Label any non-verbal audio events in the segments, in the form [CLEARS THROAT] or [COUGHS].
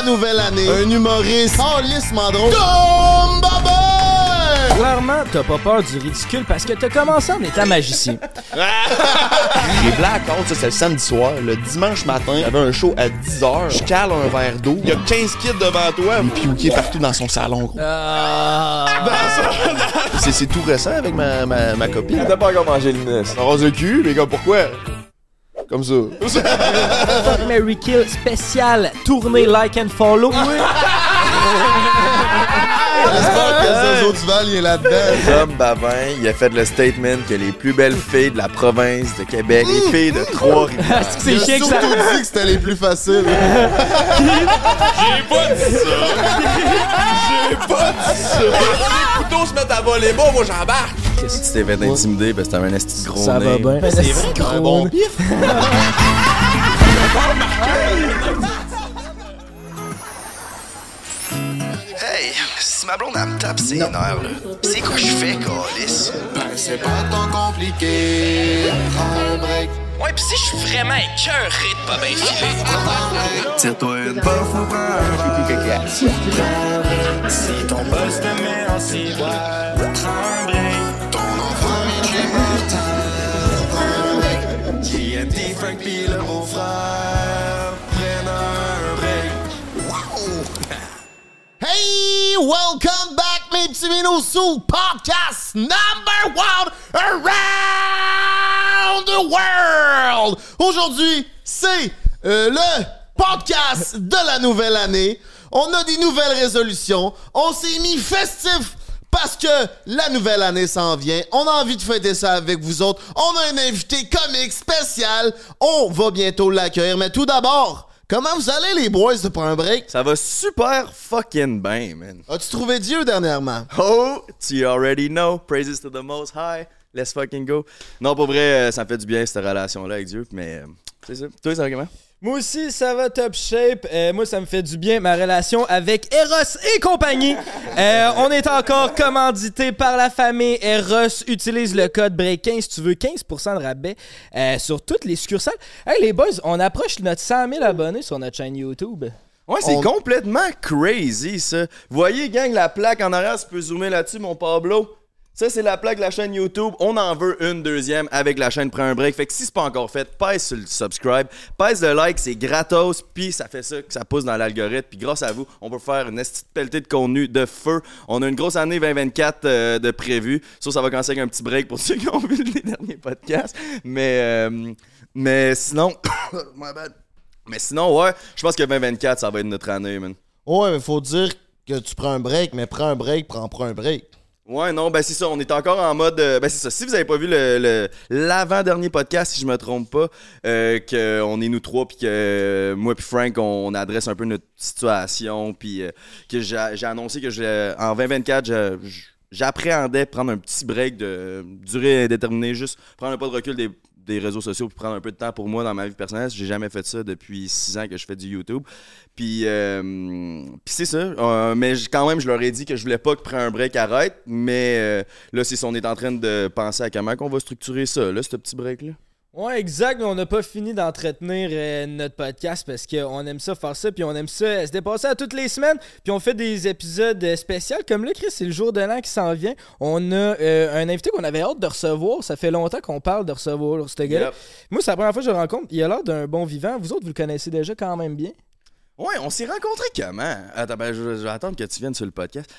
la nouvelle année. Un humoriste calissement drôle. Tom Baba! Clairement, t'as pas peur du ridicule parce que t'as commencé en étant magicien. [LAUGHS] Les blackouts, ça c'est le samedi soir. Le dimanche matin, il y avait un show à 10h. Je cale un verre d'eau. Il y a 15 kids devant toi. Il piouquait partout dans son salon, gros. Ah. C'est, c'est tout récent avec ma, ma, ma copine. T'as pas encore mangé le nez. On rase le cul, mais comme pourquoi? Comme ça. Fuck Mary Kill spécial tournée like and follow. J'espère que Zozo Duval il est là-dedans. Tom Bavin, il a fait le statement que les plus belles filles de la province de Québec, les filles de Trois-Rivières. [LAUGHS] C'est Il a chiant que ça? surtout dit que c'était les plus faciles. [LAUGHS] J'ai pas dit ça! [LAUGHS] J'ai pas dit ça! Les couteaux se mettent à voler bas, moi j'embarque! Si tu t'es fait intimider, ben c'était un esti de gros Ça va nez. bien. C'est vrai, un bon pif. Hey, si ma blonde elle me tape ses nerfs, là, c'est quoi je fais, Calis? Ben, c'est pas tant compliqué. Prends un break. Ouais, pis si je suis vraiment écœuré de pas bien filer. Tire-toi une puff ou prends un. Si ton boss te met en ciboire, prends un break. Hey, welcome back, mes petits minous, sous podcast number one around the world. Aujourd'hui, c'est euh, le podcast de la nouvelle année. On a des nouvelles résolutions. On s'est mis festif parce que la nouvelle année s'en vient. On a envie de fêter ça avec vous autres. On a un invité comique spécial. On va bientôt l'accueillir. Mais tout d'abord, comment vous allez les boys de Prends un break? Ça va super fucking bien, man. As-tu trouvé Dieu dernièrement? Oh, you already know. Praises to the most high. Let's fucking go. Non, pour vrai, euh, ça me fait du bien cette relation-là avec Dieu, mais euh, c'est ça. Toi, ça va comment? Moi aussi, ça va top shape. Euh, moi, ça me fait du bien, ma relation avec Eros et compagnie. Euh, on est encore commandité par la famille Eros. Utilise le code BREAK15 si tu veux 15% de rabais euh, sur toutes les succursales. Hey, les boys, on approche notre 100 000 abonnés sur notre chaîne YouTube. Ouais, c'est On- complètement crazy, ça. Voyez, gang, la plaque en arrière, tu peux zoomer là-dessus, mon Pablo? Ça, c'est la plaque de la chaîne YouTube. On en veut une deuxième avec la chaîne Prends un break. Fait que si c'est pas encore fait, pèse sur le subscribe, pèse le like, c'est gratos, puis ça fait ça que ça pousse dans l'algorithme. Puis grâce à vous, on peut faire une petite pelletée de contenu de feu. On a une grosse année 2024 euh, de prévu. Ça, ça va commencer avec un petit break pour [LAUGHS] ceux qui ont vu les derniers podcasts. Mais, euh, mais sinon. [COUGHS] Mais sinon, ouais, je pense que 2024, ça va être notre année, man. Ouais, mais faut dire que tu prends un break, mais prends un break, prends, prends un break. Ouais, non, ben c'est ça, on est encore en mode. euh, ben c'est ça, si vous avez pas vu le, l'avant-dernier podcast, si je me trompe pas, euh, qu'on est nous trois, puis que euh, moi puis Frank, on, adresse un peu notre situation, puis euh, que j'ai, annoncé que je, en 2024, je- je- j'appréhendais prendre un petit break de durée indéterminée, juste prendre un pas de recul des, des réseaux sociaux, puis prendre un peu de temps pour moi dans ma vie personnelle. J'ai jamais fait ça depuis six ans que je fais du YouTube. Puis, euh, c'est ça. Euh, mais quand même, je leur ai dit que je voulais pas que prendre un break arrête. Mais euh, là, c'est on est en train de penser à comment on va structurer ça, là, ce petit break-là. Ouais, exact. mais On n'a pas fini d'entretenir euh, notre podcast parce qu'on aime ça faire ça, puis on aime ça euh, se dépasser à toutes les semaines. Puis on fait des épisodes euh, spéciaux. Comme là, Chris, c'est le jour de l'an qui s'en vient. On a euh, un invité qu'on avait hâte de recevoir. Ça fait longtemps qu'on parle de recevoir ce gars Yep. Moi, c'est la première fois que je le rencontre. Il a l'air d'un bon vivant. Vous autres, vous le connaissez déjà quand même bien. Ouais, on s'est rencontrés comment? Attends, ben, je, je vais attendre que tu viennes sur le podcast.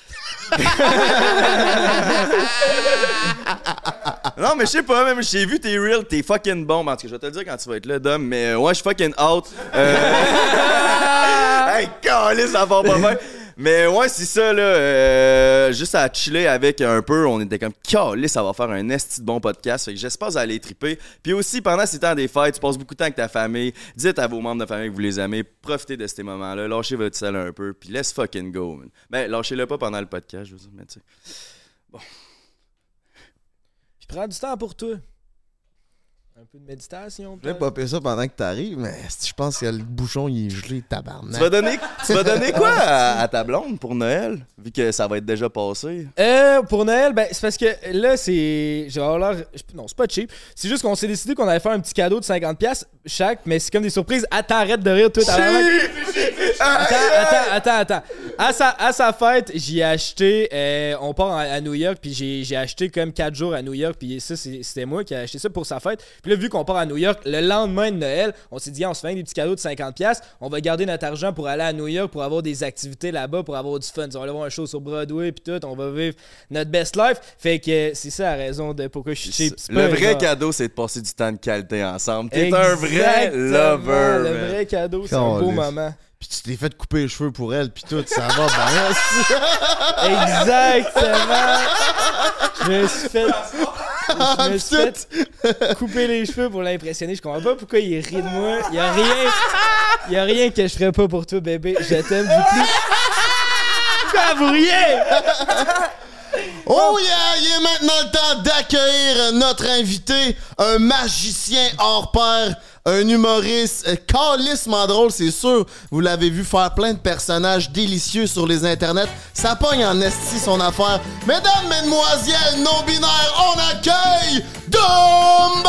[LAUGHS] non, mais je sais pas, même, j'ai vu tes reels, t'es fucking bon. En tout cas, je vais te le dire quand tu vas être là, Dom, mais euh, ouais, je suis fucking out. Euh... [LAUGHS] hey, câlisse, ça va pas bien. Mais ouais, c'est ça, là. euh, juste à chiller avec un peu, on était comme, câlisse, ça va faire un esti de bon podcast. Fait que j'espère que vous allez triper. Puis aussi, pendant ces temps des fêtes, tu passes beaucoup de temps avec ta famille. Dites à vos membres de famille que vous les aimez. Profitez de ces moments-là. Lâchez votre sel un peu. Puis laisse fucking go, man. Ben, lâchez-le pas pendant le podcast, je veux dire, mais tu sais. Puis prends du temps pour toi. Un peu de méditation. Je vais popper ça pendant que t'arrives, mais je pense que le bouchon il est gelé, tabarnak. Tu vas donner, tu vas donner quoi [LAUGHS] à, à ta blonde pour Noël? Vu que ça va être déjà passé? Euh, pour Noël, ben, c'est parce que là, c'est. J'ai. Non, c'est pas cheap. C'est juste qu'on s'est décidé qu'on allait faire un petit cadeau de 50$ chaque, mais c'est comme des surprises. Attends, arrête de rire, tout à l'heure. Attends, attends, attends, attends. À sa, à sa fête, j'y ai acheté. euh, on part à New York, puis j'ai j'ai acheté comme 4 jours à New York, puis ça, c'était moi qui ai acheté ça pour sa fête. Puis là, vu qu'on part à New York, le lendemain de Noël, on s'est dit, on se fait des petits cadeaux de 50$. On va garder notre argent pour aller à New York, pour avoir des activités là-bas, pour avoir du fun. On va aller voir un show sur Broadway, puis tout. On va vivre notre best life. Fait que c'est ça la raison de pourquoi je suis cheap. Le vrai genre- cadeau, c'est de passer du temps de qualité ensemble. T'es un vrai Exactement, lover. Le man. vrai cadeau, c'est un beau moment. Puis tu t'es fait couper les cheveux pour elle, puis tout, ça va bien. [LAUGHS] Exactement. Je me suis fait, je me suis fait couper les cheveux pour l'impressionner. Je comprends pas pourquoi il rit de moi. Il y a rien, il y a rien que je ferais pas pour toi, bébé. Je t'aime du plus. Quoi, vous riez? Oh yeah, il est maintenant le temps d'accueillir notre invité, un magicien hors pair, un humoriste euh, calissement drôle, c'est sûr. Vous l'avez vu faire plein de personnages délicieux sur les internets. Ça pogne en esti son affaire. Mesdames, mesdemoiselles, non-binaires, on accueille Dom!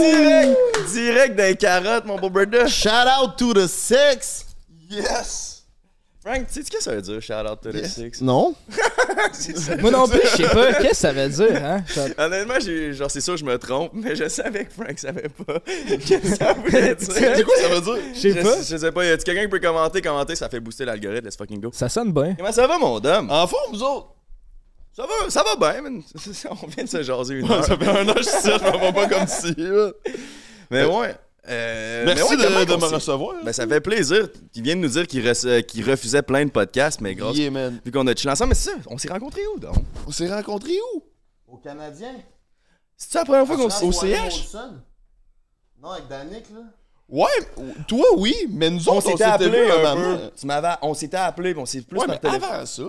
Direct, direct des carottes, mon beau brother. Shout out to the six. Yes! Frank, tu sais ce que ça veut dire, shout out to the six? Non? [LAUGHS] Moi non plus, je sais pas. Qu'est-ce que ça veut dire, hein? [LAUGHS] Honnêtement, j'ai- genre, c'est sûr, je me trompe, mais je savais que Frank savait pas [LAUGHS] ce que ça voulait dire? C'est quoi ça veut dire? Je sais pas. Je sais pas, y a quelqu'un qui peut commenter? Commenter, ça fait booster l'algorithme, let's fucking go. Ça sonne bien. Comment ça va, mon dame? En forme, vous autres? Ça va, ça va bien, man. On vient de se jaser une heure. Ça fait un an que je suis ici, je me vois pas comme si. là. Mais ouais. Euh, Merci mais ouais, de, me recevoir. Ben, ça fait plaisir. Il vient de nous dire qu'il re- qu'il refusait plein de podcasts, mais grâce. Yeah, man. Vu qu'on a chill ensemble, mais c'est ça, on s'est rencontrés où, donc? On s'est rencontrés où? Au Canadien. C'est-tu la première fois qu'on s'est. au CH? Non, avec Danick, là. Ouais, toi, oui, mais nous On autres, s'était appelé un peu. Tu m'avais, on s'était appelé, on s'est plus Ouais, par mais téléphone. avant ça.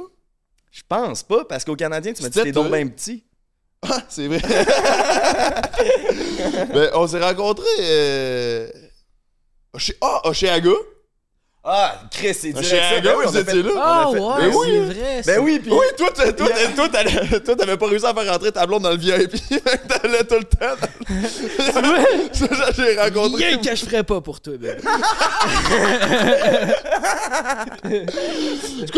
Je pense pas, parce qu'au Canadien, tu m'as dit que C'était t'es donc bien petit. Ah, c'est vrai. [LAUGHS] ben, on s'est rencontrés. Euh... Chez... Ah, Oshéaga. Ah, Chris, c'est direct Chez Ben oui, vous étiez là. Ah ouais, Ben oui. c'est vrai. Ben oui, puis. Oui, toi, toi, toi, toi, t'avais pas réussi à faire rentrer ta blonde dans le VIP. [LAUGHS] T'allais tout le temps. dans- [LAUGHS] Ça, J'ai rencontré. Rien que je ferais pas pour toi. C'est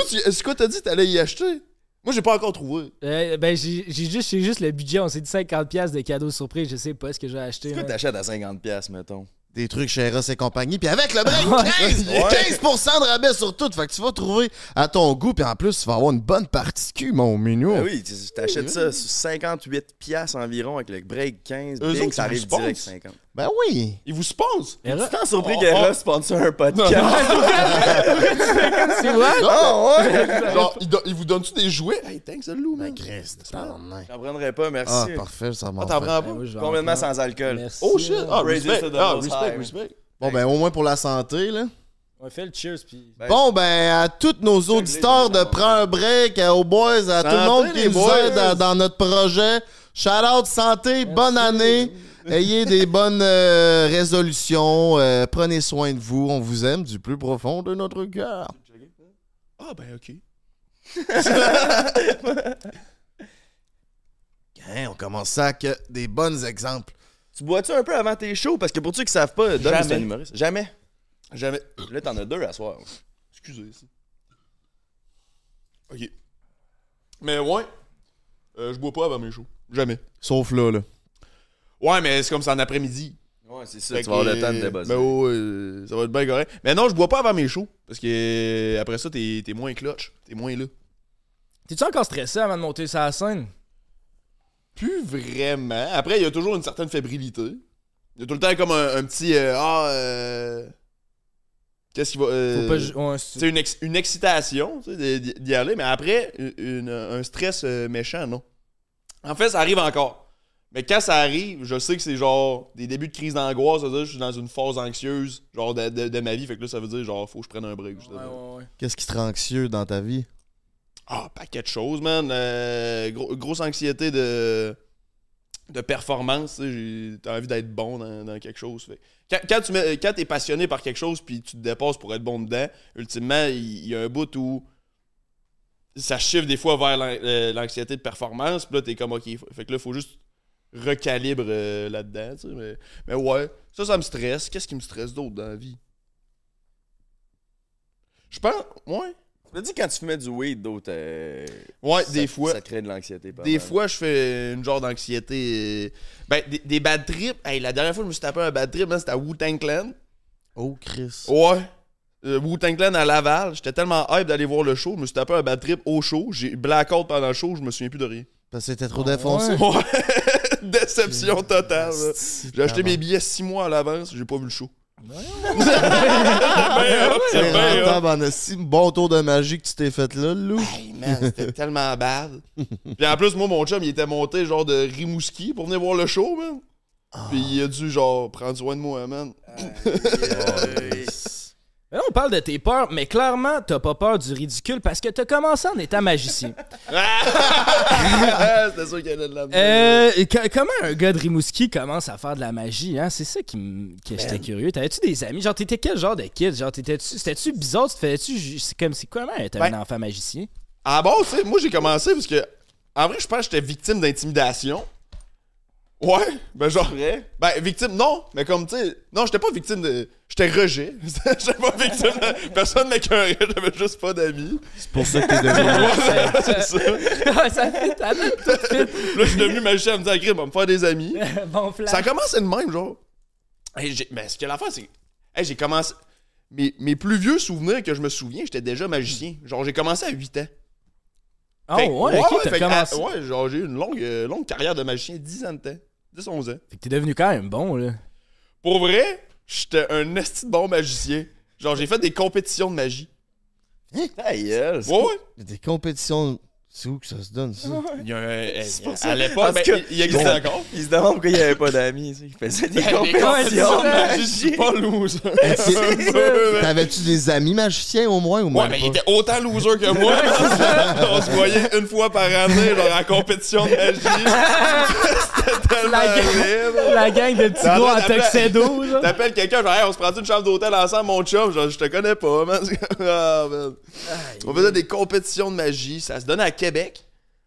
tu- c'est quoi t'as dit? T'allais y acheter? Moi, j'ai pas encore trouvé. Euh, ben, j'ai j'ai juste, j'ai juste le budget. On s'est dit 50$ de cadeaux surprise. Je sais pas ce que j'ai acheté. Pourquoi man. t'achètes à 50$, mettons? Des trucs chez Eros et compagnie. Puis avec le break, [LAUGHS] 15, 15% de rabais sur tout. Fait que tu vas trouver à ton goût. Puis en plus, tu vas avoir une bonne partie de cul, mon minou. Ben oui, tu t'achètes ça sur 58$ piastres environ avec le break 15, Eux bing, autres, ça arrive direct sponsent. 50. Ben oui. Ils vous là- Tu t'en surpris Oh, qu'Era oh. sponsor un podcast? C'est vrai? Ah ouais? Genre, ils vous donnent-tu des jouets? Hey, thanks, le loup, man. Christ. J'en prendrais pas, merci. Ah, parfait, ça m'en Ah, t'en fait. prends Ben, pas? Complètement sans alcool. Merci. Oh shit! Ah, respect. to the Ah, most respect, respect. Bon, ben au moins pour la santé, là. On fait le cheers, puis. Ben, Bon, ben, à tous nos auditeurs de Prends un break, euh, aux boys, à tout le monde qui nous aide dans, dans notre projet. Shout out, santé, bonne année. Ayez des bonnes euh, résolutions. euh, prenez soin de vous. On vous aime du plus profond de notre cœur. Ah, ben, ok. [LAUGHS] Hein, on commence ça avec euh, des bons exemples. Tu bois-tu un peu avant tes shows? Parce que pour ceux qui savent pas, Dom, Jamais. c'est un humoriste. Jamais? Jamais. Là, t'en as deux à soir. Excusez, ça. Ok. Mais ouais. Euh, je bois pas avant mes shows. Jamais. Sauf là, là. Ouais, mais c'est comme ça en après-midi. Ouais, c'est ça. Fait tu vas avoir le temps de débosser. Ben ouais, euh, ça va être bien correct. Mais non, je bois pas avant mes shows. Parce que euh, après ça, t'es t'es moins clutch. T'es moins là. T'es-tu encore stressé avant de monter sur la scène? Plus vraiment. Après, il y a toujours une certaine fébrilité. Il y a tout le temps comme un, un petit. euh, ah, euh, Qu'est-ce qui va. euh, Faut pas. ju- ouais, c'est- une, ex- une excitation tu sais, d'y d'y aller, mais après, une- une- un stress euh, méchant, non. En fait, ça arrive encore. Mais quand ça arrive, je sais que c'est genre des débuts de crise d'angoisse, c'est-à-dire que je suis dans une phase anxieuse, genre de, de- de ma vie, fait que là, ça veut dire genre, faut que je prenne un break. Ouais, justement. ouais, ouais. Qu'est-ce qui te rend anxieux dans ta vie? Ah, paquet de choses, man. Euh, gros- grosse anxiété de, de performance. T'as envie d'être bon dans, dans quelque chose. Fait. Quand, quand tu mets- quand t'es passionné par quelque chose puis tu te dépasses pour être bon dedans, ultimement, il y, a un bout où ça chiffre des fois vers euh, l'anxiété de performance. Puis là, t'es comme, OK. Fait que là, faut juste recalibre euh, là-dedans, tu sais. Mais, mais ouais, ça, ça me stresse. Qu'est-ce qui me stresse d'autre dans la vie? Je pense, ouais. Tu m'as dit quand tu fumais du weed, d'autres. euh, Ouais, ça- des fois. Ça crée de l'anxiété. Des mal. fois, je fais une genre d'anxiété. euh, Ben, des, des bad trips. Hey, la dernière fois, je me suis tapé un bad trip, man, c'était à Wu-Tang Clan. Oh, Chris. Ouais. Euh, Wu-Tang Clan à Laval. J'étais tellement hype d'aller voir le show. Je me suis tapé un bad trip au show. J'ai blackout pendant le show. Je me souviens plus de rien. Parce que c'était trop défoncé. Ouais. [LAUGHS] [LAUGHS] Déception totale. là. J'ai acheté mes billets six mois à l'avance. J'ai pas vu le show. [LAUGHS] C'est Ben, ben, rentable en esti. Bon tour de magie que tu t'es fait là, le loup. Hey man, c'était [LAUGHS] tellement bad. Puis en plus, moi, mon chum, il était monté genre de Rimouski pour venir voir le show, man. Puis il a dû genre prendre soin de moi, man. Là, on parle de tes peurs, mais clairement, t'as pas peur du ridicule parce que t'as commencé en étant magicien. [LAUGHS] C'était sûr qu'il y avait de la Euh, co- comment un gars de Rimouski commence à faire de la magie, hein? C'est ça qui m- que j'étais curieux. T'avais-tu des amis? Genre, t'étais quel genre de kid? Genre, t'étais-tu... C'était-tu bizarre? Tu te faisais-tu... ju- C'est comme... C'est comment être Ben- un enfant magicien? Ah bon, tu sais, moi j'ai commencé parce que. En vrai, je pense que j'étais victime d'intimidation. Ouais, ben genre. Vrai? Ben, victime, non, mais comme, tu sais. Non, j'étais pas victime de. J'étais rejet. [LAUGHS] j'étais pas victime de. Personne m'écœurait, j'avais juste pas d'amis. C'est pour ça que t'es devenu. [LAUGHS] Ouais, c'est ça. Ouais, ça fait... ça fait tout Là, je suis devenu magicien à me dire, Grim, va me faire des amis. [LAUGHS] bon flash. Ça a commencé de même, genre. Hey, mais ce que l'affaire, c'est. Hey, j'ai commencé. Mes, mes plus vieux souvenirs que je me souviens, j'étais déjà magicien. Genre, j'ai commencé à 8 ans. Oh, Fait ouais, ok, t'as fait commencé. ah, ouais, genre, j'ai eu une longue, euh, longue carrière de magicien, 10 ans de temps. 10, 11 ans. Fait que t'es devenu quand même bon, là. Pour vrai, j'étais un esti de bon magicien. Genre, j'ai fait des compétitions de magie. Ta gueule. Ouais, ouais. Des compétitions. C'est où que ça se donne, ça? [LAUGHS] Il y a un- [LAUGHS] C'est pour à l'époque, Parce ben, que- il, existe encore. Il se demande pourquoi il n'y avait pas d'amis. tu sais. Il faisait des Ben, compétitions. Je suis pas loser. [LAUGHS] T'avais-tu des amis magiciens au moins ou Ouais, moins mais il était autant loser que moi. On se voyait une fois par année, genre en compétition de magie. C'était tellement La gang-. La gang de petits gars en t'appelles- tuxedo. T'appelles quelqu'un, genre, hey, on se prend une chambre d'hôtel ensemble, mon chum? Genre, je te connais pas, man. Ah, man. On faisait des compétitions de magie. Ça se donne à Québec.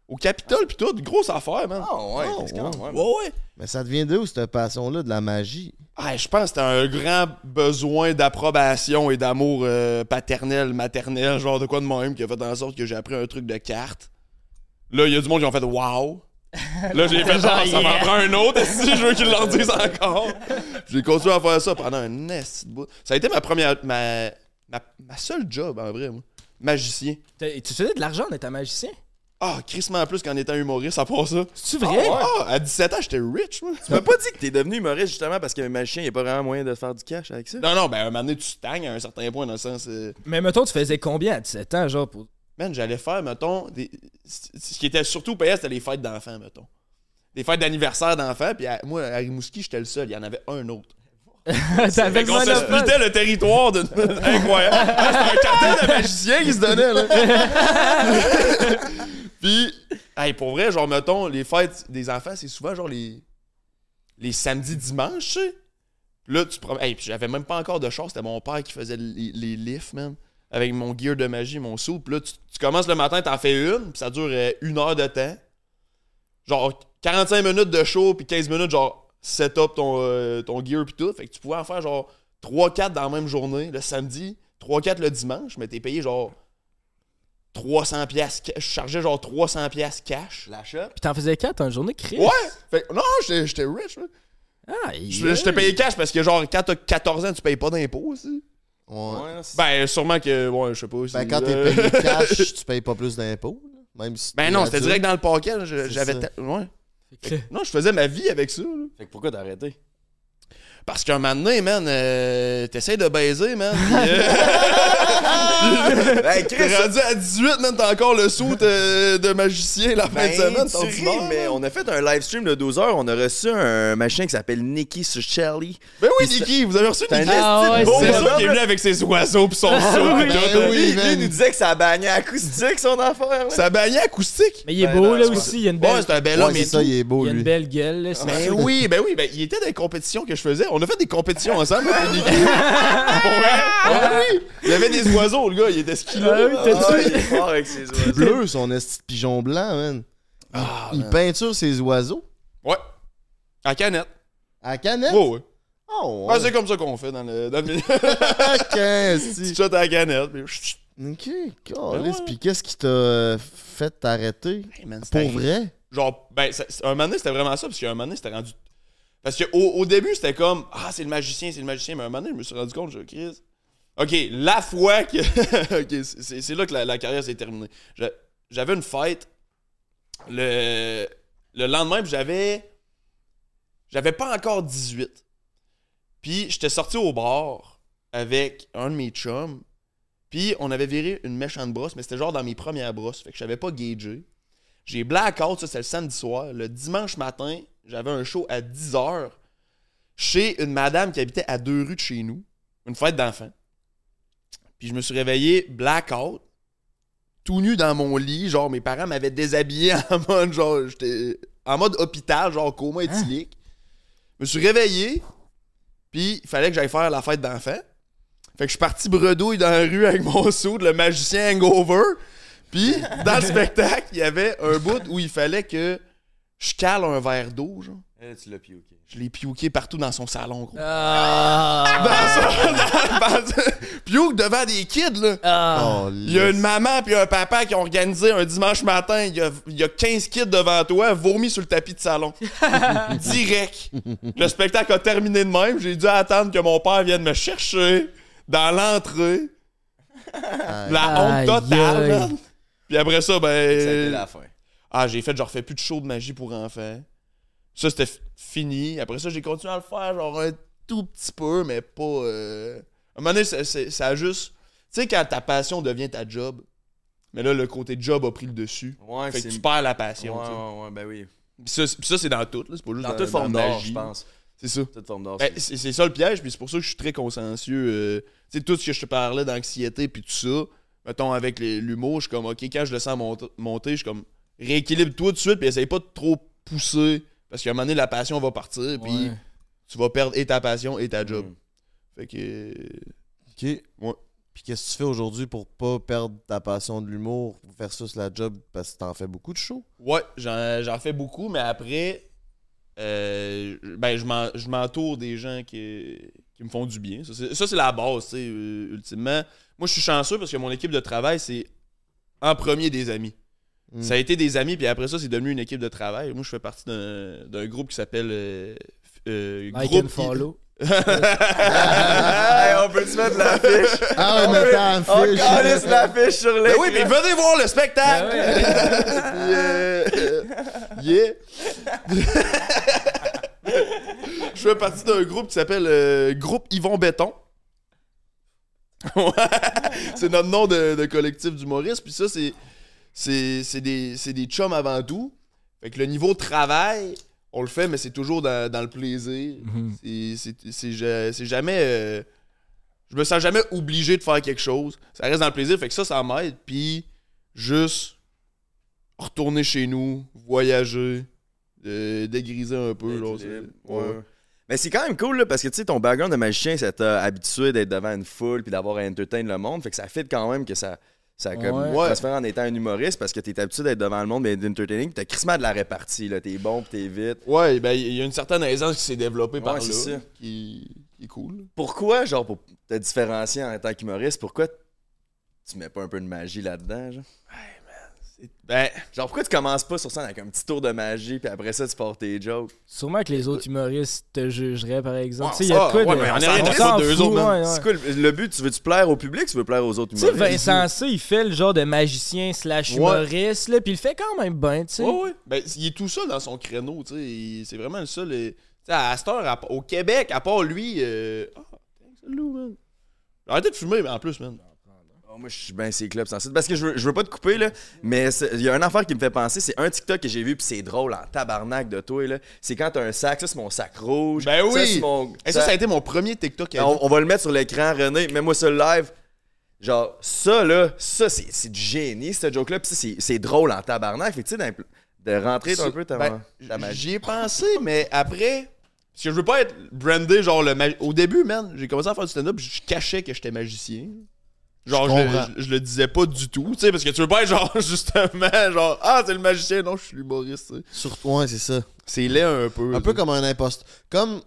Au Capitole, pis tout. Grosse affaire, man. Ah ouais, Oh, c'est quand ouais. même. Ouais, ouais. Mais ça devient de où cette passion-là de la magie? Ah, je pense que c'était un grand besoin d'approbation et d'amour euh, paternel, maternel, genre de quoi de même, qui a fait en sorte que j'ai appris un truc de cartes. Là, il y a du monde qui ont fait Wow! Là, j'ai fait [LAUGHS] genre, ça m'en prend un autre, si je veux qu'ils leur disent encore. J'ai continué à faire ça pendant un esti de bout. Ça a été ma première, ma, ma, ma seule job, en vrai, moi. Magicien. T'as- Tu faisais de l'argent en étant magicien? Ah, crissement plus qu'en étant humoriste, à part ça. C'est-tu vrai? Ah, à 17 ans, j'étais rich, moi. Tu m'as pas dit que t'es devenu humoriste justement parce qu'un magicien, il n'y a pas vraiment moyen de faire du cash avec ça? Non, non, ben, un moment donné, tu stagnes à un certain point, dans le sens. euh, Mais mettons, tu faisais combien à 17 ans, genre, pour... Man, j'allais faire, mettons, des... ce qui était surtout payant, c'était les fêtes d'enfants, mettons. Des fêtes d'anniversaire d'enfants, puis à- moi, à Rimouski, j'étais le seul, il y en avait un autre. [LAUGHS] T'avais Fait le qu'on se splitait le territoire de... [LAUGHS] incroyable. Ah, C'était un cartel de magiciens qui se donnait, là. [LAUGHS] puis, pour vrai, genre, mettons, les fêtes des enfants, c'est souvent, genre, les... Les samedis, dimanches, là, tu prends... Hey, puis j'avais même pas encore de char, c'était mon père qui faisait les, les lifts, man. Avec mon gear de magie, mon. Puis là, tu, commences le matin, t'en fais une, puis ça dure euh, une heure de temps. Genre 45 minutes de show, puis 15 minutes, genre, set up ton, euh, ton gear, puis tout. Fait que tu pouvais en faire, genre, 3-4 dans la même journée, le samedi, 3-4 le dimanche, mais t'es payé, genre, 300 pièces Je chargeais, genre, 300 pièces cash. L'achat? Puis t'en faisais 4 en journée, Chris? Ouais! Fait que- non, j'étais rich, man. Ah, Je je t'ai payé cash parce que, genre, quand t'as 14 ans, tu payes pas d'impôts aussi. Ouais. Ouais, Ben, sûrement que, ouais, je sais pas. Ben, c'est- quand t'es euh, payé [LAUGHS] cash, tu payes pas plus d'impôts. là, Même si Ben non, c'était direct dans le paquet. J'avais. Ouais. que- Non, je faisais ma vie avec ça. là. Fait que pourquoi t'as arrêté? Parce qu'un moment donné, man, euh, t'essayes de baiser, man. pis, euh, [LAUGHS] [LAUGHS] Chris, T'es rendu à 18, man, t'as encore le saut de, de magicien la fin Ben, de semaine. tu t'en ris, dis non, mais man. on a fait un live stream de 12 heures. On a reçu un machin qui s'appelle Nicky Suchelli. Ben oui, Puis Niki, vous avez reçu Niki? Ah ouais, C'est c'est ça qui est venu avec ses oiseaux pis son saut Ben tout. oui, Lui, il man. nous disait que ça bagnait acoustique son affaire. là. Ça bagnait acoustique. Mais il est Ben beau, non, là, aussi. Il y a une belle... Ouais, c'est un bel homme Ouais, et c'est ça, tout. il est beau, il y a une belle gueule, là. c'est Ben oui, ben oui, ben il était dans les compétitions que je faisais. On a fait des compétitions ensemble. Pour [LAUGHS] vrai? Il y avait des oiseaux, le gars, il était ski Ah oui, Ah, il est fort avec ses oiseaux. Bleu, son esti de pigeon blanc, man. Il, peinture ses oiseaux. Ouais. À canette. À canette? Ouais, ouais. Oh, Ben, ouais. c'est comme ça qu'on fait dans le, dans le [LAUGHS] [LAUGHS] tu shot à la canette. Puis... Ok, câlisse. Ben ouais. Puis qu'est-ce qui t'a fait t'arrêter? Hey, Pour vrai? Genre, ben, ça- un moment donné, c'était vraiment ça, parce qu'un moment donné, c'était rendu. Parce qu'au au début, c'était comme, ah, c'est le magicien, c'est le magicien, mais un moment donné, je me suis rendu compte, je Chris. Ok, la fois que. [LAUGHS] ok, c'est- là que la, carrière s'est terminée. J'avais une fête le, le lendemain, j'avais. J'avais pas encore 18. Puis j'étais sorti au bar avec un de mes chums. Puis on avait viré une méchante brosse, mais c'était genre dans mes premières brosses. Fait que je savais pas gager. J'ai blackout, ça c'est le samedi soir. Le dimanche matin, j'avais un show à 10h chez une madame qui habitait à deux rues de chez nous. Une fête d'enfants. Puis je me suis réveillé blackout, tout nu dans mon lit. Genre, mes parents m'avaient déshabillé [LAUGHS] en mode, genre, j'étais en mode hôpital, genre coma éthylique. Je me suis réveillé, puis il fallait que j'aille faire la fête d'enfants. Fait que je suis parti bredouille dans la rue avec mon saut, le magicien hangover. Puis, dans le [LAUGHS] spectacle, il y avait un bout où il fallait que je cale un verre d'eau, genre. Eh, tu l'as piouqué. Je l'ai piouqué partout dans son salon, gros. Ah! Dans son... [LAUGHS] dans- Piouk devant des kids, là. Ah! Oh, Il y a une maman puis un papa qui ont organisé un dimanche matin. Il y a, il y a 15 kids devant toi, vomi sur le tapis de salon. [LAUGHS] Direct. Le spectacle a terminé de même. J'ai dû attendre que mon père vienne me chercher dans l'entrée. La honte totale. Puis après ça, Ça a été ben. la fin. Ah, j'ai fait, genre, refais plus de show de magie pour enfants. Ça, c'était fini. Après ça, j'ai continué à le faire, genre, un tout petit peu, mais pas. euh, À un moment donné, ça, ça a juste. Tu sais, quand ta passion devient ta job, mais là, le côté job a pris le dessus. Ouais, fait que tu perds la Ouais, passion. tu sais. ouais, ouais, ben oui. Puis ça, ça, c'est dans tout, là. C'est pas juste Dans dans, toute forme d'art, je pense. C'est ça. Toute forme d'art. Ben, c'est- ça le piège, puis c'est pour ça que je suis très consciencieux. euh, tu sais, tout ce que je te parlais d'anxiété, puis tout ça, mettons, avec l'humour, je suis comme, OK, quand je le sens mont- monter, je suis comme, rééquilibre-toi tout de suite, puis essaye pas de trop pousser, parce qu'à un moment donné, la passion va partir, puis Ouais. tu vas perdre et ta passion et ta job. Mm. Fait que. Ok. Ouais. Puis qu'est-ce que tu fais aujourd'hui pour pas perdre ta passion de l'humour versus la job parce que t'en fais beaucoup de shows? Ouais, j'en fais beaucoup, mais après, euh, ben, je m'en- je m'entoure des gens qui, qui me font du bien. Ça, c'est- Ça, c'est la base, tu sais, euh, ultimement. Moi, je suis chanceux parce que mon équipe de travail, c'est en premier des amis. Mm. Ça a été des amis, puis après ça, c'est devenu une équipe de travail. Moi, je fais partie d'un d'un groupe qui s'appelle euh, euh, Groupe follow. [LAUGHS] Hey, on peut-tu mettre l'affiche? [LAUGHS] Ah ouais, mais t'as On calisse l'affiche sur Ben l'écran. oui, mais venez voir le spectacle! Puis, [LAUGHS] euh, yeah! Je fais partie d'un groupe qui s'appelle euh, Groupe Yvon Béton. C'est notre nom de, de collectif d'humoristes. Puis ça, c'est, c'est, c'est, des, c'est des chums avant tout. Fait que le niveau de travail, on le fait, mais c'est toujours dans, dans le plaisir. C'est, c'est, c'est, ja- c'est jamais. euh, je me sens jamais obligé de faire quelque chose. Ça reste dans le plaisir. Fait que ça, ça m'aide. Puis juste retourner chez nous, voyager, euh, dégriser un peu. Ouais. Mais c'est quand même cool là, parce que tu sais ton background de magicien ça t'a habitué d'être devant une foule puis d'avoir à entertain le monde fait que ça fait quand même que ça ça comme Ouais. transfère en étant un humoriste parce que t'es habitué d'être devant le monde mais d'entertaining t'as crissement de la répartie là t'es bon t'es vite Ouais, ben il y a une certaine aisance qui s'est développée par Ouais, là, c'est ça. qui, qui est cool. pourquoi genre pour te différencier en tant qu'humoriste pourquoi tu mets pas un peu de magie là-dedans genre? Ben, genre pourquoi tu commences pas sur scène avec un petit tour de magie puis après ça tu portes tes jokes? Sûrement que les autres humoristes te jugeraient, par exemple. Ouais, Tu sais, il y a ça, de quoi ouais, de. mais on est rien d'eux autres, ouais, ouais. c'est quoi le, le but? Tu veux-tu plaire au public? Tu veux plaire aux autres Tu sais, humoristes? Vincent C, il fait le genre de magicien slash humoriste, là, puis il le fait quand même bien, tu sais. ouais, ouais. Ben, il est tout seul dans son créneau, tu sais. C'est vraiment le seul. euh, Tu sais, à cette heure, au Québec, à part lui. euh, Ah, thanks, salut, man. Arrêté de fumer, mais en plus, man. Oh, moi, je suis bien ces clubs sensibles. Parce que je veux, je veux pas te couper, là, mais il y a une affaire qui me fait penser. C'est un TikTok que j'ai vu, puis c'est drôle en tabarnak de toi, là. C'est quand t'as un sac, ça, c'est mon sac rouge. Ben Ça, oui! c'est mon. Et ça, ça a été mon premier TikTok. on, on va le mettre sur l'écran, René. Mets-moi ça live. Genre, ça, là, ça, c'est du génie, ce joke-là. Puis ça, c'est- drôle en tabarnak. Fait que, tu sais, de rentrer un peu ta, Ben, ta magie. J'y ai pensé, mais après. Parce que je veux pas être brandé, genre le mag- Au début, man, j'ai commencé à faire du stand-up, je cachais que j'étais magicien. Genre, Je je, je- le disais pas du tout, tu sais, parce que tu veux pas être genre, [LAUGHS] justement, genre, ah, c'est le magicien, non, je suis l'humoriste, tu sais. Surtout, ouais, c'est ça. C'est laid un peu. Un peu comme un imposteur. Comme,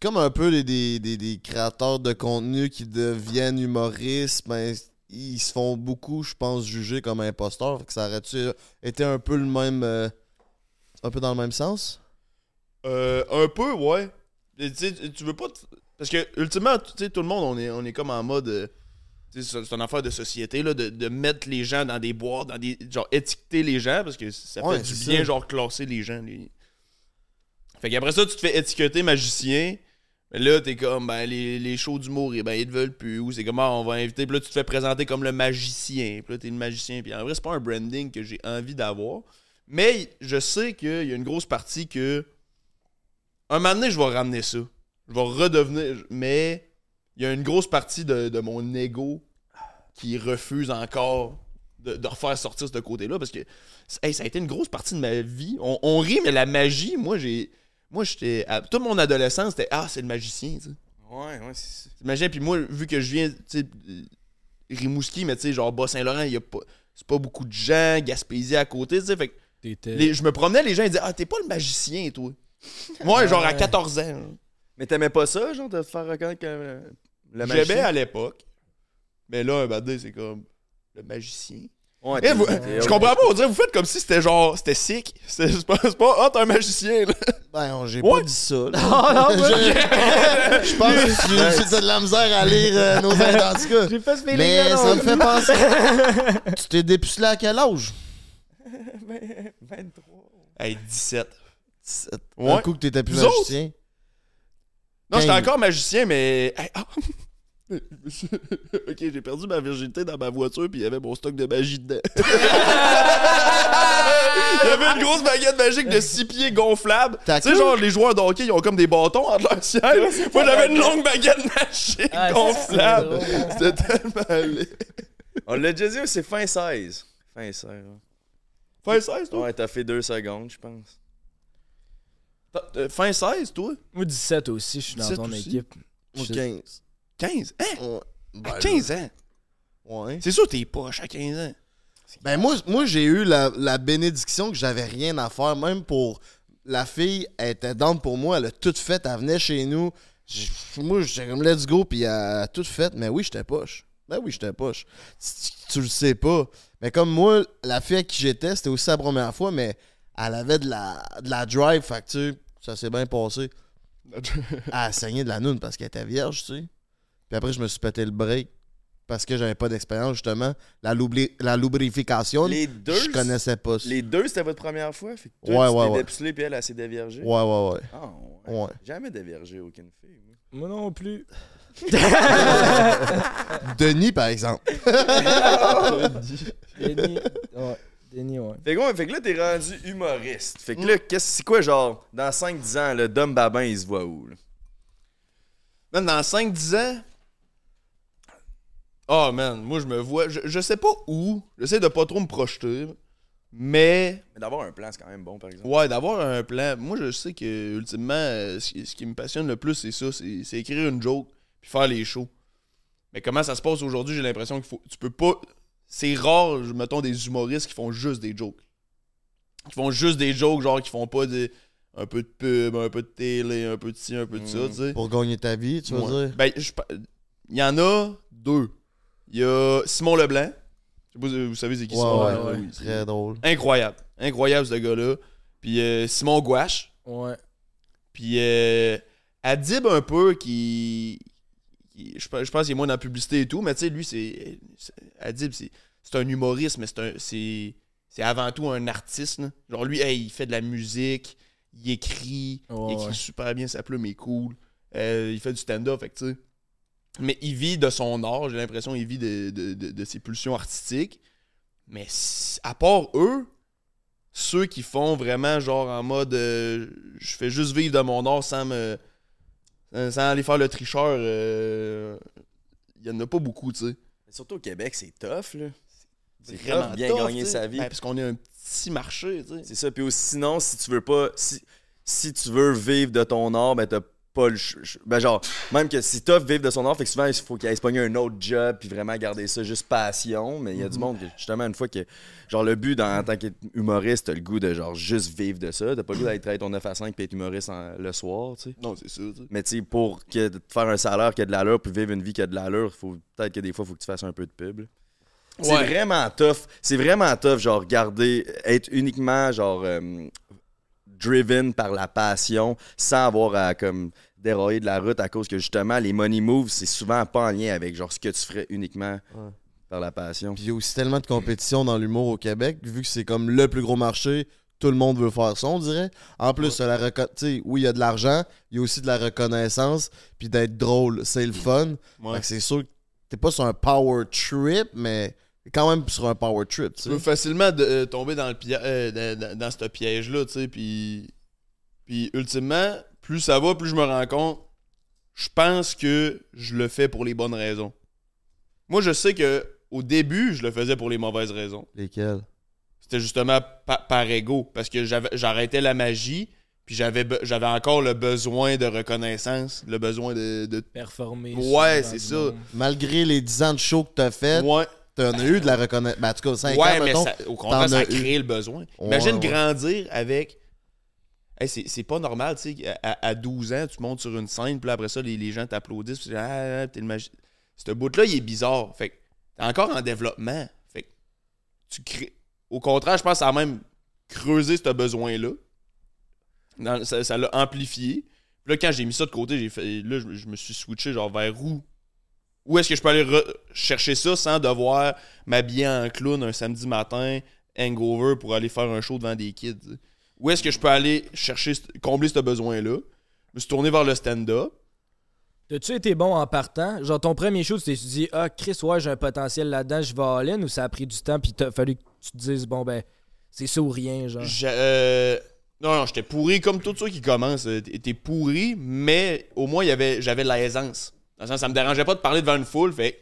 comme un peu des, des, des créateurs de contenu qui deviennent humoristes, ben, ils se font beaucoup, je pense, juger comme imposteurs. Fait que ça aurait-tu été un peu le même. euh, un peu dans le même sens? Euh, un peu, ouais. Tu sais, tu veux pas. Parce que, ultimement, tu sais, tout le monde, on est, on est comme en mode. euh, C'est une affaire de société, là, de, de mettre les gens dans des boîtes, dans des. Genre, étiqueter les gens, parce que ça Ouais, fait du bien, ça. genre, classer les gens. les- Fait qu'après ça, tu te fais étiqueter magicien. Mais là, t'es comme, ben, les, les shows d'humour, eh ben, ils te veulent plus. Ou c'est comme, ah, on va inviter. Puis là, tu te fais présenter comme le magicien. Puis là, t'es le magicien. Puis en vrai, c'est pas un branding que j'ai envie d'avoir. Mais je sais qu'il y a une grosse partie que. Un moment donné, je vais ramener ça. Je vais redevenir. Mais il y a une grosse partie de, de mon ego qui refuse encore de, de refaire sortir ce côté-là. Parce que hey, ça a été une grosse partie de ma vie. On, on rit, mais la magie, moi, j'ai. Moi, j'étais. à- Toute mon adolescence, c'était Ah, c'est le magicien, tu sais. Ouais, ouais, c'est magicien. Puis moi, vu que je viens, tu sais, euh, Rimouski, mais tu sais, genre Bas-Saint-Laurent, il y a pas. C'est pas beaucoup de gens, Gaspésie à côté, tu sais. Fait que les- je me promenais, les gens ils disaient Ah, t'es pas le magicien, toi. [LAUGHS] Moi, genre à 14 ans. Mais t'aimais pas ça, genre, de te faire reconnaître comme euh, le J'aimais magicien? à l'époque. Mais là, un donné, c'est comme le magicien. Ouais, Eh, t'es- vous- t'es- je comprends pas, on dirait, vous faites comme si c'était genre, c'était sick. [LAUGHS] C'est c'est pas, c'est pas, ah, t'es un magicien, là. Ben, j'ai Ouais. pas dit ça. là. Ah, non, [LAUGHS] moi, je, je pense que tu, tu as de la misère à lire euh, nos [LAUGHS] cas. J'ai pas ce feeling Mais ça me fait penser. tu t'es dépucelé à quel âge? Hey, 17. 17. Ouais. Un coup que t'étais plus Vous autres? magicien. Non, j'étais encore magicien, mais. Hey, ah. [LAUGHS] ok, j'ai perdu ma virginité dans ma voiture, puis il y avait mon stock de magie dedans. [LAUGHS] il y avait une grosse baguette magique de 6 pieds gonflable. Tu sais, genre, les joueurs de hockey, ils ont comme des bâtons entre leurs ciel. Moi, j'avais une longue baguette magique Ah, gonflable. C'était tellement. On l'a déjà dit, c'est fin 16. Fin 16. ouais. Fin 16, toi? Ouais, t'as fait deux secondes, je pense. Euh, Fin 16, toi? Moi, 17 aussi, je suis dans 17 ton aussi? équipe. Je- 15. 15? Hein? Ouais. Ben, À 15 ans? Ouais. C'est sûr, t'es poche à 15 ans. Ben moi, moi j'ai eu la, la bénédiction que j'avais rien à faire, même pour la fille, elle était down pour moi, elle a tout fait, elle venait chez nous. Moi, j'étais comme let's go, puis elle a tout fait, mais oui, j'étais poche. Ben oui, j'étais poche. Tu, le sais pas. Mais comme moi, la fille à qui j'étais, c'était aussi la première fois, mais elle avait de la, de la drive, fait que tu sais, ça s'est bien passé. [LAUGHS] Elle a saigné de la noune parce qu'elle était vierge, tu sais. Puis après, je me suis pété le break parce que j'avais pas d'expérience, justement. La, lubri- la lubrification, Les deux, je connaissais pas ça. Les deux, c'était votre première fois? Fait que toi, Ouais, tu ouais, t'es ouais. puis elle, elle s'est déviergée? Ouais, ouais, ouais. Ah, ouais. Ouais. Jamais déviergé aucune fille, moi. Moi non plus. [LAUGHS] Denis, par exemple. [LAUGHS] Denis. Ouais. Denis, ouais. Fait que, ouais, fait que là, t'es rendu humoriste. Fait que là, qu'est-ce- c'est quoi, genre, dans 5-10 ans, le Dom Babin, il se voit où? là? Man, dans 5-10 ans. Oh man, moi je me vois. Je, je sais pas où. J'essaie de pas trop me projeter. Mais. Mais d'avoir un plan, c'est quand même bon, par exemple. Ouais, d'avoir un plan. Moi je sais que ultimement, euh, ce, qui- ce qui me passionne le plus, c'est ça. C'est c'est écrire une joke puis faire les shows. Mais comment ça se passe aujourd'hui, j'ai l'impression qu'il faut. Tu peux pas. C'est rare, je- mettons, des humoristes qui font juste des jokes. Qui font juste des jokes, genre qui font pas des. Un peu de pub, un peu de télé, un peu de ci, un peu de ça, Mhm. tu sais. Pour gagner ta vie, tu veux Ouais. dire? Ben, il y en a deux. Il y a Simon Leblanc. Je sais pas si vous savez c'est qui Ouais, Simon ouais, Leblanc, ouais. oui, c'est Très drôle. Incroyable. Incroyable ce gars-là. Puis euh, Simon Gouache. Ouais. Puis euh, Adib un peu qui. Qui- je, pense- je pense qu'il est moins dans la publicité et tout, mais tu sais, lui, c'est. Adib, c'est c'est un humoriste, mais c'est. C'est avant tout un artiste. là. Genre lui, hey, il fait de la musique, il écrit, il écrit ouais. super bien sa plume, il est cool. Euh, il fait du stand-up, fait tu sais. Mais il vit de son art, j'ai l'impression qu'il vit de, de- de- de ses pulsions artistiques. Mais à part eux, ceux qui font vraiment genre en mode euh, je fais juste vivre de mon art sans me sans aller faire le tricheur euh, il y en a pas beaucoup tu sais surtout au Québec, c'est tough, là. C'est vraiment bien tough, gagner sa vie. Ben, parce qu'on est un petit marché tu sais C'est ça. Puis aussi, sinon, si tu veux pas. Si, si tu veux vivre de ton art, ben t'as pas le. Ben, genre, même que c'est tough vivre de son art, fait que souvent, il faut qu'il aille se pogner un autre job, puis vraiment garder ça juste passion. Mais il y a du monde que, justement, une fois que. Genre, le but dans, en tant qu'humoriste, t'as le goût de, genre, juste vivre de ça. T'as pas le goût d'aller travailler ton 9 à 5 puis être humoriste en- le soir, tu sais. Non, c'est ça, tu sais. Mais tu sais, pour que, faire un salaire qui a de l'allure, puis vivre une vie qui a de l'allure, faut peut-être que des fois, il faut que tu fasses un peu de pub. là. C'est Ouais. vraiment tough. C'est vraiment tough, genre, garder, être uniquement, genre, euh, driven par la passion, sans avoir à, comme, dérailler de la route à cause que, justement, les money moves, c'est souvent pas en lien avec, genre, ce que tu ferais uniquement par la passion. Puis il y a aussi tellement de compétition dans l'humour au Québec, vu que c'est comme le plus gros marché, tout le monde veut faire ça, on dirait. En plus, la reco- tu sais, oui, il y a de l'argent, il y a aussi de la reconnaissance, puis d'être drôle, c'est le fun. Ouais. Fait que c'est sûr que t'es pas sur un power trip, mais quand même sur un power trip, tu Tu peux facilement de- euh, tomber dans le pi- euh, dans, dans- dans ce piège-là, tu sais, puis... Puis, ultimement, plus ça va, plus je me rends compte, je pense que je le fais pour les bonnes raisons. Moi, je sais que au début, je le faisais pour les mauvaises raisons. Lesquels? C'était justement pa- par ego, parce que j'avais- j'arrêtais la magie, puis j'avais encore le besoin de reconnaissance, le besoin de... de- Performer. Ouais, c'est ça. monde. Malgré les 10 ans de show que t'as fait, Ouais, t'en as eu de la reconnaissance. Ben, en tout cas, 5 ouais ans, mais mettons. ça- au contraire, ça a eu. créé le besoin. Ouais, Imagine ouais. grandir avec. C'est pas normal, tu sais, à, à 12 ans, tu montes sur une scène, puis après ça, les, les gens t'applaudissent, puis dis, ah, ah, t'es le magi- Ce bout-là, il est bizarre. Fait que t'es encore en développement. Fait que tu crées. Au contraire, je pense a même creusé ce besoin-là. Ça l'a amplifié. Puis là, quand j'ai mis ça de côté, j'ai fait. Là, je, je me suis switché genre vers où? Où est-ce que je peux aller chercher ça sans devoir m'habiller en clown un samedi matin, hangover, pour aller faire un show devant des kids? Où est-ce que je peux aller chercher, combler ce besoin-là? Je me suis tourné vers le stand-up. T'as-tu été bon en partant? Genre, ton premier show, tu t'es dit, ah, Chris, ouais, j'ai un potentiel là-dedans, je vais all-in, ou ça a pris du temps, puis t'as fallu que tu te dises, bon, ben, c'est ça ou rien, genre? Euh, non, non, j'étais pourri comme tous ceux qui commencent. euh, T'es pourri, mais au moins, il y avait- j'avais de l'aisance. Dans le sens, ça me dérangeait pas de parler devant une foule, fait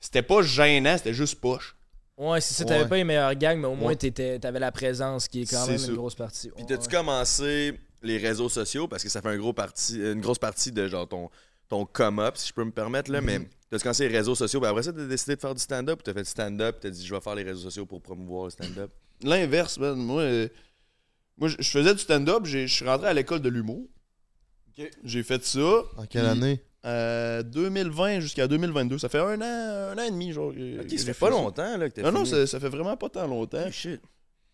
c'était pas gênant, c'était juste poche. Ouais, c'est ça, t'avais Ouais. pas les meilleurs gangs, mais au moins, Ouais. t'avais la présence, qui est quand même ça. une grosse partie. Puis t'as-tu ouais. commencé les réseaux sociaux? Parce que ça fait un gros parti, une grosse partie de genre ton, ton come-up, si je peux me permettre, là, mais t'as-tu commencé les réseaux sociaux, puis après ça, t'as décidé de faire du stand-up, ou t'as fait du stand-up, puis t'as dit je vais faire les réseaux sociaux pour promouvoir le stand-up. L'inverse, man. Moi, euh, moi je faisais du stand-up, j'ai- je suis rentré à l'école de l'humour. J'ai fait ça. En quelle année? Euh, 2020 jusqu'à 2022. Ça fait un an, un an et demi, genre. ça fait pas ça. longtemps là, que t'as Non, non, ça, ça fait vraiment pas tant longtemps. Oh, shit.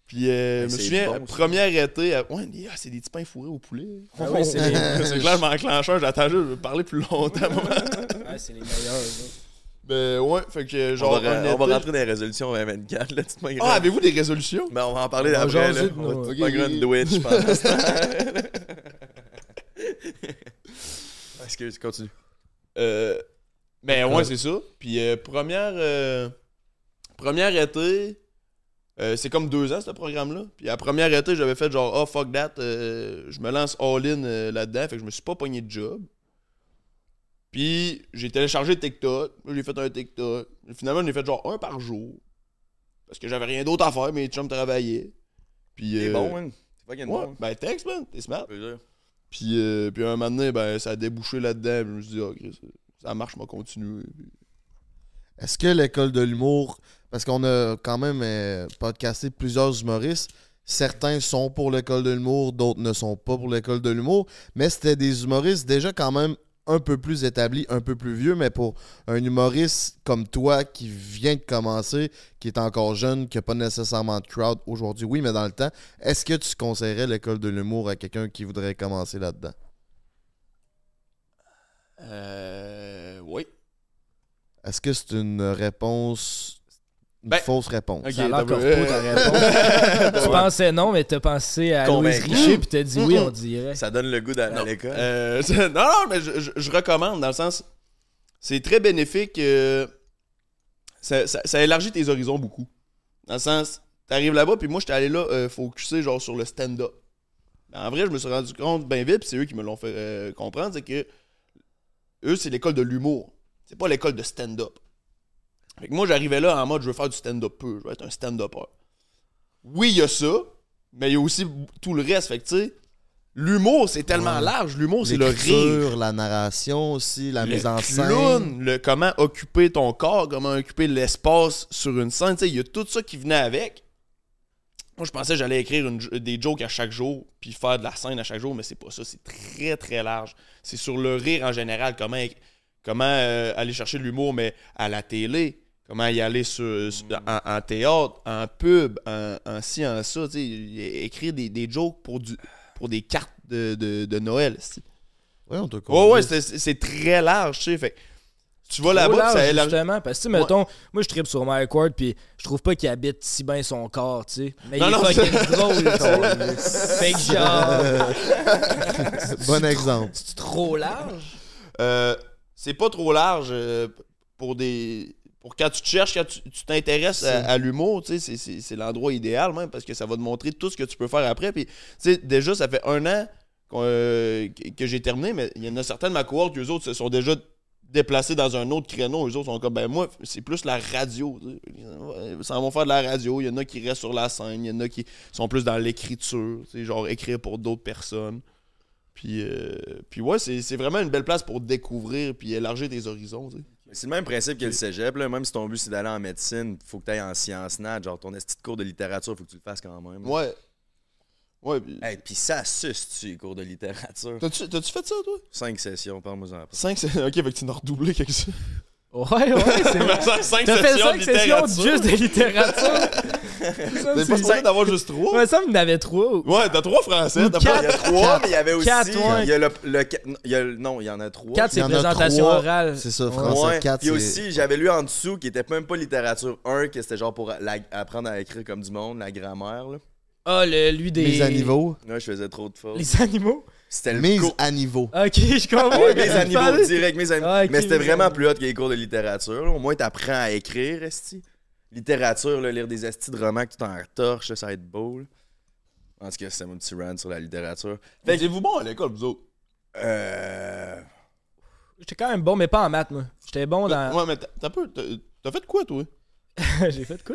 Puis, euh, Ben, je me souviens, bon, ça. première été, à- ouais, ah, c'est des petits pains fourrés au poulet. Ah oui, c'est les, c'est clair, je m'enclenche un, j'attends juste, je veux parler plus longtemps. [LAUGHS] ouais, c'est les meilleurs. là. ben ouais, fait que genre. on, va, on va rentrer dans les résolutions 2024, là, tu te Ah, avez-vous des résolutions? Ben, on va en parler On va après, là. jaser de On va [LAUGHS] [LAUGHS] une ok. Twitch, je pense. Excuse, continue. Euh, ben ouais, c'est ça. Puis euh, première, euh, première été, euh, c'est comme deux ans ce programme-là. Puis à première été, j'avais fait genre, oh fuck that, je me lance all-in là-dedans. Fait que je me suis pas pogné de job. Puis j'ai téléchargé TikTok. J'ai fait un TikTok. Finalement, j'en ai fait genre un par jour. Parce que j'avais rien d'autre à faire, mes chums travaillaient. Puis. T'es euh, bon, man. C'est fucking Ouais, bon. ben thanks, man. T'es smart. Puis, euh, puis un moment donné, ben, ça a débouché là-dedans. Je me suis dit, ah, ça marche, je vais continuer. Est-ce que l'école de l'humour, parce qu'on a quand même euh, podcasté plusieurs humoristes, certains sont pour l'école de l'humour, d'autres ne sont pas pour l'école de l'humour, mais c'était des humoristes déjà quand même un peu plus établis, un peu plus vieux, mais pour un humoriste comme toi qui vient de commencer, qui est encore jeune, qui n'a pas nécessairement de crowd aujourd'hui, oui, mais dans le temps, est-ce que tu conseillerais l'école de l'humour à quelqu'un qui voudrait commencer là-dedans? Euh. Oui. Est-ce que c'est une réponse, une Ben, fausse réponse? Ok, Ça a l'air t'as- corpo, ta [LAUGHS] réponse. tu pensais non, mais t'as pensé à Louise. Richer, puis t'as dit oui, on dirait. Ça donne le goût d'aller à l'école. Euh, [LAUGHS] non, non, mais je, je- je recommande dans le sens. C'est très bénéfique. euh, ça, ça- ça élargit tes horizons beaucoup. Dans le sens, t'arrives là-bas, puis moi, j'étais allé là, euh, focuser genre sur le stand-up. Mais En vrai, je me suis rendu compte bien vite, puis c'est eux qui me l'ont fait euh, comprendre, c'est que eux, c'est l'école de l'humour. C'est pas l'école de stand-up. Fait que moi, j'arrivais là en mode, je veux faire du stand-up peu, je veux être un stand-upper. Oui, il y a ça, mais il y a aussi tout le reste. Fait que, tu sais, L'humour, c'est tellement Ouais. large. L'humour, c'est le rire. La narration aussi, la mise en scène. clown, le comment occuper ton corps, comment occuper l'espace sur une scène. Tu sais, Il y a tout ça qui venait avec. Moi, je pensais que j'allais écrire une des jokes à chaque jour, puis faire de la scène à chaque jour, mais c'est pas ça. C'est très, très large. C'est sur le rire en général, comment, comment euh, aller chercher de l'humour, mais à la télé, comment y aller sur, sur- en, en théâtre, en pub, en, en ci, en ça. tu sais, é- écrire des, des jokes pour, du, pour des cartes de, de, de Noël. Ouais, on te Ouais, ouais, c'est c'est très large, tu sais. Fait tu vas là-bas, ça élargit. justement, parce que, tu sais, mettons, moi, je tripe sur Mike Ward, puis je trouve pas qu'il habite si bien son corps, tu sais. Mais Non, il est non, fucking drôle, [LAUGHS] tu sais. Fait que genre, [LAUGHS] Bon exemple. c'est trop large? Euh, c'est pas trop large euh, pour des. Pour quand tu te cherches, quand tu t'intéresses à, à l'humour, tu sais, c'est- l'endroit idéal même parce que ça va te montrer tout ce que tu peux faire après. Puis, tu sais, déjà, ça fait un an euh, que j'ai terminé, mais il y en a certains de ma cohorte qui, eux autres, se sont déjà déplacés dans un autre créneau. Eux autres sont comme, ben moi, c'est plus la radio. s'en vont faire de la radio. Il y en a qui restent sur la scène. Il y en a qui sont plus dans l'écriture. genre écrire pour d'autres personnes. Puis, euh, puis ouais, c'est c'est vraiment une belle place pour découvrir puis élargir tes horizons. C'est le même principe que le cégep. Là. Même si ton but c'est d'aller en médecine, faut que tu ailles en sciences nat. Genre ton esti de cours de littérature, faut que tu le fasses quand même. Ouais. Ouais. puis- Hey, puis ça suce, tu les cours de littérature. T'as-tu fait ça, toi? Cinq sessions, parle-moi-en après. 5 Ok, fait que tu n'as redoublé quelque chose. Ouais, ouais, c'est [LAUGHS] vrai. 5 T'as fait sessions cinq de sessions littérature. juste de littérature. [LAUGHS] T'es pas supposé d'avoir juste 3? Ouais, ça, il y en avait trois. Ouais, t'as 3 français. Il y a trois, mais il y avait aussi. Quatre, ouais. Il y a le. le- il y a le- non, il y en a trois. Quatre, Il y c'est en a présentation trois. orale. C'est ça, Ouais. français. Ouais. 4, Puis c'est- aussi, j'avais lu en dessous qui était même pas littérature 1, que c'était genre pour la- apprendre à écrire comme du monde, la grammaire. Là. Ah, le, lui des. À niveau. Là, je faisais trop de fautes. Les animaux? C'était le Mise cours- à niveau. Ok, je comprends. Ouais, mes [LAUGHS] animaux, direct, mes animaux. Ah, ok, mais c'était vraiment plus hot que les cours de littérature. là. Au moins, t'apprends à écrire, esti. Littérature, là, lire des estis de romans que tu t'en retorches, là, ça va être beau. là. En tout cas, c'était mon petit rant sur la littérature. Fait que, Étiez-vous bon à l'école, vous autres? euh... J'étais quand même bon, mais pas en maths, moi. J'étais bon dans. Ouais, mais t'as t'as peu- t'as- t'as fait quoi, toi? [LAUGHS] J'ai fait quoi?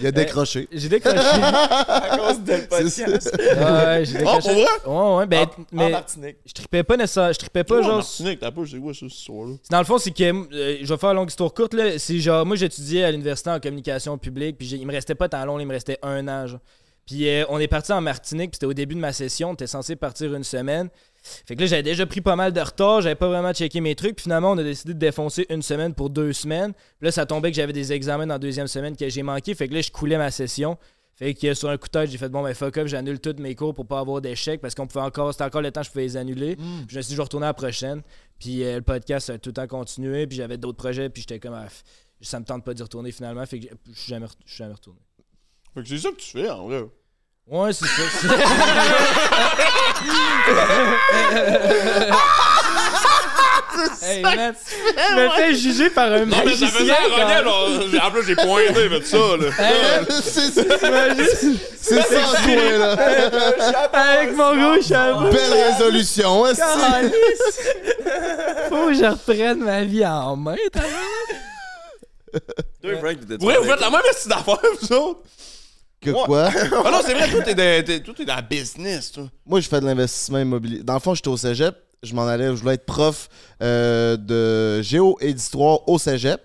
Il a décroché. J'ai décroché. [LAUGHS] à cause de le podcast. ouais, j'ai Oh, décroché. pour vrai? Ouais, ouais, ben, En- en Martinique. je tripais pas nécessairement. Je tripais pas, genre. Martinique, t'as peu, c'est quoi, ça, ce soir-là? Dans le fond, c'est que euh, je vais faire une longue histoire courte là. C'est genre moi j'étudiais à l'université en communication publique, puis il me restait pas tant long, là, il me restait un an. genre. Puis euh, on est parti en Martinique, puis c'était au début de ma session, on était censé partir une semaine. Fait que là j'avais déjà pris pas mal de retard, j'avais pas vraiment checké mes trucs, puis finalement on a décidé de défoncer une semaine pour deux semaines. Puis là ça tombait que j'avais des examens dans la deuxième semaine que j'ai manqué, fait que là je coulais ma session. Fait que sur un coup de tête, j'ai fait bon ben fuck up, j'annule tous mes cours pour pas avoir d'échecs parce qu'on pouvait encore c'était encore le temps que je pouvais les annuler. Puis je me suis dit je retourner à la prochaine. Puis euh, le podcast a tout le temps continué, puis j'avais d'autres projets, puis j'étais comme ah, ça me tente pas d'y retourner finalement, fait que j'ai- je suis jamais, re- je suis jamais retourné. Fait que c'est ça que tu fais, en vrai. Ouais, c'est ça. [LAUGHS] hey, man, je me fais juger par un Non, mais ça magicien. faisait quand un même. là. En plus, j'ai pointé, mais ça, là. Hey, c'est c'est ça, toi, là. Avec mon gros chapeau. Belle résolution, hein, c'est- Calice. Faut que je reprenne ma vie en main, t'as Toi, Frank, Ouais, vous faites la même petite d'affaires, vous autres. Que quoi? [LAUGHS] Ah non, c'est vrai, dans- t'es- toi, t'es dans la business, toi. Moi, je fais de l'investissement immobilier. Dans le fond, j'étais au cégep. Je m'en allais, je voulais être prof euh, de géo et d'histoire au cégep.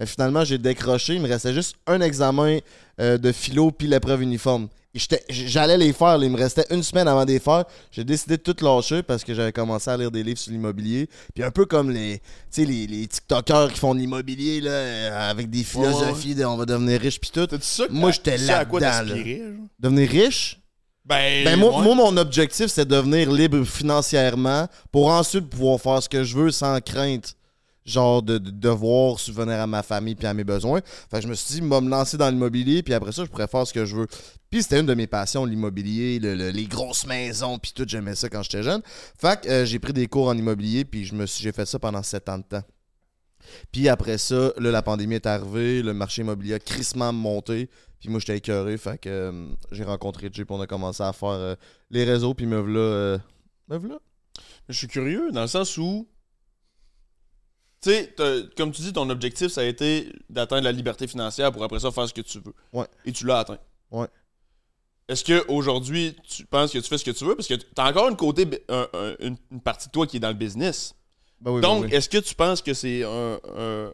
Euh, finalement, j'ai décroché. Il me restait juste un examen euh, de philo puis l'épreuve uniforme. J'allais les faire. là. Il me restait une semaine avant de les faire. J'ai décidé de tout lâcher parce que j'avais commencé à lire des livres sur l'immobilier. Puis un peu comme les, les, les TikTokers qui font de l'immobilier là, avec des philosophies de on va devenir riche puis tout. T'as-tu ça? que- Moi, j'étais là-dedans, là. Devenir riche? Ben, Ben moi, ouais. moi, mon objectif, c'est de devenir libre financièrement pour ensuite pouvoir faire ce que je veux sans crainte. Genre de, de devoir subvenir à ma famille puis à mes besoins. Fait que je me suis dit, moi, me lancer dans l'immobilier, puis après ça, je pourrais faire ce que je veux. Puis c'était une de mes passions, l'immobilier, le- le- les grosses maisons, puis tout, j'aimais ça quand j'étais jeune. Fait que euh, j'ai pris des cours en immobilier, puis j'ai fait ça pendant sept ans de temps. Puis après ça, là, la pandémie est arrivée, le marché immobilier a crissement monté. Puis moi, j'étais écœuré, fait que euh, j'ai rencontré Jay, puis on a commencé à faire euh, les réseaux, puis me voilà. me voilà. Je suis curieux dans le sens où. Tu sais, comme tu dis, ton objectif, ça a été d'atteindre la liberté financière pour après ça faire ce que tu veux. Ouais. Et tu l'as atteint. Ouais. est-ce qu'aujourd'hui, tu penses que tu fais ce que tu veux? Parce que t'as encore une, côté, un- un- une, partie de toi qui est dans le business. Ben oui, ben Donc, oui. est-ce que tu penses que c'est un, un-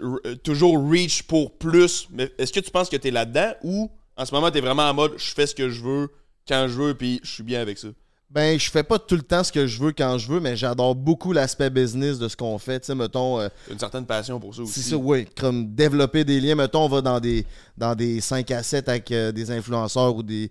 r- toujours reach pour plus? Mais est-ce que tu penses que tu es là-dedans ou en ce moment, tu es vraiment en mode je fais ce que je veux quand je veux puis je suis bien avec ça? Ben, je fais pas tout le temps ce que je veux quand je veux, mais j'adore beaucoup l'aspect business de ce qu'on fait. Tu sais, mettons, euh, une certaine passion pour ça aussi. c'est ça, oui. Comme développer des liens. Mettons, on va dans des, dans des 5 à 7 avec euh, des influenceurs ou des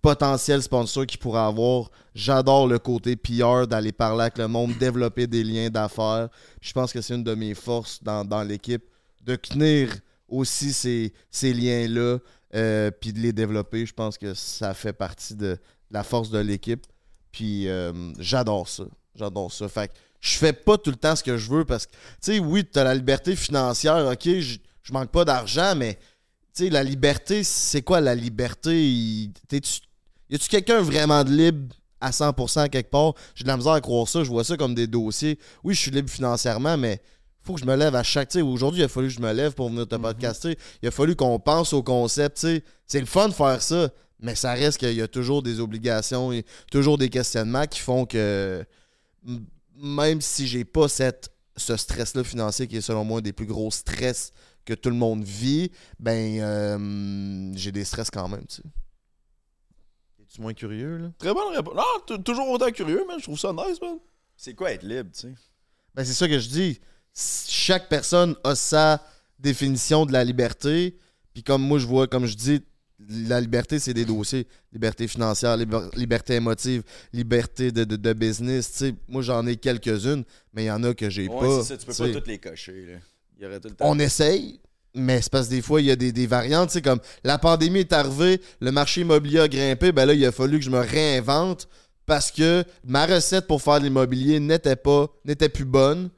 potentiels sponsors qui pourraient avoir. J'adore le côté PR, d'aller parler avec le monde, [CLEARS THROAT] développer des liens d'affaires. Je pense que c'est une de mes forces dans, dans l'équipe, de tenir aussi ces, ces liens-là, euh, puis de les développer. Je pense que ça fait partie de la force de l'équipe. Puis euh, j'adore ça. J'adore ça. Fait que je fais pas tout le temps ce que je veux parce que, tu sais, oui, tu as la liberté financière, ok, je manque pas d'argent, mais, tu sais, la liberté, c'est quoi la liberté? Il- t'es-tu- Y a-tu quelqu'un vraiment de libre à 100% quelque part? J'ai de la misère à croire ça. Je vois ça comme des dossiers. Oui, je suis libre financièrement, mais faut que je me lève à chaque. Tu sais, aujourd'hui, il a fallu que je me lève pour venir te podcaster. Il a fallu qu'on pense au concept. Tu sais, c'est le fun de faire ça, mais ça reste qu'il y a toujours des obligations et toujours des questionnements qui font que même si j'ai pas cette, ce stress-là financier qui est selon moi un des plus gros stress que tout le monde vit, ben euh, j'ai des stress quand même, tu sais. Es-tu moins curieux, là? Très bonne réponse. Non, toujours autant curieux, man. Je trouve ça nice, man. C'est quoi être libre, tu sais? Ben, c'est ça que je dis. Chaque personne a sa définition de la liberté. Puis comme moi, je vois, comme je dis, la liberté, c'est des dossiers. Liberté financière, liber- liberté émotive, liberté de, de- de business. tu sais. moi, j'en ai quelques-unes, mais il y en a que j'ai Ouais, pas. c'est ça, tu peux pas toutes les cocher, là. Il y aurait tout le temps. On essaye, mais c'est parce que des fois, il y a des, des variantes. tu sais, comme la pandémie est arrivée, le marché immobilier a grimpé, ben là, il a fallu que je me réinvente parce que ma recette pour faire de l'immobilier n'était pas, n'était plus bonne.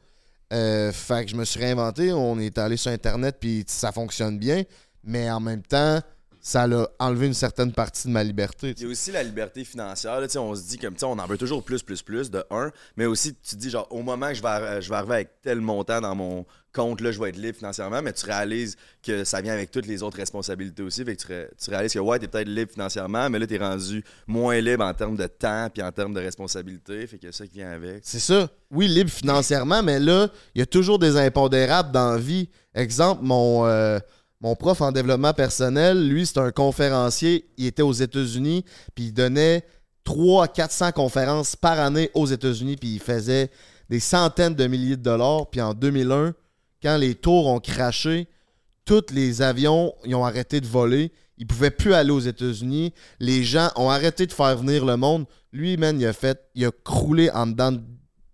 Euh, fait que je me suis réinventé. On est allé sur Internet, puis ça fonctionne bien. Mais en même temps, ça a enlevé une certaine partie de ma liberté. Il y a aussi la liberté financière. Là, on se dit comme on en veut toujours plus, plus, plus de un. Mais aussi, tu te dis genre au moment que je vais, je vais arriver avec tel montant dans mon compte, là, je vais être libre financièrement, mais tu réalises que ça vient avec toutes les autres responsabilités aussi. Fait que tu, ré- tu réalises que ouais, t'es peut-être libre financièrement, mais là, t'es rendu moins libre en termes de temps puis en termes de responsabilité. Fait que c'est ça qui vient avec. C'est ça. Oui, libre financièrement, mais là, il y a toujours des impondérables dans la vie. Exemple, mon, euh, mon prof en développement personnel, lui, c'est un conférencier. Il était aux États-Unis, puis il donnait 300 à 400 conférences par année aux États-Unis, puis il faisait des centaines de milliers de dollars. Puis en 2001, quand les tours ont craché, tous les avions ils ont arrêté de voler. Ils pouvaient plus aller aux États-Unis. Les gens ont arrêté de faire venir le monde. Lui, man, il a fait, il a croulé en dedans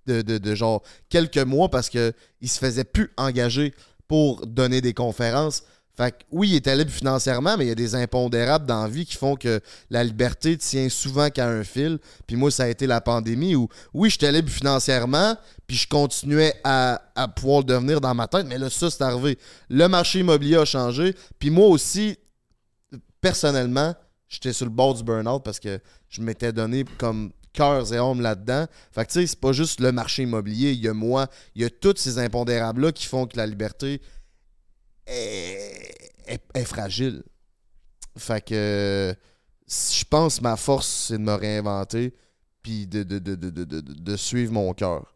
de, de- de genre quelques mois parce que il se faisait plus engager pour donner des conférences. Fait que oui, il était libre financièrement, mais il y a des impondérables dans la vie qui font que la liberté tient souvent qu'à un fil. Puis moi, ça a été la pandémie où, oui, j'étais libre financièrement, puis je continuais à, pouvoir le devenir dans ma tête, mais là, ça, c'est arrivé. Le marché immobilier a changé, puis moi aussi, personnellement, j'étais sur le bord du burn-out parce que je m'étais donné comme cœurs et âmes là-dedans. Fait que tu sais, c'est pas juste le marché immobilier, il y a moi, il y a tous ces impondérables-là qui font que la liberté est, fragile. Fait que je pense que ma force, c'est de me réinventer puis de, de, de, de, suivre mon cœur.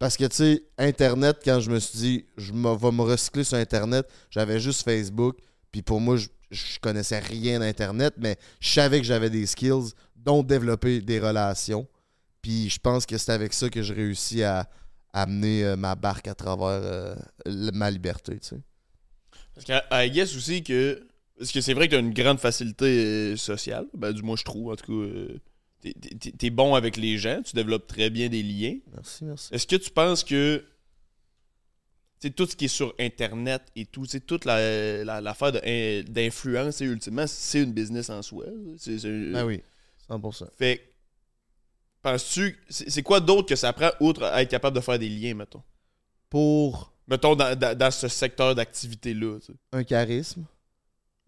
Parce que, tu sais, Internet, quand je me suis dit, je vais me recycler sur Internet, j'avais juste Facebook. Puis pour moi, je, je connaissais rien d'Internet, mais je savais que j'avais des skills, dont développer des relations. Puis je pense que c'est avec ça que j'ai réussi à, amener euh, ma barque à travers euh, ma liberté, tu sais. Parce que, I guess aussi que. Parce que c'est vrai que t'as une grande facilité euh, sociale. Ben, du moins, je trouve. En tout cas, euh, t'es- t'es t'es bon avec les gens. Tu développes très bien des liens. Merci, merci. Est-ce que tu penses que. Tu sais, tout ce qui est sur Internet et tout, c'est toute la- la- l'affaire de- d'influence, et ultimement, c'est une business en soi. C'est, c'est- Ben oui, 100%. Fait penses-tu. C'est c'est quoi d'autre que ça prend, outre à être capable de faire des liens, mettons? Pour Mettons dans, dans- dans ce secteur d'activité-là, tu sais. un charisme,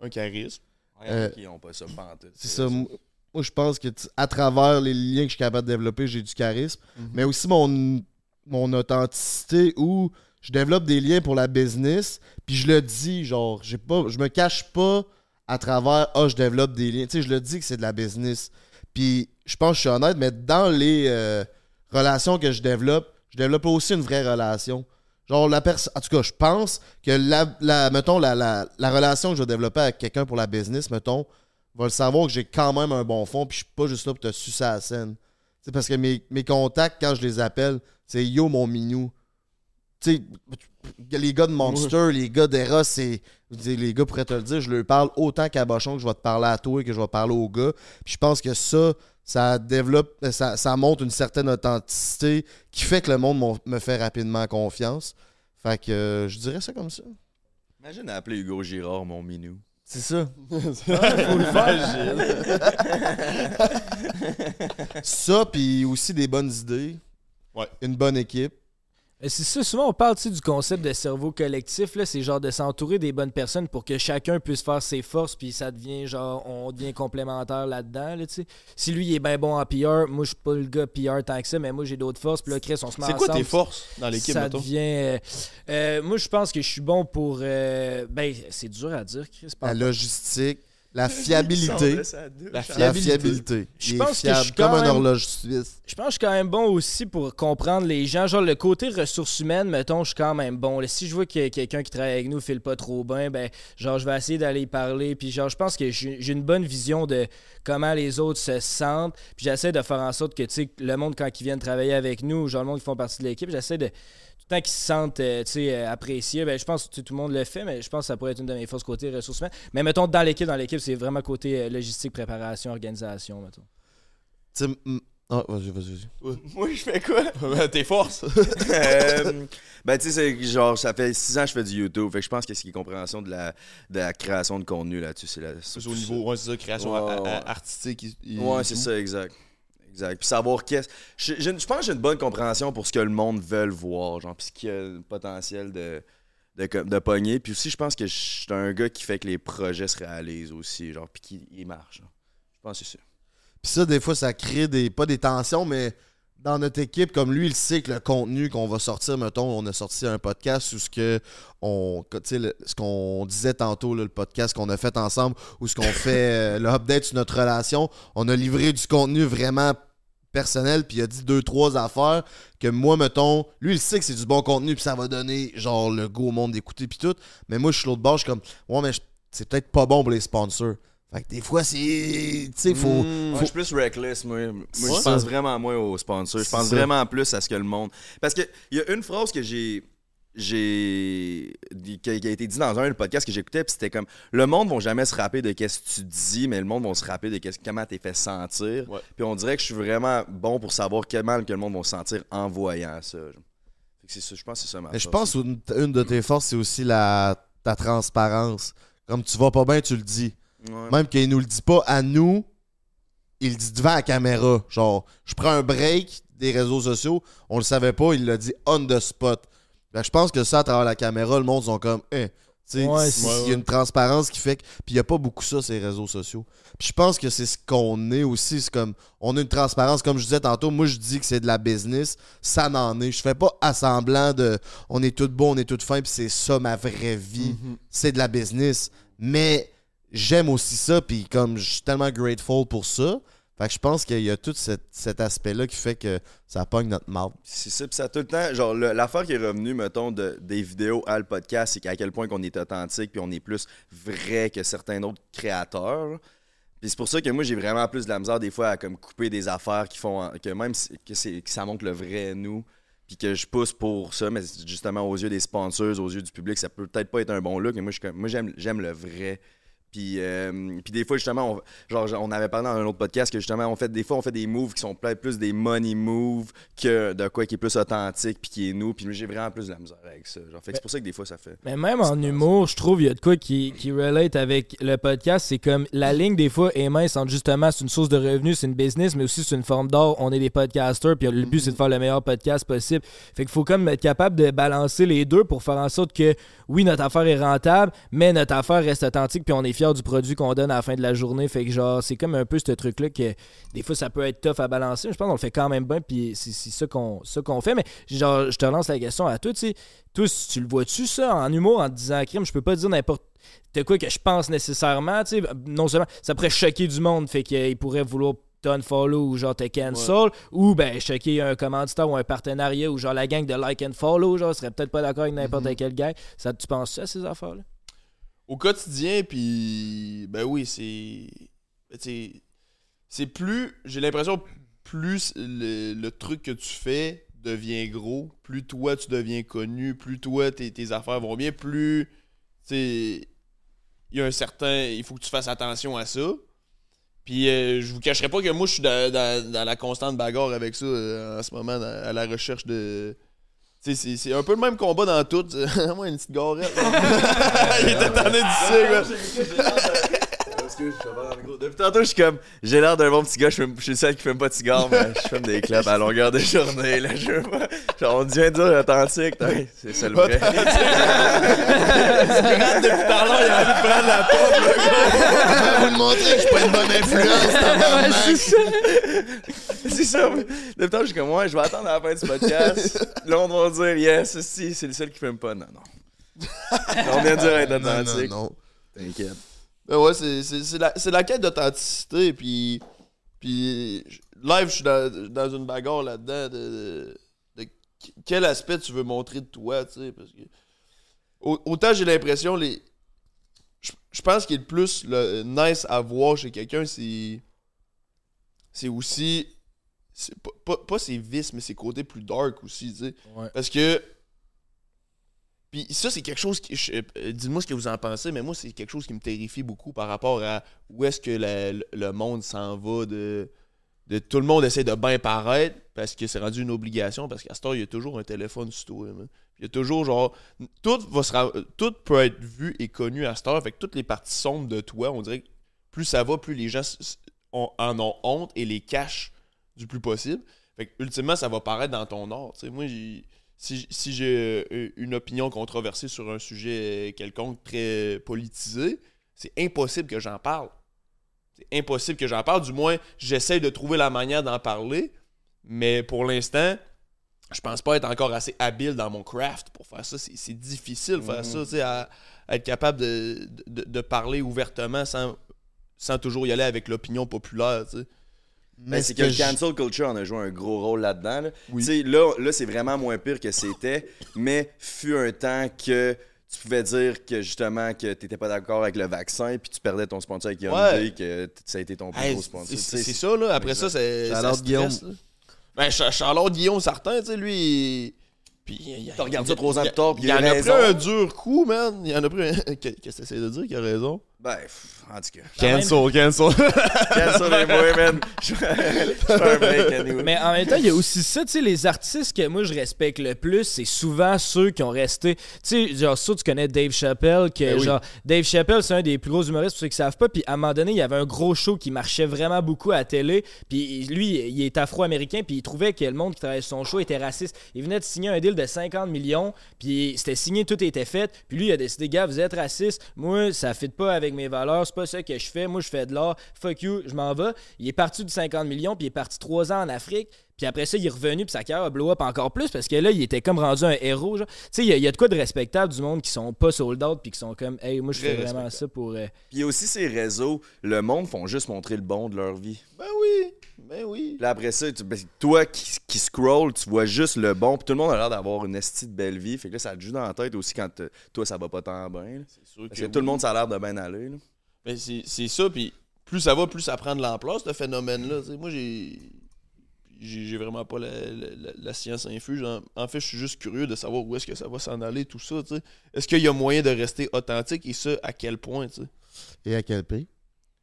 un charisme. Ouais, Euh, qui ont pas ça pantoute. c'est ça. Moi, moi, je pense que tu- à travers les liens que je suis capable de développer, j'ai du charisme. Mais aussi mon, mon authenticité où je développe des liens pour la business. Puis je le dis, genre, j'ai pas, je me cache pas à travers ah je développe des liens. Tu sais, je le dis que c'est de la business. Puis je pense que je suis honnête, mais dans les euh, relations que je développe, je développe aussi une vraie relation. Genre la personne. En tout cas, je pense que la, la mettons, la, la, la relation que je vais développer avec quelqu'un pour la business, mettons, va le savoir que j'ai quand même un bon fond, puis je suis pas juste là pour te sucer à la scène. C'est parce que mes, mes contacts, quand je les appelle, c'est yo mon minou. Tu sais, les gars de Monster, les gars d'Eros, c'est. Les gars pourraient te le dire, je leur parle autant qu'à Bochon que je vais te parler à toi et que je vais parler aux gars. Puis je pense que ça, ça développe, ça, ça montre une certaine authenticité qui fait que le monde me fait rapidement confiance. Fait que euh, je dirais ça comme ça. Imagine appeler Hugo Girard mon minou. C'est ça. Ça, puis aussi des bonnes idées. Ouais. Une bonne équipe. Mais C'est ça, souvent on parle du concept de cerveau collectif, là, c'est genre de s'entourer des bonnes personnes pour que chacun puisse faire ses forces, puis ça devient genre, on devient complémentaire là-dedans, là, tu sais. Si lui il est bien bon en PR, moi je suis pas le gars PR tant que ça, mais moi j'ai d'autres forces, puis là Chris on se met C'est quoi tes forces dans l'équipe, ça mettons? devient... euh, euh, moi je pense que je suis bon pour... euh, ben, c'est dur à dire, Chris. La logistique, [LAUGHS] la fiabilité. La La fiabilité. Je Il est pense que je suis comme quand un même- horloge suisse. Je pense que je suis quand même bon aussi pour comprendre les gens. Genre, le côté ressources humaines, mettons, je suis quand même bon. Là, si je vois que quelqu'un qui travaille avec nous file pas trop bien, ben, genre, je vais essayer d'aller y parler. Puis, genre, je pense que j'ai j'ai une bonne vision de comment les autres se sentent. Puis, j'essaie de faire en sorte que, tu sais, le monde, quand ils viennent travailler avec nous, genre, le monde qui font partie de l'équipe, j'essaie de. Temps qu'ils se sentent euh, tu sais, euh, appréciés, ben, je pense que tout le monde le fait, mais je pense que ça pourrait être une de mes forces côté ressources humaines. Mais mettons, dans l'équipe, dans l'équipe, c'est vraiment côté euh, logistique, préparation, organisation, mettons. Tu sais, ah, vas-y, vas-y, vas-y. [LAUGHS] Moi, je fais quoi? [LAUGHS] Tes forces. [LAUGHS] Euh, ben, tu sais, c'est genre, ça fait 6 ans que je fais du YouTube. Fait que je pense que ce qui est compréhension de la, de la création de contenu là-dessus, c'est la. C'est au niveau, ouais, c'est ça, création Ouais, ouais. artistique. et- et Ouais, tout. c'est ça, exact. Exact. Puis savoir qu'est-ce. Je, je- pense que j'ai une bonne compréhension pour ce que le monde veut voir, genre, puis ce qu'il y a le potentiel de, de, de pogner. Puis aussi, je pense que je suis un gars qui fait que les projets se réalisent aussi, genre, puis qu'ils marchent. Je pense que c'est ça. Puis ça, des fois, ça crée des. pas des tensions, mais dans notre équipe, comme lui, il sait que le contenu qu'on va sortir, mettons, on a sorti un podcast où ce que on. le- ce qu'on disait tantôt, là, le podcast qu'on a fait ensemble, où ce qu'on [LAUGHS] fait euh, le update sur notre relation, on a livré du contenu vraiment personnel, puis il a dit deux, trois affaires que moi, mettons, lui, il sait que c'est du bon contenu, puis ça va donner, genre, le go au monde d'écouter, puis tout. Mais moi, je suis l'autre bord, je suis comme, ouais, mais c'est peut-être pas bon pour les sponsors. Fait que des fois, c'est. Tu sais, faut. Moi, je suis plus reckless, moi. Je ça. pense vraiment moins aux sponsors. Je pense ça. vraiment plus à ce que le monde. Parce qu'il y a une phrase que j'ai. J'ai. qui a qui a été dit dans un des podcasts que j'écoutais, puis c'était comme Le monde va jamais se rappeler de qu'est-ce que tu dis, mais le monde va se rappeler de qu'est-ce- comment t'es fait sentir. Puis on dirait que je suis vraiment bon pour savoir comment que le monde va se sentir en voyant ça. c'est je pense que c'est ça ma je pense une, une de tes forces, c'est aussi la, ta transparence. Comme tu vas pas bien, tu le dis. Ouais. Même qu'il nous le dit pas à nous, il le dit devant la caméra. Genre, je prends un break des réseaux sociaux, on le savait pas, il l'a dit on the spot. Je pense que ça, à travers la caméra, le monde sont comme, eh. Tu sais, Ouais, il c'est- y a une transparence qui fait que. Puis il n'y a pas beaucoup ça, ces réseaux sociaux. Puis je pense que c'est ce qu'on est aussi. C'est comme. On a une transparence. Comme je disais tantôt, moi je dis que c'est de la business. Ça n'en est. Je fais pas assemblant de. On est tout beau, on est tout fin, puis c'est ça ma vraie vie. C'est de la business. Mais j'aime aussi ça, puis comme je suis tellement grateful pour ça. Fait que je pense qu'il y a tout cet, aspect-là qui fait que ça pogne notre marde. C'est ça, puis ça tout le temps. Genre, l'affaire qui est revenue, mettons, de, des vidéos à le podcast, c'est qu'à quel point qu'on est authentique, puis on est plus vrai que certains autres créateurs. Puis c'est pour ça que moi, j'ai vraiment plus de la misère des fois à comme couper des affaires qui font. que même que, que ça montre le vrai nous, puis que je pousse pour ça, mais justement aux yeux des sponsors, aux yeux du public, ça peut peut-être pas être un bon look, mais moi, moi j'aime le vrai. Puis, euh, puis des fois, justement, on, genre, on avait parlé dans un autre podcast que justement, on fait, des fois, on fait des moves qui sont peut-être plus des money moves que de quoi qui est plus authentique puis qui est nous. Puis moi, j'ai vraiment plus de la misère avec ça. Genre, fait c'est pour ça que des fois, ça fait. Mais même en humour, je trouve il y a de quoi qui, qui relate avec le podcast. C'est comme la ligne, des fois, est mince entre justement, c'est une source de revenus, c'est une business, mais aussi c'est une forme d'art. On est des podcasters, puis le but, c'est de faire le meilleur podcast possible. Fait qu'il faut comme être capable de balancer les deux pour faire en sorte que, oui, notre affaire est rentable, mais notre affaire reste authentique, puis on est fier du produit qu'on donne à la fin de la journée. Fait que, genre, c'est comme un peu ce truc-là que des fois, ça peut être tough à balancer. Mais je pense qu'on le fait quand même bien, puis c'est ça qu'on fait. Mais, genre, je te lance la question à toi, tu sais. Toi, si tu le vois-tu, ça, en humour, en te disant crime, je peux pas dire n'importe. de quoi que je pense nécessairement, tu sais, non seulement ça pourrait choquer du monde, fait qu'il pourrait vouloir t'unfollow ou genre te cancel, ou ben choquer un commanditaire ou un partenariat ou genre la gang de like and follow, genre serait peut-être pas d'accord avec n'importe Mhm. quel gars. Ça, tu penses ça à ces affaires-là? Au quotidien, puis. Ben oui, c'est. ben, C'est plus. J'ai l'impression, plus le, le truc que tu fais devient gros, plus toi tu deviens connu, plus toi tes, tes affaires vont bien, plus. Tu. Il y a un certain. Il faut que tu fasses attention à ça. Puis euh, je vous cacherai pas que moi je suis dans, dans- la constante bagarre avec ça euh, en ce moment, à la recherche de. C'est- un peu le même combat dans tout. [LAUGHS] Moi, une petite garette. [LAUGHS] Il était tanné du cigare. Je suis le micro. Depuis tantôt, je suis comme. J'ai l'air d'un bon petit gars, je, fume- je suis le seul qui fume pas de cigare, mais je fume des clopes à longueur de journée. Là, je. Genre, on vient de dire authentique. C'est ça le vrai. [LAUGHS] Depuis l'heure, il a envie de prendre la porte. Je vais vous le montrer que je suis pas une bonne influence. C'est ça. oui. Depuis tantôt, je suis comme, ouais, je vais attendre à la fin du podcast. Là, on va dire, yes, si, c'est le seul qui fume pas. Non, non. [LAUGHS] on vient de dire être Non, non, authentique. non. Ben ouais, c'est, la, la quête d'authenticité. Puis, puis live, je suis dans, dans une bagarre là-dedans de, de- de quel aspect tu veux montrer de toi, tu sais. Parce que au- autant j'ai l'impression, les. Je, je pense qu'il est le plus le, nice à voir chez quelqu'un, c'est. C'est aussi. C'est pas, pas, pas ses vices, mais ses côtés plus dark aussi, tu sais. Ouais. Parce que. Puis ça, c'est quelque chose qui. euh, Dites-moi ce que vous en pensez, mais moi, c'est quelque chose qui me terrifie beaucoup par rapport à où est-ce que le, monde s'en va de, de. Tout le monde essaie de bien paraître parce que c'est rendu une obligation. Parce qu'à ce temps, il y a toujours un téléphone sur toi. man. Il y a toujours genre. Tout, va se tout peut être vu et connu à cette heure. Fait que toutes les parties sombres de toi, on dirait que plus ça va, plus les gens en ont honte et les cachent du plus possible. Fait que ultimement, ça va paraître dans ton art. moi, j'ai si, si j'ai euh, une opinion controversée sur un sujet quelconque très politisé, c'est impossible que j'en parle. C'est impossible que j'en parle. Du moins, j'essaie de trouver la manière d'en parler. Mais pour l'instant, je pense pas être encore assez habile dans mon craft pour faire ça. C'est difficile de faire ça, tu sais, à, à être capable de, de- de parler ouvertement sans, sans toujours y aller avec l'opinion populaire, tu sais. Mais ce c'est que, le cancel culture en a joué un gros rôle là-dedans. là. Oui. Tu là, là c'est vraiment moins pire que c'était, mais fut un temps que tu pouvais dire que justement que t'étais pas d'accord avec le vaccin puis tu perdais ton sponsor avec Hyundai, Ouais. que ça a été ton plus Hey, gros sponsor. c'est- Tu ça, là. Après ça, c'est. Charlotte Guillaume. Ben, Cha- Charlotte Guillaume, certain, tu sais, lui. il- Puis, il, Tu regardes ça trois ans il- plus tard, puis il a en a pris un dur coup, man. Il en a pris un. Qu'est- [LAUGHS] Qu'est-ce que t'essaies de dire qu'il a raison? Ben, pff, en tout cas. Cancel, cancel. [LAUGHS] Cancel les moi, man. Je fais [LAUGHS] je fais un break à nous. Mais en même temps, il y a aussi ça, tu sais, les artistes que moi je respecte le plus, c'est souvent ceux qui ont resté. Tu sais, genre, ça, tu connais Dave Chappelle, que Ben oui. genre, Dave Chappelle, c'est un des plus gros humoristes pour ceux qui savent pas. Puis à un moment donné, il y avait un gros show qui marchait vraiment beaucoup à la télé. Puis lui, il est afro-américain, puis il trouvait que le monde qui travaillait sur son show était raciste. Il venait de signer un deal de 50 millions, puis c'était signé, tout était fait. Puis lui, il a décidé, gars, vous êtes raciste. Moi, ça fit pas avec mes valeurs, c'est pas ça que je fais. Moi, je fais de l'art. Fuck you, je m'en vais. Il est parti du 50 millions, puis il est parti trois ans en Afrique. Puis après ça, il est revenu, puis sa carrière a blow up encore plus parce que là, il était comme rendu un héros. Tu sais, il y, a- il y a de quoi de respectable du monde qui sont pas sold out, puis qui sont comme, hey, moi, je fais vraiment ça pour. euh, Puis il y a aussi ces réseaux, le monde font juste montrer le bon de leur vie. Ben oui. Ben oui. Puis là, après ça, tu- ben, toi qui, qui scroll, tu vois juste le bon. Puis tout le monde a l'air d'avoir une estie de belle vie. Fait que là, ça te joue dans la tête aussi quand toi, ça va pas tant bien. là. C'est sûr Parce que tout le monde, ça a l'air de bien aller. là. Ben, c'est c'est ça, puis plus ça va, plus ça prend de l'ampleur, ce phénomène-là. Tu sais, Moi, j'ai. J'ai j'ai vraiment pas la, la- la- la science infuse. En, en fait, je suis juste curieux de savoir où est-ce que ça va s'en aller, tout ça. tu sais. Est-ce qu'il y a moyen de rester authentique et ça, à quel point, tu sais? Et à quel prix?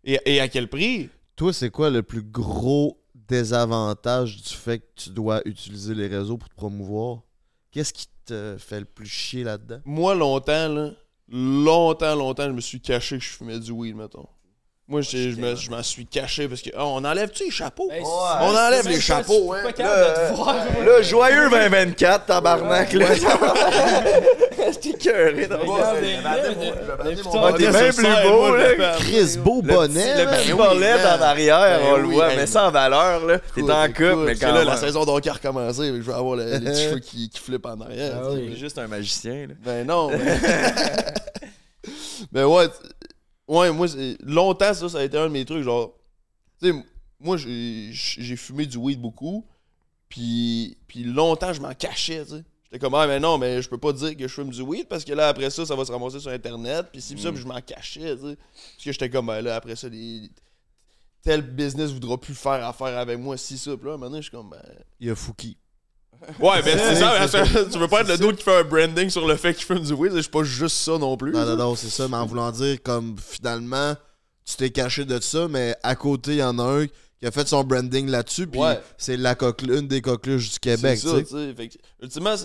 Et, et à quel prix? Toi, c'est quoi le plus gros désavantage du fait que tu dois utiliser les réseaux pour te promouvoir? Qu'est-ce qui te fait le plus chier là-dedans? Moi, longtemps, longtemps, longtemps, je me suis caché que je fumais du weed, mettons. Moi, je, je me- je m'en suis caché parce que. Ah, on enlève-tu les chapeaux? hey, On enlève les chapeaux, hein. Pas capable de te voir. Là, joyeux 2024, tabarnak. Là, [LAUGHS] T'es cœuré Ah, t'es bien plus beau, là. Chris, beau Le bonnet, le petit Ben en arrière, Ben on le voit, mais ça en valeur, là. T'es en couple, mais parce que quand là, la saison d'hockey a recommencé, je vais avoir le- les [LAUGHS] petits cheveux qui, qui flippent en arrière. Ah juste un magicien, là. Ben non. Mais, Mais [LAUGHS] ouais, ouais, moi, longtemps, ça, ça a été un de mes trucs. Genre, tu sais, moi, j'ai fumé du weed beaucoup. Puis, puis longtemps, je m'en cachais, tu sais. J'étais comme, ah, mais non, mais je peux pas dire que je fume du weed parce que là, après ça, ça va se ramasser sur Internet. Puis si, ça, puis je m'en cachais, tu sais. Parce que j'étais comme, ben là, après ça, des- tel business voudra plus faire affaire avec moi, si ça. Puis là, maintenant, je suis comme, ben. Il y a Fouki. Ouais, ben c'est ça, tu veux pas être le dude qui fait un branding sur le fait qu'il fume du weed, je suis pas juste ça non plus. Non, non, non, c'est ça, mais en voulant dire, comme finalement, tu t'es caché de ça, mais à côté, il y en a un qui a fait son branding là-dessus, puis Ouais. c'est la coqueluche, une des coqueluches du Québec, C'est ça, tu sais. ultimement,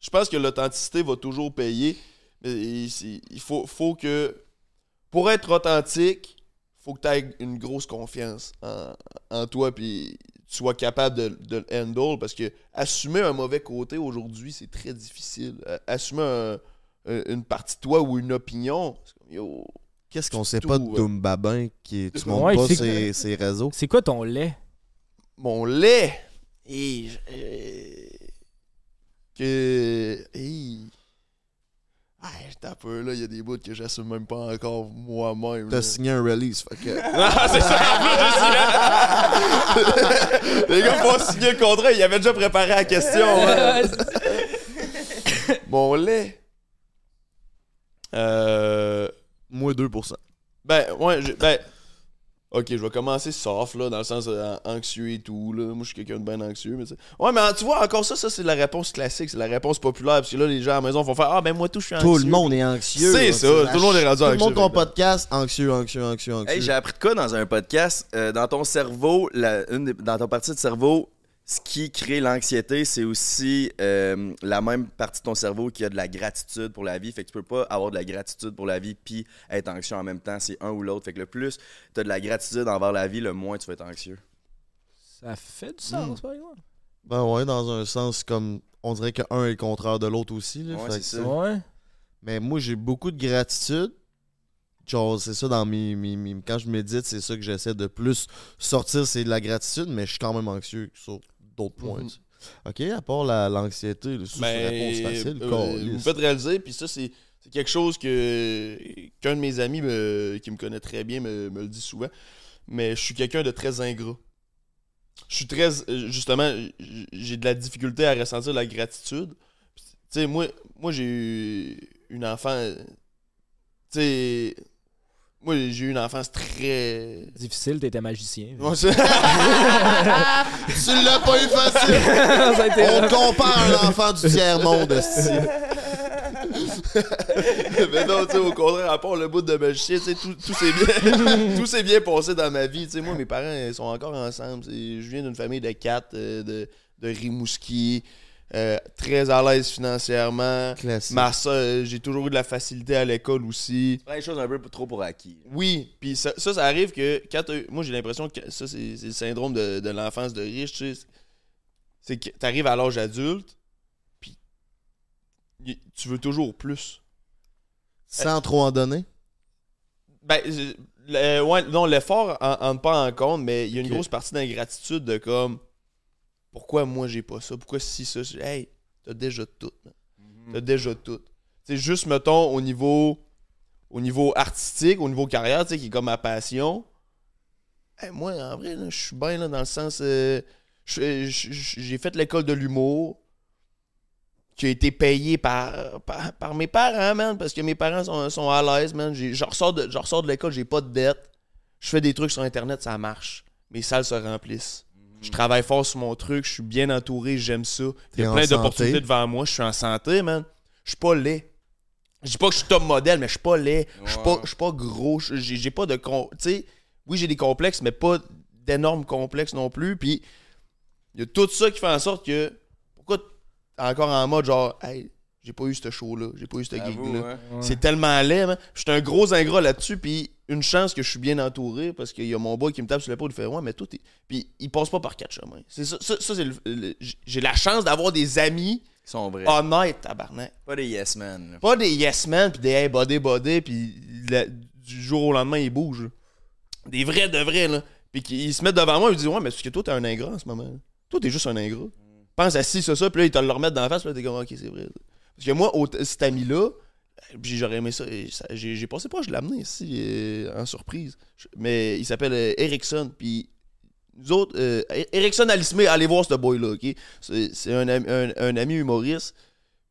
je pense que l'authenticité va toujours payer. Mais il faut, faut que. Pour être authentique, faut que tu aies une grosse confiance en, en toi, puis sois capable de, de le handle. Parce que assumer un mauvais côté aujourd'hui, c'est très difficile. Euh, Assumer un- un- une partie de toi ou une opinion, c'est comme yo. Qu'est-ce qu'on sait tout, pas de ouais. Doom Babin qui tu montres Ouais, pas c'est- ses, ses réseaux? C'est quoi ton lait? Mon lait? Et. je- euh, que. Hey. Ah, un peu là, il y a des bouts que j'assume même pas encore moi-même. T'as signé un release, fait que... [LAUGHS] Ah, c'est ça, en plus. [LAUGHS] Les gars, pour signer le contrat, ils avaient déjà préparé la question. hein. [LAUGHS] Mon lait. Euh. Moi, 2%. Ben, ouais, j'ai- ben. Ok, je vais commencer soft, là, dans le sens euh, anxieux et tout, là. Moi, je suis quelqu'un de bien anxieux, mais tu sais. Ouais, mais tu vois, encore ça, ça, c'est la réponse classique, c'est la réponse populaire, parce que là, les gens à la maison vont faire Ah, ben, moi, tout, je suis anxieux. Tout le monde est anxieux. C'est ça, tout le monde est rendu Tout le anxieux, monde que- podcast, anxieux, anxieux, anxieux, anxieux. Hey, j'ai appris de quoi dans un podcast? Euh, dans ton cerveau, la- une des- dans ton partie de cerveau, ce qui crée l'anxiété, c'est aussi euh, la même partie de ton cerveau qui a de la gratitude pour la vie. Fait que tu peux pas avoir de la gratitude pour la vie puis être anxieux en même temps. C'est un ou l'autre. Fait que le plus tu as de la gratitude envers la vie, le moins tu vas être anxieux. Ça fait du sens, par exemple. Ben ouais, dans un sens comme... On dirait que un est le contraire de l'autre aussi. Là, Ouais, fait c'est ça. Ouais. Mais moi, j'ai beaucoup de gratitude. Genre, c'est ça dans mes, mes- mes- Quand je médite, c'est ça que j'essaie de plus sortir, c'est de la gratitude, mais je suis quand même anxieux sur d'autres points. Mhm. Ok, à part la- l'anxiété, là, ça, c'est Ben, une réponse facile. euh, vous faites réaliser, puis ça, c'est quelque chose que qu'un de mes amis me- qui me connaît très bien me, me le dit souvent. Mais je suis quelqu'un de très ingrat. Je suis très. euh, Justement, j'ai de la difficulté à ressentir la gratitude. Tu sais, moi, moi j'ai eu une enfant. Tu sais. Moi, j'ai eu une enfance très. Difficile, t'étais magicien. Ouais, c'est- [LAUGHS] tu l'as pas eu facile! Ça a été- On te compare à un enfant du tiers-monde, [LAUGHS] esti. mais non, tu sais, au contraire, à part le bout de magicien, tu sais, tout, tout s'est bien, [LAUGHS] tout s'est bien passé dans ma vie. Tu sais, moi, mes parents ils sont encore ensemble. Je viens d'une famille de quatre, euh, de, de Rimouski, euh, très à l'aise financièrement. Classique. Ma soeur, j'ai toujours eu de la facilité à l'école aussi. Prends les choses un peu trop pour acquis. Oui, puis ça, ça, ça arrive que quand moi j'ai l'impression que ça c'est le syndrome de, de l'enfance de riche, tu sais. C'est que t'arrives à l'âge adulte, puis tu veux toujours plus. Sans trop en donner? Ben, euh, le- ouais, non, l'effort en, en pas en compte, mais il y a une grosse partie d'ingratitude de comme pourquoi moi j'ai pas ça, pourquoi si ça, hey, t'as déjà tout, man. t'as déjà tout. C'est juste mettons au niveau au niveau artistique, au niveau carrière, tu sais, qui est comme ma passion. Hey, moi, en vrai, je suis bien là, dans le sens. euh, j'ai fait l'école de l'humour qui a été payé par, par, par mes parents, man, parce que mes parents sont, sont à l'aise, man. Je ressors de, je ressors de l'école, j'ai pas de dette. Je fais des trucs sur Internet, ça marche. Mes salles se remplissent. Je travaille fort sur mon truc, je suis bien entouré, j'aime ça. Il y a plein d'opportunités devant moi, je suis en santé, man. Je suis pas laid. Je dis pas que je suis top modèle, mais je suis pas laid. Je suis pas, pas gros. je- J'ai pas de. con- Tu sais, oui, j'ai des complexes, mais pas d'énormes complexes non plus. Puis, il y a tout ça qui fait en sorte que. Pourquoi t'es encore en mode genre, hey, j'ai pas eu ce show-là, j'ai pas eu ce gig-là. hein. C'est tellement laid, man. Je suis un gros ingrat là-dessus, puis une chance que je suis bien entouré parce qu'il y a mon boy qui me tape sur l'épaule, il fait Ouais, mais toi, t'es. Puis il passe pas par quatre chemins. C'est ça, ça, ça, c'est le- le- J'ai la chance d'avoir des amis Ils sont vrais. honnêtes, tabarnak. Pas des yes men. là. Pas des yes men, puis des hey, body, body, puis la- du jour au lendemain, ils bougent. Des vrais de vrais, là. Puis qu'ils se mettent devant moi et ils disent Ouais, mais est-ce que toi, t'es un ingrat en ce moment? Toi, t'es juste un ingrat. Pense à ci, ça, ça, puis là, ils te le remettent dans la face, puis là, t'es comme Ok, c'est vrai. Parce que moi, cet ami-là, j'aurais aimé ça. J'ai j'ai pensé pas, je l'ai amené ici euh, en surprise. Mais il s'appelle euh, Erickson. Puis nous autres, euh, Er- Erickson Alismé, allez voir ce boy-là, ok? C'est un, un- un ami humoriste.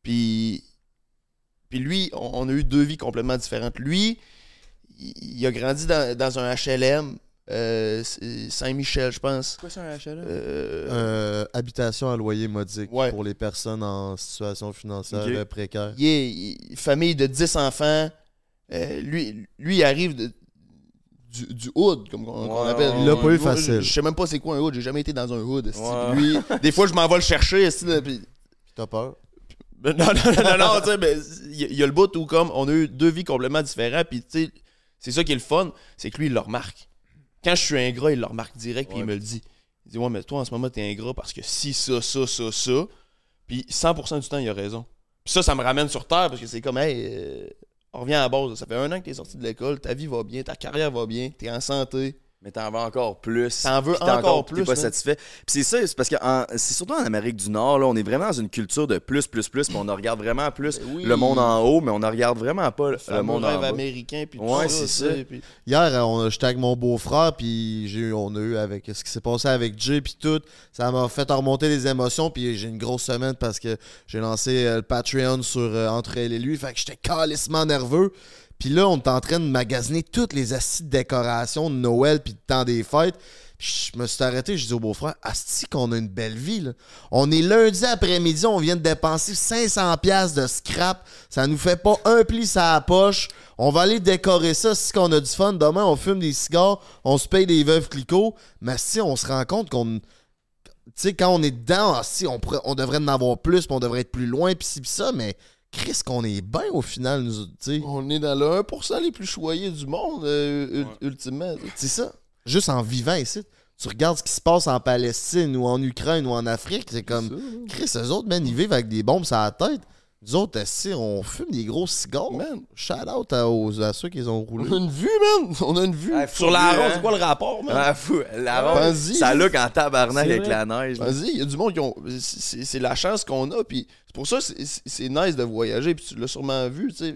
Puis, puis lui, on, on a eu deux vies complètement différentes. Lui, il, il a grandi dans, dans un HLM, euh, Saint-Michel, je pense. Quoi, c'est un HLM? Euh, Euh, habitation à loyer modique Ouais. pour les personnes en situation financière précaire. il est il- famille de 10 enfants. Euh, lui, lui, il arrive de- du, du hood, comme on, appelle. Il l'a pas eu facile. Je sais même pas c'est quoi un hood. J'ai jamais été dans un hood. esti. Ouais. Lui, des fois, je m'en vais le chercher. puis- T'as peur? Non, non, non, non, non, tu sais, mais il y, a- il y a le bout où, comme, on a eu deux vies complètement différentes, puis, tu sais, c'est ça qui est le fun, c'est que lui, il le remarque. Quand je suis ingrat, il le remarque direct, puis il me le dit. Il dit, ouais, mais toi, en ce moment, t'es ingrat parce que si, ça, ça, ça, ça, puis 100% du temps, il a raison. Puis ça, ça me ramène sur terre, parce que c'est comme, hey, euh, on revient à la base, ça fait un an que t'es sorti de l'école, ta vie va bien, ta carrière va bien, t'es en santé. Mais t'en veux encore plus. T'en veux t'es encore T'es plus, pas man. satisfait. Puis c'est ça, c'est parce que c'est surtout en Amérique du Nord, là, on est vraiment dans une culture de plus, plus, plus. Puis on en regarde vraiment plus Ben oui. le monde en haut, mais on en regarde vraiment pas le, Le monde rêve en bas. américain, puis tout Ouais, ça, c'est ça. puis- Hier, euh, on a- j'étais avec mon beau-frère, puis j'ai on a eu avec ce qui s'est passé avec Jay, puis tout. Ça m'a fait remonter les émotions, puis j'ai une grosse semaine parce que j'ai lancé euh, le Patreon sur euh, Entre elle et lui. Fait que j'étais calissement nerveux. Puis là, on est en train de magasiner toutes les assises de décoration de Noël, puis de temps des fêtes. Je me suis arrêté, je dis au beau-frère, Asti qu'on a une belle vie, là. On est lundi après-midi, on vient de dépenser 500$ piastres de scrap. Ça nous fait pas un pli sur la poche. On va aller décorer ça si qu'on a du fun. Demain, on fume des cigares, on se paye des veuves clicots. Mais si on se rend compte qu'on. Tu sais, quand on est dedans, ah, si, on, on devrait en avoir plus, puis on devrait être plus loin, puis ci, puis ça, mais Chris, qu'on est bien au final, nous, tu sais. On est dans le 1% les plus choyés du monde, euh, ul- ultimement. tu sais. C'est ça. Juste en vivant ici. Tu regardes ce qui se passe en Palestine ou en Ukraine ou en Afrique, c'est comme. Chris, eux autres, man, ils vivent avec des bombes sur la tête. Nous autres, si on fume des gros cigares. Man. Shout out à, aux- à ceux qui les ont roulés. On a une vue, man! On a une vue. Ah, Sur la ronde, hein. c'est quoi le rapport, man? Ah, fou. La ronde, ça look en tabarnak avec la neige. Vas-y, il y a du monde qui ont. c'est- la chance qu'on a, puis c'est pour ça que c'est- nice de voyager, puis tu l'as sûrement vu, tu sais.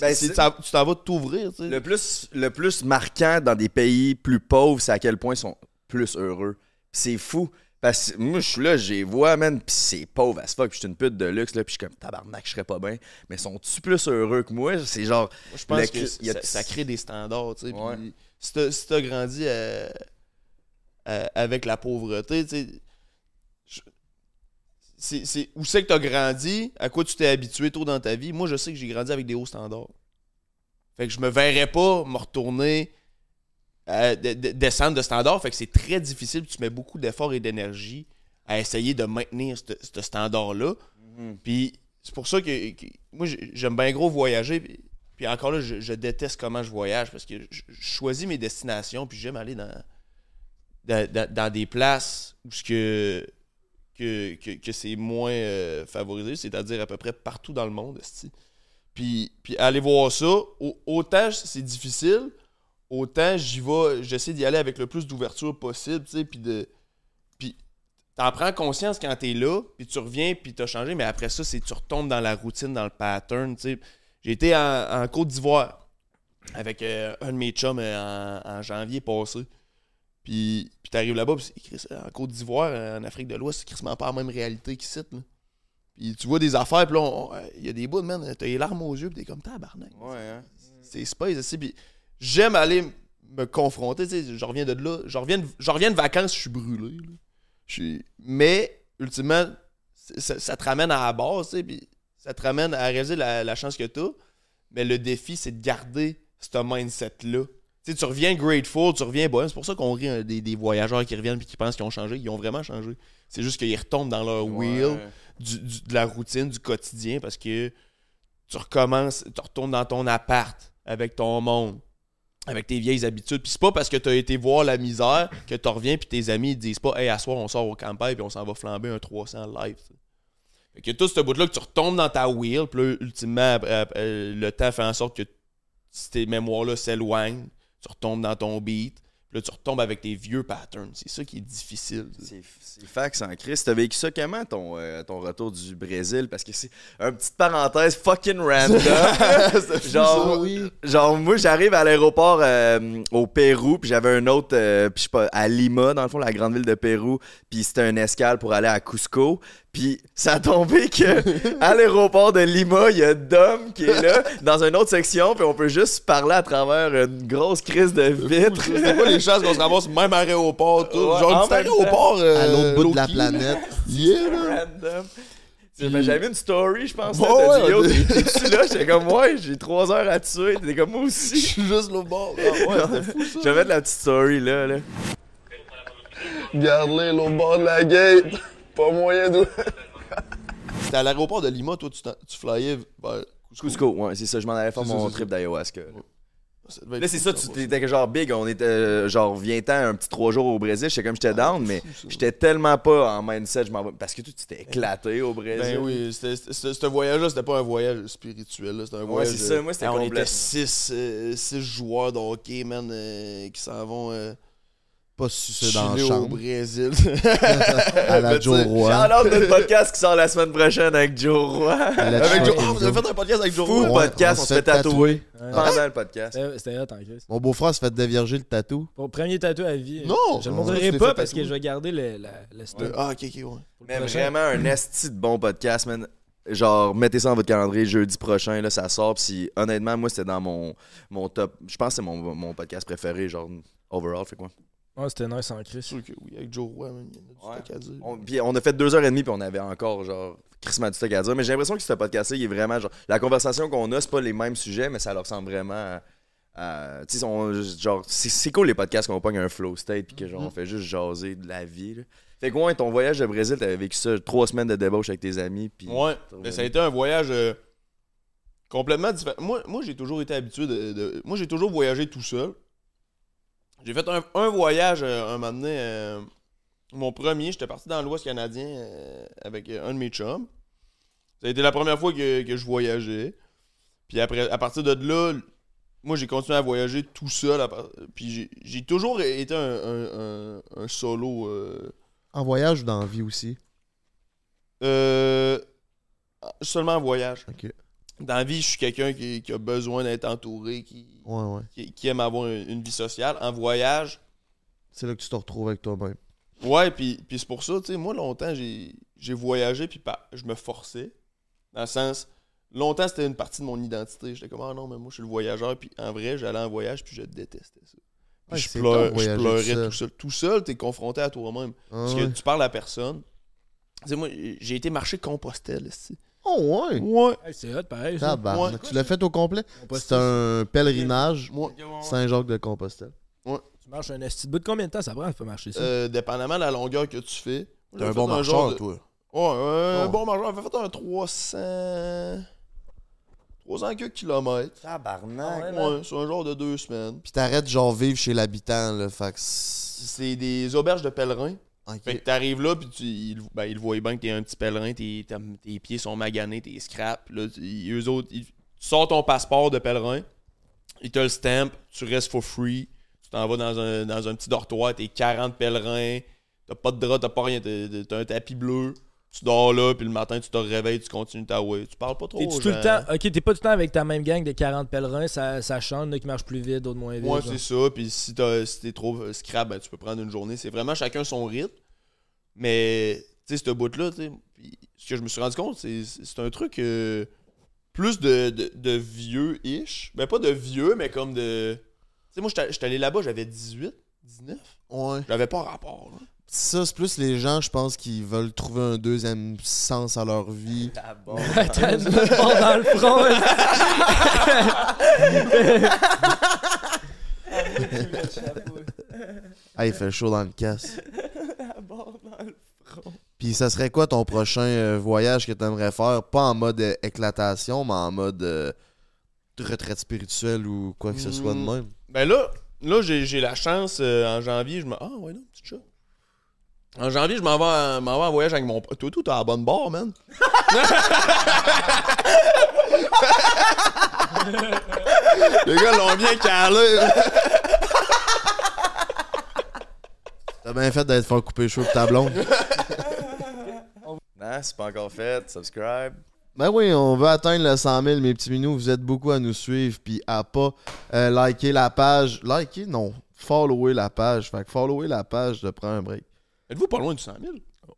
Ben, Tu t'en vas t'ouvrir, tu sais. Le plus, le plus marquant dans des pays plus pauvres, c'est à quel point ils sont plus heureux. C'est fou. Parce que moi, je suis là, j'ai vois, man, pis c'est pauvre as fuck, pis je suis une pute de luxe, là, pis je suis comme tabarnak, je serais pas bien. Mais sont-tu plus heureux que moi? C'est genre. Moi, je pense le- que il y a- ça, ça crée des standards, tu sais. puis Ouais. Si t'as si grandi euh, euh, avec la pauvreté, tu sais. je- c'est- c'est- Où c'est que t'as grandi? À quoi tu t'es habitué tôt dans ta vie? Moi, je sais que j'ai grandi avec des hauts standards. Fait que je me verrais pas me retourner euh, de- de- descendre de standard. Fait que c'est très difficile. Tu mets beaucoup d'efforts et d'énergie à essayer de maintenir ce standard-là. Puis c'est pour ça que, que- moi, j'ai- j'aime bien gros voyager. Puis, puis encore là, je, je déteste comment je voyage parce que je, je choisis mes destinations. Puis j'aime aller dans, dans, des places où ce que, que, que, que c'est moins euh, favorisé, c'est-à-dire à peu près partout dans le monde. Puis, puis aller voir ça, au- autant c'est difficile, autant j'y vais, j'essaie d'y aller avec le plus d'ouverture possible, tu sais, puis de... Puis t'en prends conscience quand t'es là, puis tu reviens, puis t'as changé, mais après ça, c'est tu retombes dans la routine, dans le pattern, tu sais. J'ai été en, en Côte d'Ivoire avec euh, un de mes chums euh, en, en janvier passé. Puis, puis t'arrives là-bas, en Côte d'Ivoire, euh, en Afrique de l'Ouest, c'est quasiment pas la même réalité qu'ici. Puis tu vois des affaires, puis là, il y a des bouts, man, t'as les larmes aux yeux, puis t'es comme tabarnak. Ouais, hein. C'est space aussi. Puis j'aime aller me confronter. Tu sais, je reviens de là. Je reviens de, je reviens de vacances, je suis brûlé. là. Je suis- Mais, ultimement, ça, ça te ramène à la base. tu sais, Puis ça te ramène à réaliser la, la chance que tu as. Mais le défi, c'est de garder ce mindset-là. Tu sais, tu reviens grateful, tu reviens bon. C'est pour ça qu'on rit hein, des, des voyageurs qui reviennent et qui pensent qu'ils ont changé. Ils ont vraiment changé. C'est juste qu'ils retombent dans leur wheel Ouais. du- du- de la routine, du quotidien, parce que tu recommences, tu retournes dans ton appart avec ton monde, avec tes vieilles habitudes. Puis c'est pas parce que tu as été voir la misère que tu reviens puis tes amis ils disent pas Hey, à soir, on sort au campagne puis on s'en va flamber un 300 live. Fait que tout ce bout-là que tu retombes dans ta wheel, puis là, ultimement, après, le temps fait en sorte que tes mémoires-là s'éloignent, tu retombes dans ton beat, Puis là, tu retombes avec tes vieux patterns. C'est ça qui est difficile. C'est fax en crise. T'as vécu ça comment, ton, euh, ton retour du Brésil? Parce que c'est une petite parenthèse fucking random. [LAUGHS] genre, ça, oui. genre, moi, j'arrive à l'aéroport euh, au Pérou, puis j'avais un autre, euh, puis je sais pas, à Lima, dans le fond, la grande ville de Pérou, puis c'était un escale pour aller à Cusco. Puis ça a tombé que [LAUGHS] à l'aéroport de Lima, il y a Dom qui est là, dans une autre section, puis on peut juste parler à travers une grosse crise de vitres. C'est pas les chances qu'on se ramasse même à aéroport, tout. Ouais, Genre, temps. aéroport. euh, À l'autre bout de la planète. [LAUGHS] Yeah, random. J'avais une story, je pense. Ouais, là, t'as dit, ouais, t'es-tu là? J'étais comme, ouais, j'ai trois heures à tuer. T'es comme, moi Je aussi. suis juste au bord. Ah, ouais, [LAUGHS] c'était fou, ça. Je vais mettre la petite story là. là. Garde-les au bord de la gate. Pas moyen de. C'était à l'aéroport de Lima, toi, tu, tu flyais vers Cusco. Cusco, ouais, c'est ça. Je m'en allais faire ça, mon trip d'ayahuasca. être Là, c'est ça, tu ouais. t'étais genre big. On était, euh, genre, viens-t'en un petit trois jours au Brésil. J'étais comme, j'étais down, mais j'étais tellement pas en mindset. Je m'en vais. Parce que toi, tu t'es éclaté au Brésil. Ben oui, c'était- c'était- ce voyage-là, c'était pas un voyage spirituel, c'était un Ouais, voyage. c'est ça, moi, c'était Ah, On était complètement. six, euh, six joueurs de hockey, man, euh, qui s'en vont euh, Pas sucer dans la chiller au chambre. Brésil. [LAUGHS] À la Mais Joe Roy. shout-out notre podcast qui sort la semaine prochaine avec Joe Roy. Avec Joe. Oh, vous avez fait un podcast avec Joe Fou Roy? Ouais, podcast, on se fait tatouer Ouais. pendant le podcast. C'était hot en. Mon beau-frère se fait dévierger le tatou. Premier tatou à vie. Non! Je le Non, tu montrerai pas parce que je vais garder le, la, le stock. Euh, Ah, ok, ok, ouais. le Mais prochain. vraiment un esti de bon podcast, man. Genre, mettez ça dans votre calendrier jeudi prochain, là, ça sort. Si, honnêtement, moi, c'était dans mon, mon top. Je pense que c'est mon, mon podcast préféré, genre, overall, fait quoi? Ouais, c'était nice en sûr que oui, avec Joe Roy, man, il y en a du Ouais. stock à dire. On, puis on a fait deux heures et demie, puis on avait encore, genre, Christmas du stock à dire. Mais j'ai l'impression que ce podcast-là, il est vraiment, genre, la conversation qu'on a, c'est pas les mêmes sujets, mais ça leur ressemble vraiment à. à- tu sais, on- genre, c'est c'est cool les podcasts qu'on pogne un flow state, puis que, genre, on fait juste jaser de la vie, là. Fait quoi, ton voyage au Brésil, t'avais vécu ça, trois semaines de débauche avec tes amis, puis. Ouais, mais ça a été un voyage euh, complètement différent. Moi, moi j'ai toujours été habitué de, de- Moi, j'ai toujours voyagé tout seul. J'ai fait un, un voyage euh, un moment donné. euh, mon premier, j'étais parti dans l'Ouest canadien euh, avec un de mes chums. Ça a été la première fois que, que je voyageais. Puis après, à partir de là, moi, j'ai continué à voyager tout seul. part- Puis j'ai- j'ai toujours été un, un- un- un solo. euh, En voyage ou dans la vie aussi? euh, seulement en voyage. Ok. Dans la vie, je suis quelqu'un qui, qui a besoin d'être entouré, qui, Ouais, ouais. qui, qui aime avoir une, une vie sociale. En voyage, C'est là que tu te retrouves avec toi-même. ouais, puis, puis c'est pour ça, tu sais, moi, longtemps, j'ai, voyagé, puis je me forçais. Dans le sens, longtemps, c'était une partie de mon identité. J'étais comme, ah non, mais moi, je suis le voyageur, puis en vrai, j'allais en voyage, puis je détestais ça. Puis Ouais, je, tough je pleurais tout seul. tout seul. Tout seul, t'es confronté à toi-même. Ah, Parce que tu parles à personne. Tu sais, moi, j'ai été marcher Compostelle, ici. Oh, ouais. Ouais. Hey, c'est hot, pareil. ça. Tabarnak. Ouais. Tu l'as fait au complet? C'est un pèlerinage. Moi, Saint-Jacques-de-Compostelle. Tu marches un esti de bout de combien de temps ça prend pour marcher ça? Euh, dépendamment de la longueur que tu fais. T'es un bon marcheur, de- toi. Ouais, ouais, un Oh. bon marcheur. J'ai fait un 300. 300 quelques kilomètres. Tabarnak. Ouais, c'est un genre de deux semaines. Puis t'arrêtes genre vivre chez l'habitant, là. Fait que. c'est- C'est des auberges de pèlerins. Ok. Fait que t'arrives là, puis tu, ils, ben, ils bien que t'es un petit pèlerin, tes, tes- pieds sont maganés, tes scraps. Là, eux autres, tu sors ton passeport de pèlerin, ils te le stamp, tu restes for free, tu t'en vas dans un, dans un petit dortoir, t'es 40 pèlerins, t'as pas de drap, t'as pas rien, t'as un tapis bleu, tu dors là, puis le matin, tu te réveilles, tu continues ta way. Tu parles pas trop. Aux tout le temps. Ok, t'es pas tout le temps avec ta même gang de 40 pèlerins, ça, ça change, il y en a qui marchent plus vite, d'autres moins vite. Ouais, genre. c'est ça. Puis si t'as- si t'es trop scrap, ben, tu peux prendre une journée. C'est vraiment chacun son rythme. Mais, tu sais, ce bout-là, tu ce que je me suis rendu compte, c'est un truc euh, plus de, de, de vieux-ish. Ben, pas de vieux, mais comme de. Tu sais, moi, j'étais allé là-bas, j'avais 18, 19. Ouais. J'avais pas rapport, là. Ça, c'est plus les gens, je pense, qui veulent trouver un deuxième sens à leur vie. [LAUGHS] T'as une balle dans le front. Ah, [LAUGHS] il fait chaud dans le casse. [LAUGHS] Puis ça serait quoi ton prochain euh, voyage que t'aimerais faire? Pas en mode euh, éclatation, mais en mode euh, retraite spirituelle ou quoi que ce soit de Mm. même. Ben là, là j'ai j'ai la chance, euh, en janvier, je me. Ah, ouais, non. En janvier, je m'en vais, en- m'en vais en voyage avec mon. Toi, tout, t'as la bonne barre, man. [LAUGHS] Les gars l'ont bien calé. bien fait d'être faire couper cheveux pour ta blonde. Non, c'est pas encore fait. Subscribe. Ben oui, on veut atteindre le 100 000, mes petits minous. Vous êtes beaucoup à nous suivre, puis à pas euh, liker la page. Liker, non. Follower la page. Fait que follower la page de Prends un break. Êtes-vous pas loin du 100 000?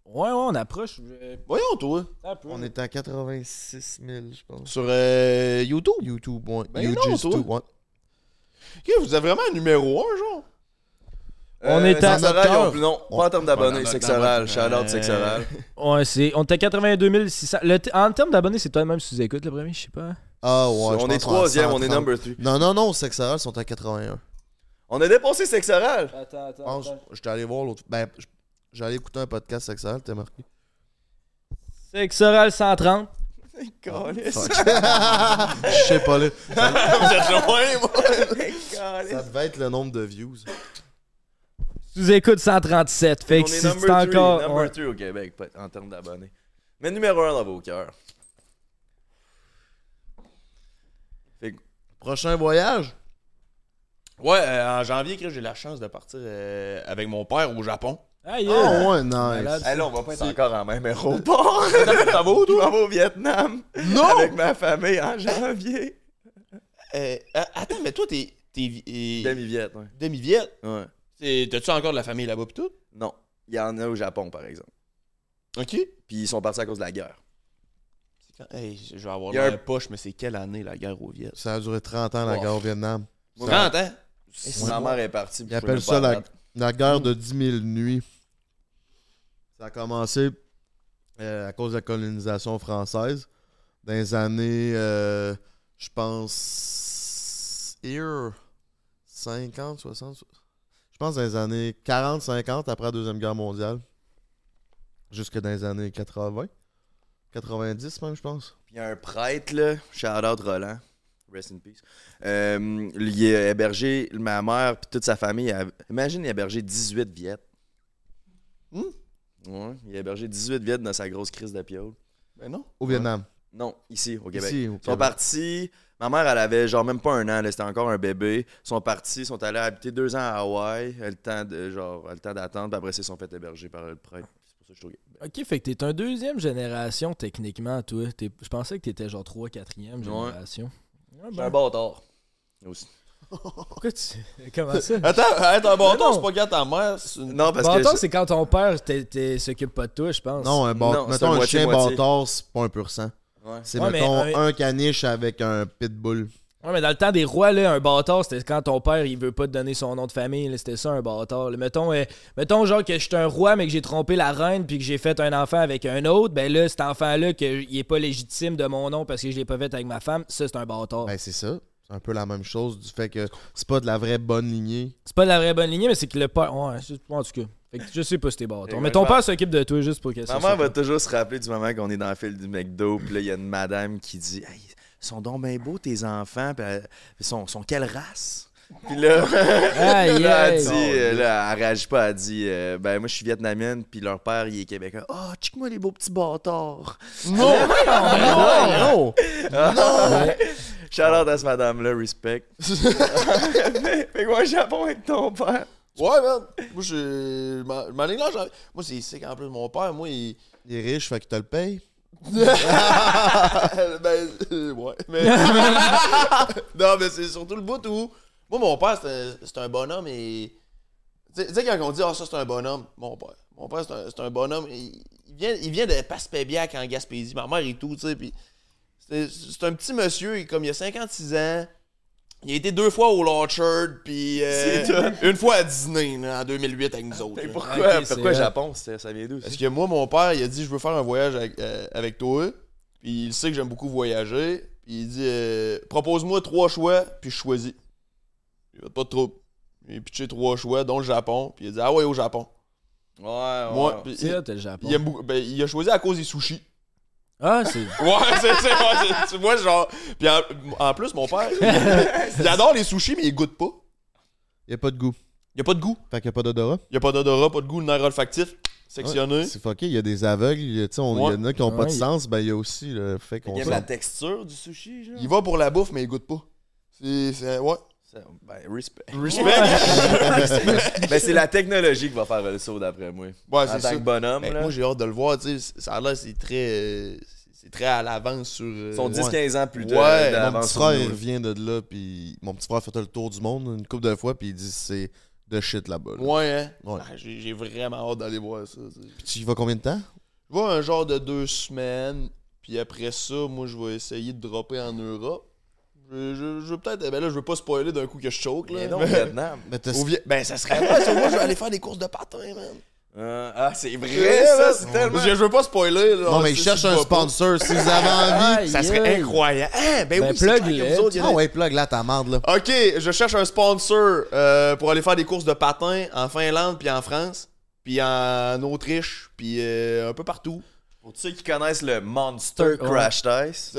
Ouais, ouais, on approche. euh, Voyons, toi. un peu. On est à 86 000, je pense. Sur euh, YouTube? YouTube, ouais. Ben non, toi. too, ouais. Ok, vous êtes vraiment un numéro 1, genre? On est à- Sexe oral, ils ont plus- non, pas en termes d'abonnés. dans- Sexe dans oral. votre- Shout out Sexe Euh, oral. [LAUGHS] Ouais, c'est. On était à 82 600. Le t- en termes d'abonnés, c'est toi-même si tu écoutes le premier, je sais pas. Ah ouais. je on pense est à troisième, on est 130. number 3. Non, non, non, Sex Oral sont à 81. On a dépassé Sexe oral. Attends, Je pense, j'étais allé voir l'autre. Ben, j- j'allais écouter un podcast Sex Oral, t'es marqué. Sexe oral 130. [LAUGHS] Calisse. Fuck. [LAUGHS] Je sais pas là. vous êtes loin, moi. Ça devait être le nombre de views. Tu écoutes 137. Fait On que est si number c'est 3, encore. number ouais. 3 au Québec en termes d'abonnés. Mais numéro 1 dans vos cœurs. Prochain voyage? Ouais, euh, en janvier, Chris, j'ai la chance de partir euh, avec mon père au Japon. Ah, Oh yeah. ouais, nice. Hey, là, on va pas être encore en même aéroport. Ça va où, Je toi? au Vietnam. Non! Avec ma famille en janvier. Euh, euh, attends, mais toi, t'es. t'es euh, Demi-Viet, ouais. demi-viette? Ouais. T'as-tu encore de la famille là-bas pis tout? Non. Il y en a au Japon, par exemple. Ok. Puis ils sont partis à cause de la guerre. C'est quand- Hey, je vais avoir Il y a la un- poche, mais c'est quelle année la guerre au Viet? Ça a duré 30 ans, la Oh. guerre au Vietnam. 30 ans? Ma mère est partie. Ils appellent ça la, la guerre de 10 000 nuits. Ça a commencé euh, à cause de la colonisation française. Dans les années, euh, je pense, here, 50, 60, je pense dans les années 40, 50, après la Deuxième Guerre mondiale. Jusque dans les années 80. 90 même, je pense. Puis il y a un prêtre, là, shout out Roland, rest in peace. Euh, il a hébergé ma mère puis toute sa famille. a- imagine, il a hébergé 18 Viettes. Hmm? Ouais, il a hébergé 18 Viettes dans sa grosse crise de piole. Ben non. Au Vietnam. Non, ici, au Québec. Ici, au Ils sont partis. Ma mère, elle avait genre même pas un an, là, c'était encore un bébé. Ils sont partis, ils sont allés habiter deux ans à Hawaï. Elle a Le temps de genre, le temps d'attendre, puis après, ils sont fait héberger par le prêtre. C'est pour ça que je. Ok, fait que t'es un deuxième génération techniquement, toi. T'es- Je pensais que t'étais genre 3 4e Ouais. génération. Ouais, Je suis ben, un bâtard. Aussi. Pourquoi tu. [LAUGHS] Comment ça? Attends, être un non. c'est pas gars ta mère. une- Non, parce Bâtard, que. c'est quand ton père t'es- t'es- s'occupe pas de toi, je pense. Non, un bâtard. Mettons un un chien bâtard, c'est pas un pur sang. Ouais. C'est Ouais, mettons un- un caniche avec un pitbull. Ouais, mais dans le temps des rois, là, un bâtard, c'était quand ton père, il veut pas te donner son nom de famille. C'était ça, un bâtard. là. Mettons, euh, mettons, genre, que je suis un roi, mais que j'ai trompé la reine, puis que j'ai fait un enfant avec un autre. Ben là, cet enfant-là, qu'il est pas légitime de mon nom parce que je l'ai pas fait avec ma femme, ça, c'est un bâtard. Ben, c'est ça. C'est un peu la même chose du fait que c'est pas de la vraie bonne lignée. C'est pas de la vraie bonne lignée, mais c'est que le père. Ouais, c'est- en tout cas. Fait que je sais pas si t'es bâtard. Mais ton père s'occupe de toi juste pour que ça. Maman va toujours se rappeler du moment qu'on est dans le fil du McDo, puis là, il y a une madame qui dit Hey, sont donc bien beaux tes enfants, puis ils sont, sont quelle race? Puis là, [LAUGHS] Aïe, là, elle aïe. dit, euh, là, elle réagit pas, elle dit euh, Ben, moi, je suis vietnamienne, puis leur père, il est québécois. Oh, check-moi les beaux petits bâtards. Non! [LAUGHS] non! Non! Shout out à cette madame-là, respect. [LAUGHS] fait que moi, Japon avec ton père. Ouais, man. Moi, je. J'en- Moi, c'est c'est qu'en plus, mon père, moi, il. Il est riche, fait qu'il te le paye. [LAUGHS] ben, euh, [LAUGHS] non, mais c'est surtout le bout où. Moi, mon père, c'est un- un bonhomme et. Tu sais- quand on dit, ah, ça, c'est un bonhomme, mon père. Mon père, c'est un, un bonhomme. Il, vient, il vient de Passepébiac en Gaspésie. Ma mère et tout, tu sais. Puis. C'est un petit monsieur, comme il a 56 ans. Il a été deux fois au Lorchard, puis euh, une fois à Disney là, en 2008 avec nous autres. Que là. pourquoi, Ok, c'est pourquoi hot. Japon Ça ça vient d'où ça? Parce que moi, mon père, il a dit Je veux faire un voyage avec, euh, avec toi. Puis il sait que j'aime beaucoup voyager. Puis il dit euh, Propose-moi trois choix, puis je choisis. Il n'y a pas de trouble. Il a pitché trois choix, dont le Japon. Puis il a dit Ah ouais, au Japon. Ouais, ouais. Moi, il, le Japon. il aime beaucoup- ben, il a choisi à cause des sushis. Ah, c'est. [LAUGHS] Ouais, c'est c'est- ouais, c'est- vois, genre. Puis en, en plus, mon père, il adore les sushis, mais il goûte pas. Il n'y a pas de goût. Il n'y a pas de goût. Fait qu'il n'y a pas d'odorat. Il n'y a pas d'odorat, pas de goût, le nerf olfactif. Sectionné. C'est fucké. Il y a des aveugles. il y a- tu sais, on- Il Ouais. y en a qui n'ont pas de Ouais. sens. Ben, il y a aussi le fait qu'on Il aime sent. la texture du sushi, genre. Il va pour la bouffe, mais il goûte pas. C'est. c'est- Ouais. Ben, respect. [LAUGHS] Respect. ben, c'est la technologie qui va faire le saut, d'après moi. Ouais, c'est ça. bonhomme, Ben, là. moi, j'ai hâte de le voir. tu sais. Ça l'air, c'est très. euh, c'est très à l'avance sur. euh, Ils sont ouais. 10-15 ans plus Ouais, tard. mon Mon petit frère il là. vient de là, puis mon petit frère a fait le tour du monde une couple de fois, puis il dit c'est de shit là-bas. là. Ouais, hein? Ouais. Ah, j'ai, vraiment hâte d'aller voir ça. Puis tu y vas combien de temps? Je vais un genre de deux semaines, puis après ça, moi, je vais essayer de dropper en Europe. Je, je, peut-être. Ben là, je veux pas spoiler d'un coup que je choke, là. [LAUGHS] Mais Vietnam. Ben, t'as- Au Viet- Ben, ça serait vrai, ça. Moi, je vais aller faire des courses de patin, man. Euh, ah, c'est vrai, ça, c'est tellement... Je veux pas spoiler, là. non, mais il Si cherche tu un sponsor. Si vous avez envie. Ça serait incroyable. Ah, ben, Ben, oui, que vous autres, Ah ouais, plug là ta marde là. Ok, je cherche un sponsor euh, pour aller faire des courses de patin en Finlande puis en France, puis en Autriche, puis euh, un peu partout. Pour ceux qui connaissent le Monster. Crash Dice, [LAUGHS]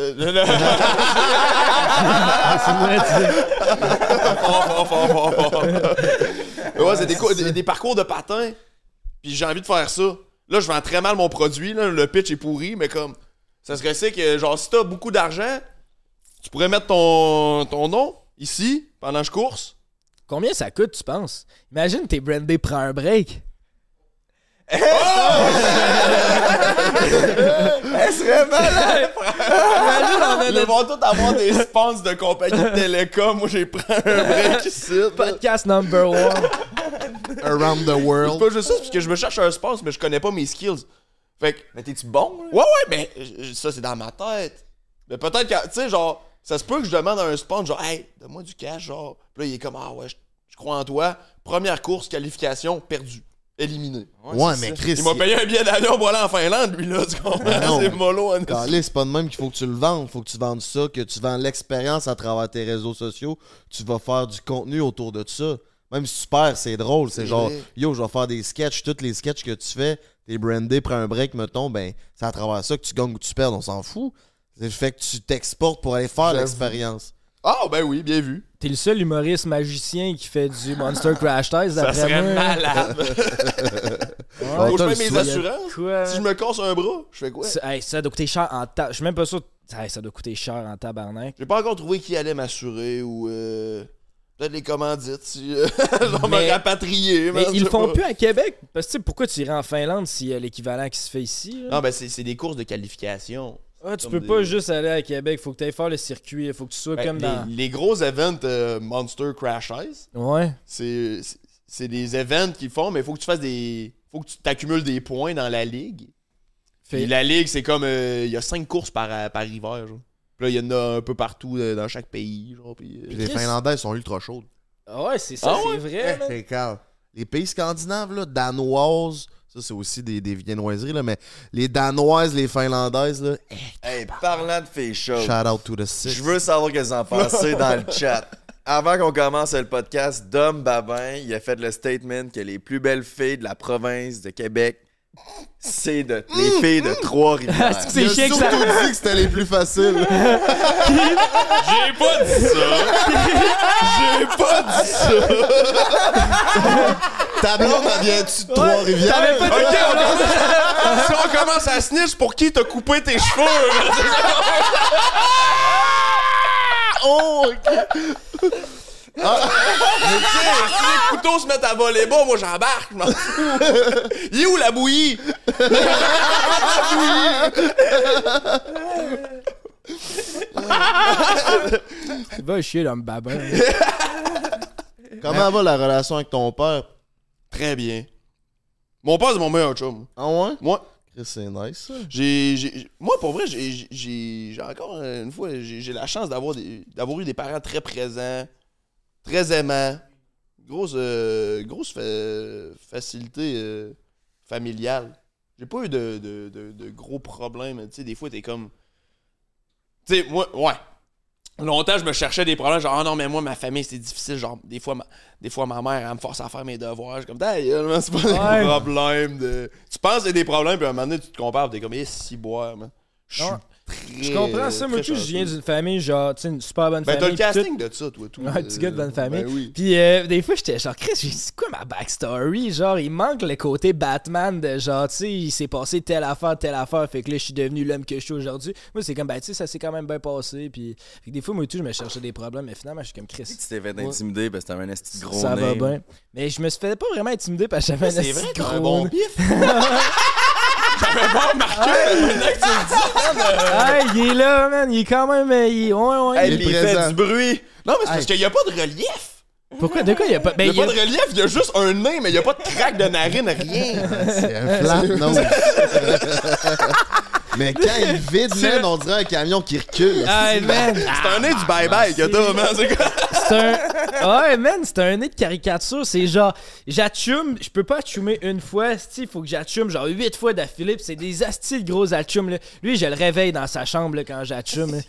fort. [LAUGHS] ouais, c'est des, des- des parcours de patin, puis j'ai envie de faire ça. Là, je vends très mal mon produit, là, le pitch est pourri, mais comme, ça serait c'est que, genre, si t'as beaucoup d'argent, tu pourrais mettre ton, ton nom ici pendant que je course. Combien ça coûte, tu penses? Imagine, t'es brandé, prends un break. Elle serait malade! Ils vont tous avoir des sponsors de compagnie de télécom. Moi, j'ai pris un break ici. Podcast number one. Around the C'est world. pas juste ça, c'est parce que je me cherche un sponsor, mais je connais pas mes skills. Fait que, Mais t'es-tu bon, là? ouais, ouais, mais ça, c'est dans ma tête. Mais peut-être que, tu sais, genre, ça se peut que je demande à un sponsor, genre, hey, donne-moi du cash, genre. Puis là, il est comme, ah ouais, je, je crois en toi. Première course, qualification, perdu. Éliminé. Ouais, mais Chris. Il m'a payé un billet d'avion pour aller en Finlande, lui, là, tu comprends? Ben c'est mollo, en Calais, c'est pas de même qu'il faut que tu le vendes. Faut que tu vendes ça, que tu vends l'expérience à travers tes réseaux sociaux. Tu vas faire du contenu autour de ça. Même si tu perds, c'est drôle. C'est genre, vrai. yo, je vais faire des sketchs. Tous les sketchs que tu fais, t'es brandé, prends un break, mettons, ben, c'est à travers ça que tu gagnes ou tu perds. On s'en fout. C'est le fait que tu t'exportes pour aller faire l'expérience. Ah, ben oui, bien vu. T'es le seul humoriste magicien qui fait du Monster Crash Test, Ça d'après serait moi. malade. Ouais. Faut que je paye mes assurances. Quoi? Si je me casse un bras, je fais quoi? Ça, hey, ça doit coûter cher en ta... Je suis même pas sûr. Hey, ça doit coûter cher en tabarnak. J'ai pas encore trouvé qui allait m'assurer ou euh, peut-être les commandites si euh, [LAUGHS] vais Mais- me rapatrier. Mais ils le font pas. plus à Québec. Parce que pourquoi tu irais en Finlande s'il y a l'équivalent qui se fait ici? là? Non, ben c'est c'est des courses de qualification. Ah, tu peux des- pas juste aller à Québec. Faut que tu ailles faire le circuit. Faut que tu sois Ben, comme les, dans. les gros events euh, Monster Crash Ice, Ouais. c'est des events qu'ils font, mais il faut que tu fasses des. faut que tu t'accumules des points dans la ligue. Fait- Puis la ligue, c'est comme. euh, Il y a cinq courses par, par hiver. Genre. Puis là, il y en a un peu partout euh, dans chaque pays. Genre, puis, euh, Puis les. Finlandais sont ultra chaudes. Ah ouais, c'est ça, Ah c'est vrai. [LAUGHS] man. C'est calme. Les pays scandinaves, là, danoises, ça c'est aussi des, des viennoiseries, là, mais les danoises, les finlandaises, là, Hey, parlant de filles chaudes, shout out to the six. je veux savoir ce que vous en pensez [LAUGHS] dans le chat. Avant qu'on commence le podcast, Dom Babin, il a fait le statement que les plus belles filles de la province de Québec, c'est de, les filles de Trois-Rivières. Est-ce que c'est que ça? surtout dit que c'était les plus faciles. J'ai pas dit ça! J'ai pas dit ça! Ta blonde, elle vient-tu de t'avais Trois-Rivières? pas Ok, on commence, si on commence à snitch, pour qui t'as coupé tes cheveux? oh, ok. Ah, si les couteaux se mettent à voler bas, moi j'embarque, je m'en fous. Il est où la bouillie? Va chier dans le babin. Comment va la relation avec ton père? Très bien. Mon père, c'est mon meilleur chum. Ah ouais? Moi, Chris, C'est nice, ça. j'ai, j'ai- moi, pour vrai, j'ai, encore une fois, j'ai, la chance d'avoir eu des parents très présents, très aimants, grosse, euh, grosse fa- facilité euh, familiale. J'ai pas eu de, de, de, de gros problèmes. Tu sais, des fois, t'es comme. Tu sais, moi, ouais. Longtemps, je me cherchais des problèmes. Genre, ah non, mais moi, ma famille, c'est difficile. Genre, des fois, ma, des fois, ma mère, elle me force à faire mes devoirs. Je suis comme, man, c'est pas Ouais. des problèmes. De... Tu penses que c'est des problèmes, puis à un moment donné, tu te compares, t'es comme, eh, si boire, man. Je suis-. Très. Je comprends ça. Moi, tout, je viens d'une famille, genre, tu sais, une super bonne Ben, t'as famille. le tout. casting de ça, toi, tout. Ouais, petit gars de bonne famille. Ben oui. Puis euh, des fois, j'étais genre, Chris, j'ai dit, c'est quoi ma backstory? Genre, il manque le côté Batman de genre, tu sais, il s'est passé telle affaire, telle affaire, fait que là, je suis devenu l'homme que je suis aujourd'hui. Moi, c'est comme, ben, tu sais, ça s'est quand même bien passé. Puis fait que des fois, moi, tout, je me cherchais des problèmes, mais finalement, je suis comme Chris. Tu t'es fait intimider parce que t'avais un esti de gros Ça va bien. Mais je me suis fait pas vraiment intimider parce que j'avais un C'est esti vrai, gros un bon pif. [LAUGHS] J'avais pas remarqué. Maintenant que tu le dis, man, il est là, man. Il est quand même. euh, il- Ouais, ouais. Hey, Il fait du bruit. Non, mais c'est parce qu'il n'y a pas de relief. Pourquoi? De quoi? Il y a pas. Ben, Il n'y a y pas a- de relief, il y a juste un nez, mais il n'y a pas de craque de narine, rien. C'est un flat nose. [LAUGHS] Mais quand il vide, man, on dirait un camion qui recule. Hey, man. C'est un nez du bye-bye que t'as, man. C'est quoi? C'est un. Ouais, man, c'est un nez de caricature. C'est genre, j'atchume, je peux pas atchumer une fois. Il faut que j'atchume genre huit fois d'affilée. pis c'est des astis de gros atchumes. Là. Lui, je le réveille dans sa chambre là, quand j'atchume. là.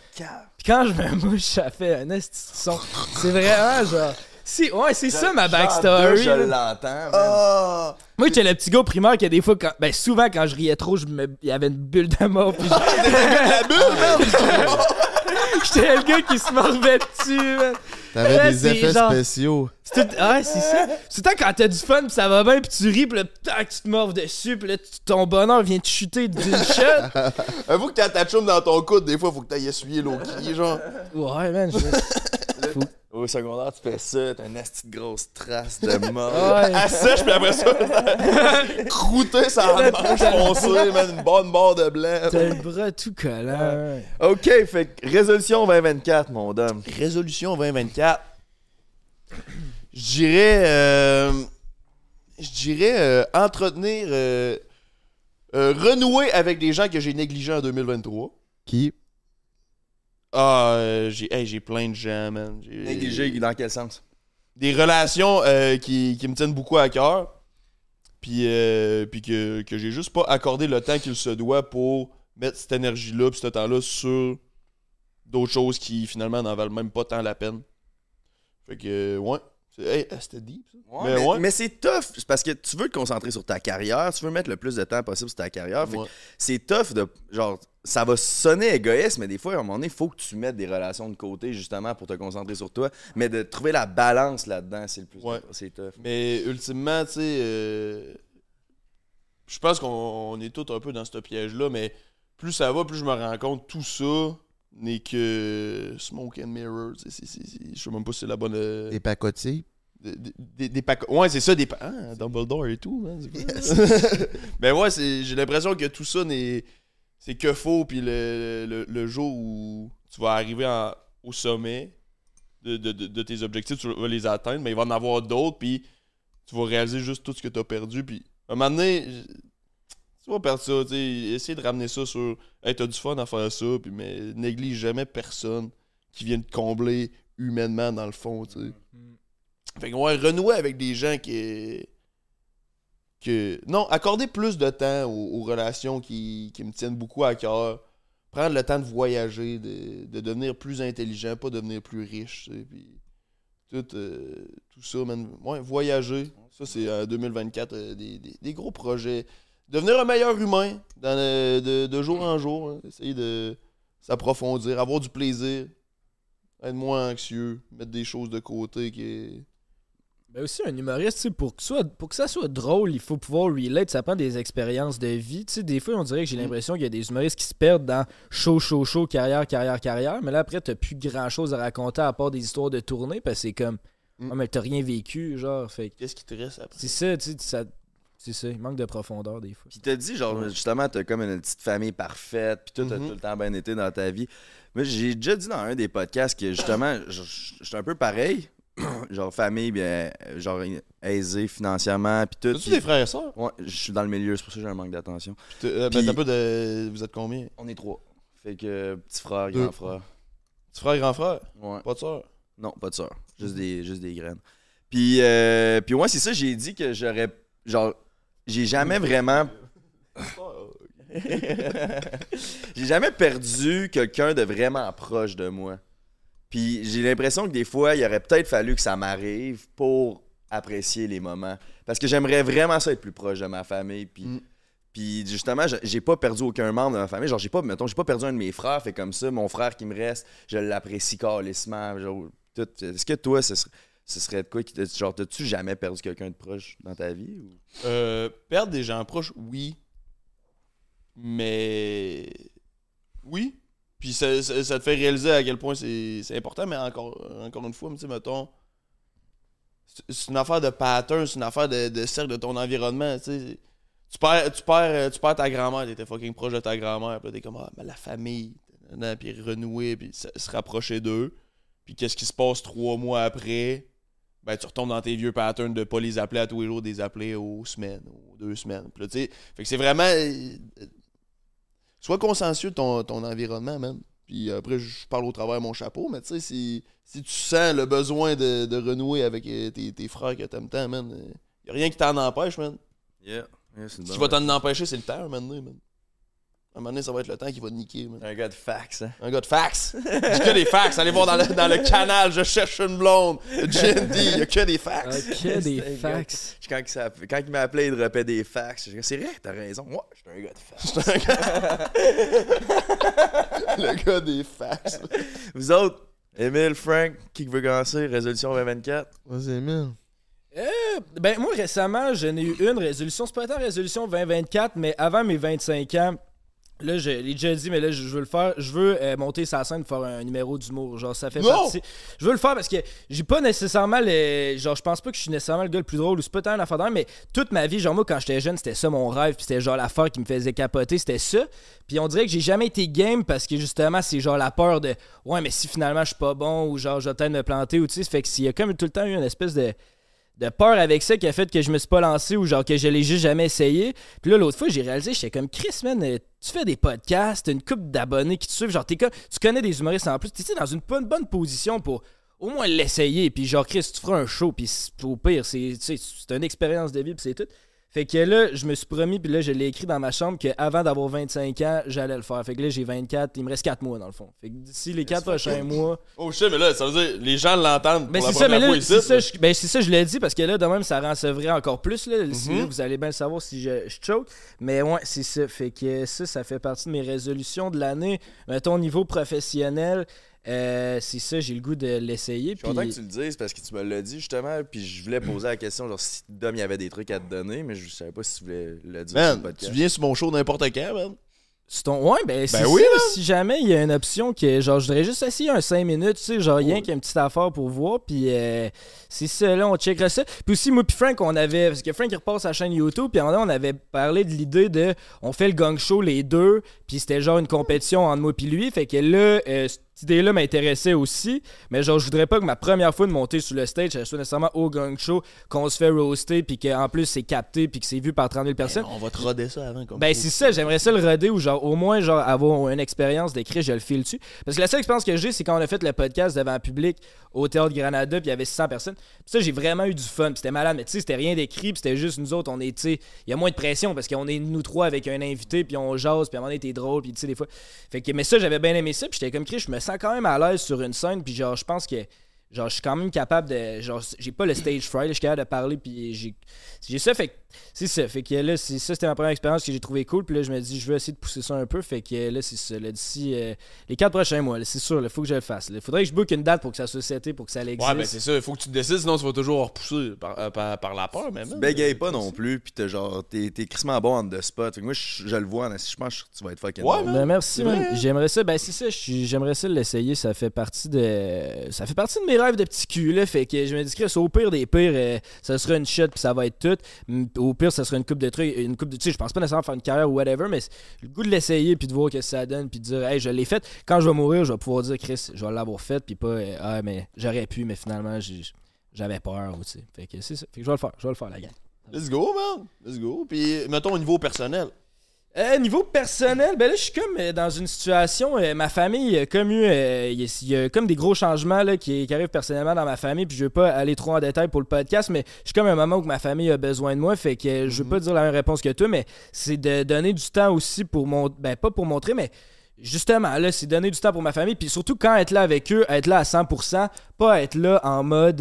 Puis quand je me mouche, ça fait un esti de son. C'est vraiment genre. Si, ouais, c'est ça ma backstory. Je l'entends. Ah! Moi, j'étais le petit gars au primaire qui, des fois, quand, ben, souvent, quand je riais trop, je me- il y avait une bulle de mort. Puis je- La bulle, [LAUGHS] man! j'étais le gars qui se mordait dessus, man. T'avais Ouais, des c'est effets genre- spéciaux. C'est tout... Ouais, c'est ça. C'est temps quand t'as du fun pis ça va bien pis tu ris pis là, tac, tu te morves dessus pis là, ton bonheur vient de chuter d'une [LAUGHS] shot. Avoue que t'as ta chum dans ton coude, des fois, faut que t'ailles essuyer l'eau qui genre. Ouais, man. je- [LAUGHS] Au secondaire, tu fais ça, t'as une esti de grosse trace de [LAUGHS] mort. Ouais. Sèche, puis après ça, [LAUGHS] croûter sa manche foncée, man, une bonne barre de blanc. T'as le bras tout collant. OK, fait que résolution 2024, mon dame. Résolution 2024. Je dirais. euh, je dirais euh, entretenir. euh, euh, renouer avec des gens que j'ai négligés en 2023. Qui? Ah, euh, j'ai hey, j'ai plein de gens, man. J'ai- Négligé, dans quel sens? Des relations euh, qui, qui me tiennent beaucoup à cœur. Puis, euh, puis que, que j'ai juste pas accordé le temps qu'il se doit pour mettre cette énergie-là, puis ce temps-là sur d'autres choses qui finalement n'en valent même pas tant la peine. Fait que, ouais. C'est- Hey, c'était deep, ça? Ouais, Mais mais ouais. mais c'est tough parce que tu veux te concentrer sur ta carrière, tu veux mettre le plus de temps possible sur ta carrière. Fait que Ouais. c'est tough de genre ça va sonner égoïste, mais des fois à un moment donné, il faut que tu mettes des relations de côté justement pour te concentrer sur toi, mais de trouver la balance là-dedans, c'est le plus Ouais. c'est tough. Mais ultimement, tu sais, euh, je pense qu'on on est tous un peu dans ce piège-là, mais plus ça va, plus je me rends compte tout ça n'est que smoke and mirror. tu sais, c'est- c'est- c'est- Je sais même pas si c'est la bonne. euh, Des pacotiers. Des, des- Ouais, c'est ça, des. pa- Ah, Dumbledore et tout, c'est cool. [LAUGHS] ben ouais, j'ai l'impression que tout ça n'est. C'est que faux, puis le, le, le jour où tu vas arriver en- au sommet de, de- de- de tes objectifs, tu vas les atteindre, mais il va en avoir d'autres, puis tu vas réaliser juste tout ce que tu as perdu, puis à un moment donné, tu vas perdre ça, tu sais. Essayer de ramener ça sur. Hey, t'as du fun à faire ça, puis mais néglige jamais personne qui vient te combler humainement dans le fond, tu sais. Fait que ouais, renouer avec des gens qui. que non, accorder plus de temps aux, aux relations qui, qui me tiennent beaucoup à cœur. Prendre le temps de voyager, de, de devenir plus intelligent, pas devenir plus riche. tu sais, Puis tout, euh, tout ça, man. Ouais, voyager. Ça, c'est en 2024, euh, des, des- des gros projets. Devenir un meilleur humain dans le- de, de jour en jour. hein. Essayer de s'approfondir, avoir du plaisir, être moins anxieux, mettre des choses de côté qui. Ben aussi, un humoriste, pour que, soit, pour que ça soit drôle, il faut pouvoir relate. Ça prend des expériences de vie. Des fois, on dirait que j'ai l'impression qu'il y a des humoristes qui se perdent dans show, show, show, carrière, carrière, carrière. Mais là, après, t'as plus grand chose à raconter à part des histoires de tournée parce que c'est comme. Mm. Ah, mais t'as rien vécu, genre. Fait Qu'est-ce qui te reste après? c'est ça, tu sais, ça. C'est ça, il manque de profondeur des fois. Puis t'as dit, genre, justement, t'as comme une petite famille parfaite, puis tout a Mhm. tout le temps bien été dans ta vie. Moi, j'ai déjà dit dans un des podcasts que, justement, suis un peu pareil. [CLEARS THROAT] genre, famille, bien, genre, aisée financièrement, puis tout. As-tu puis- des frères et sœurs? Ouais, je suis dans le milieu, c'est pour ça que j'ai un manque d'attention. T'as- euh, ben, t'as pas de. Vous êtes combien? On est trois. Fait que petit frère, Deux. grand frère. Petit frère, grand frère? Ouais. Pas de sœur? Non, pas de sœur. Juste des, juste des graines. Puis, euh, puis ouais, c'est ça, j'ai dit que j'aurais. Genre, j'ai jamais vraiment. j'ai jamais perdu quelqu'un de vraiment proche de moi. Puis j'ai l'impression que des fois, il aurait peut-être fallu que ça m'arrive pour apprécier les moments. Parce que j'aimerais vraiment ça être plus proche de ma famille. Puis Mm. Puis justement, j'ai- pas perdu aucun membre de ma famille. Genre, j'ai pas, mettons, j'ai pas perdu un de mes frères. Fait comme ça, mon frère qui me reste, je l'apprécie tout. Est-ce que toi, ce serait, ce serait de quoi qui te- Genre, t'as-tu jamais perdu quelqu'un de proche dans ta vie? Euh, perdre des gens proches, oui. Mais. Oui. Puis ça, te fait réaliser à quel point c'est important, mais encore, une fois, tu sais, mettons. c'est- une affaire de pattern, c'est une affaire de, cercle de ton environnement, tu perds, tu, perds, tu perds ta grand-mère, t'étais fucking proche de ta grand-mère, puis t'es comme, ah, la famille, puis renouer, puis se rapprocher d'eux. Puis qu'est-ce qui se passe trois mois après? Ben tu retombes dans tes vieux patterns de pas les appeler à tous les jours, des appeler aux semaines, aux deux semaines. Puis là, tu sais, fait que c'est vraiment. euh, sois consciencieux de ton, ton environnement, man. Puis après, je parle au travers de mon chapeau, mais tu sais, si, si tu sens le besoin de, de renouer avec euh, tes, tes frères que t'aimes tant, man, euh, y a rien qui t'en empêche, man. Yeah. yeah c'est une Ce qui bonne- va t'en empêcher, c'est le temps, man. man. À un moment donné, ça va être le temps qui va te niquer, man. Un gars de fax, hein? Un gars de fax. J'ai que des fax. Allez voir dans le, dans le canal, je cherche une blonde. GND, y a que des fax. Ok, des C'est un fax. Quand, il quand il m'a appelé, il dropait des fax. J'ai dit, C'est vrai, t'as raison. Moi, je suis un gars de fax. [LAUGHS] Le gars des fax. Vous autres, Emile, Frank, qui veut commencer? Résolution 2024? Vas-y, Emile. Ben, moi, récemment, j'en ai eu une résolution. C'est pas tant résolution 2024, mais avant mes 25 ans, là, je l'ai déjà dit, mais là, je je veux le faire. Je veux euh, monter sa scène pour faire un numéro d'humour. Genre, ça fait Non! partie. Je veux le faire parce que j'ai pas nécessairement le. Genre, je pense pas que je suis nécessairement le gars le plus drôle ou c'est pas tant l'affaire mais toute ma vie, genre, moi, quand j'étais jeune, c'était ça mon rêve, puis c'était genre l'affaire qui me faisait capoter, c'était ça. Puis on dirait que j'ai jamais été game parce que justement, c'est genre la peur de. Ouais, mais si finalement je suis pas bon ou genre, je vais peut-être me planter ou tu sais, fait que s'il y a comme tout le temps eu une espèce de de peur avec ça qui a fait que je me suis pas lancé ou genre que je l'ai juste jamais essayé. Puis là, l'autre fois, j'ai réalisé, j'étais comme Chris, man, euh, tu fais des podcasts, une couple d'abonnés qui te suivent, genre t'es comme, tu connais des humoristes en plus, tu dans une bonne, position pour au moins l'essayer. Puis genre, Chris, tu feras un show, puis au pire, c'est une expérience de vie, puis c'est tout. Fait que là, je me suis promis, puis là, je l'ai écrit dans ma chambre qu'avant d'avoir 25 ans, j'allais le faire. Fait que là, j'ai 24, il me reste 4 mois dans le fond. Fait que d'ici les 4 prochains mois. Oh shit, mais là, ça veut dire, les gens l'entendent. Ben c'est ça, mais là, fois c'est ça, je, ben c'est ça, je l'ai dit parce que là, de même, ça vrai encore plus. Là, Si, Mhm. là, vous allez bien le savoir si je, je choke. Mais ouais, c'est ça. Fait que ça, ça fait partie de mes résolutions de l'année. Mettons, au niveau professionnel, euh, c'est ça, j'ai le goût de l'essayer. Je suis content que tu le dises parce que tu me l'as dit justement. Puis je voulais poser la question, genre si Dom, il y avait des trucs à te donner, mais je savais pas si tu voulais le dire sur le Man, tu viens sur mon show n'importe quand, man. Ton... Ouais, ben, c'est oui, ça, si jamais il y a une option que, genre, je voudrais juste essayer un 5 minutes, tu sais, genre, rien qu'une petite affaire pour voir, puis euh, c'est ça, là, on checkera ça. Puis aussi, moi puis Frank, on avait, parce que Frank, il repasse sa chaîne YouTube, puis en on avait parlé de l'idée de, on fait le gang show les deux, puis c'était genre une compétition entre moi puis lui, fait que là, euh, cette idée-là m'intéressait aussi, mais genre, je voudrais pas que ma première fois de monter sur le stage, elle soit nécessairement au gang show, qu'on se fait roaster, puis qu'en plus, c'est capté, puis que c'est vu par 30 000 personnes. On va te roder ça avant. Comme Ben c'est ça, j'aimerais ça le roder ou genre au moins genre avoir une expérience d'écrit, je le file dessus. Parce que la seule expérience que j'ai, c'est quand on a fait le podcast devant un public au Théâtre Granada, puis il y avait 600 personnes. Puis ça, j'ai vraiment eu du fun, puis c'était malade, mais tu sais, c'était rien d'écrit, puis c'était juste nous autres, on est, tu sais, il y a moins de pression parce qu'on est nous trois avec un invité, puis on jase, puis à un moment donné, t'es drôle, puis tu sais, des fois. Fait que, mais ça, j'avais bien aimé ça, puis j'étais comme Chris, je me sens quand même à l'aise sur une scène, puis genre, je pense que. Genre, je suis quand même capable de. Genre, j'ai pas le stage fright, je suis capable de parler, puis. J'ai ça, fait que. C'est ça. Fait que là, c'est ça, c'était ma première expérience que j'ai trouvé cool. Puis là, je me dis, je veux essayer de pousser ça un peu. Fait que là, c'est ça. D'ici euh, les quatre prochains mois, c'est sûr, il faut que je le fasse. Il faudrait que je book une date pour que ça soit seté, pour que ça existe. Ouais, ben c'est ça, il faut que tu te décides, sinon tu vas toujours repousser par, euh, par, par la peur, même. Tu bégayes pas non plus, puis t'es genre, t'es t'es crissement bon on the spot. Fait que moi, je, je le vois, mais je pense que tu vas être fucking Ouais, bon. Ben, merci, man. hein? J'aimerais ça. Ben, c'est ça. J'aimerais ça l'essayer. Ça fait partie de. Ça fait partie de mes rêves de petit cul, là. Fait que je me dis, Chris, au pire des pires, euh, ça sera une shot, puis ça va être tout. Au pire, ça sera une coupe de trucs. Une coupe de. Je pense pas nécessairement faire une carrière ou whatever, mais le goût de l'essayer, puis de voir ce que ça donne, puis de dire, hey, je l'ai fait. Quand je vais mourir, je vais pouvoir dire, Chris, je vais l'avoir fait, puis pas, euh, ah, mais j'aurais pu, mais finalement, j'avais peur. Fait que c'est ça. Fait que je vais le faire. Je vais le faire, la gang. Let's go, man. Let's go. Puis, mettons au niveau personnel. Euh, niveau personnel, ben là, je suis comme euh, dans une situation. euh, ma famille, a comme eu. euh, Il y, a- il y a comme des gros changements là, qui, qui arrivent personnellement dans ma famille. Puis je veux pas aller trop en détail pour le podcast, mais je suis comme un moment où ma famille a besoin de moi. Fait que euh, je veux pas dire la même réponse que toi, mais c'est de donner du temps aussi pour mon. Ben, pas pour montrer, mais. Justement, là, c'est donner du temps pour ma famille. Puis surtout, quand être là avec eux, être là à 100%, pas être là en mode.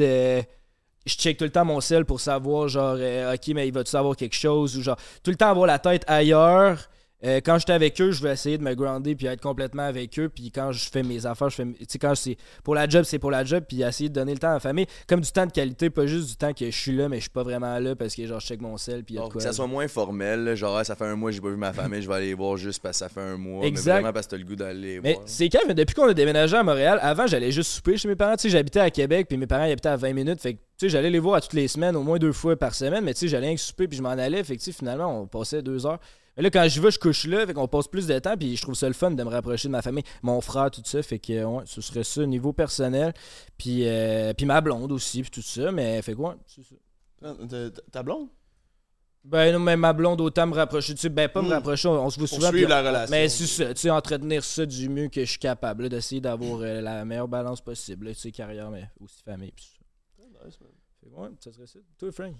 Je check tout le temps mon sel pour savoir, genre, euh, ok, mais il va-tu savoir quelque chose ou genre, tout le temps avoir la tête ailleurs. Euh, quand j'étais avec eux, je vais essayer de me grounder puis être complètement avec eux. Puis quand je fais mes affaires, je fais. Tu sais, quand c'est pour la job, c'est pour la job. Puis essayer de donner le temps à la famille. Comme du temps de qualité, pas juste du temps que je suis là, mais je suis pas vraiment là parce que genre, je check mon sel. Puis il y a de Genre, quoi. que ça soit moins formel, genre ah, ça fait un mois que j'ai pas vu ma famille, je vais aller les voir juste parce que ça fait un mois. Exact. Mais vraiment parce que t'as le goût d'aller Mais c'est quand mais depuis qu'on a déménagé à Montréal, avant j'allais juste souper chez mes parents. Tu sais, j'habitais à Québec, puis mes parents ils habitaient à 20 minutes. Fait que tu sais, j'allais les voir à toutes les semaines, au moins deux fois par semaine. Mais tu sais, j'allais que souper, puis je m'en allais. Fait que tu sais, finalement, on passait deux heures. Mais là, quand je vais, je couche là. Fait qu'on passe plus de temps, puis je trouve ça le fun de me rapprocher de ma famille, mon frère, tout ça. Fait que ouais, ce serait ça au niveau personnel. Puis, euh, puis ma blonde aussi, puis tout ça. Mais fait quoi, c'est ça. Ta- blonde? Ben non, mais ma blonde, autant me rapprocher. Sais, ben pas me Hmm. rapprocher, on, on se voit souvent. puis la on- relation. Mais c'est ça, tu sais, entretenir ça du mieux que je suis capable, d'essayer d'avoir euh, la meilleure balance possible, tu sais, carrière, mais aussi famille. Puis ça. Fait que ouais, ça serait ça. Toi, Frank?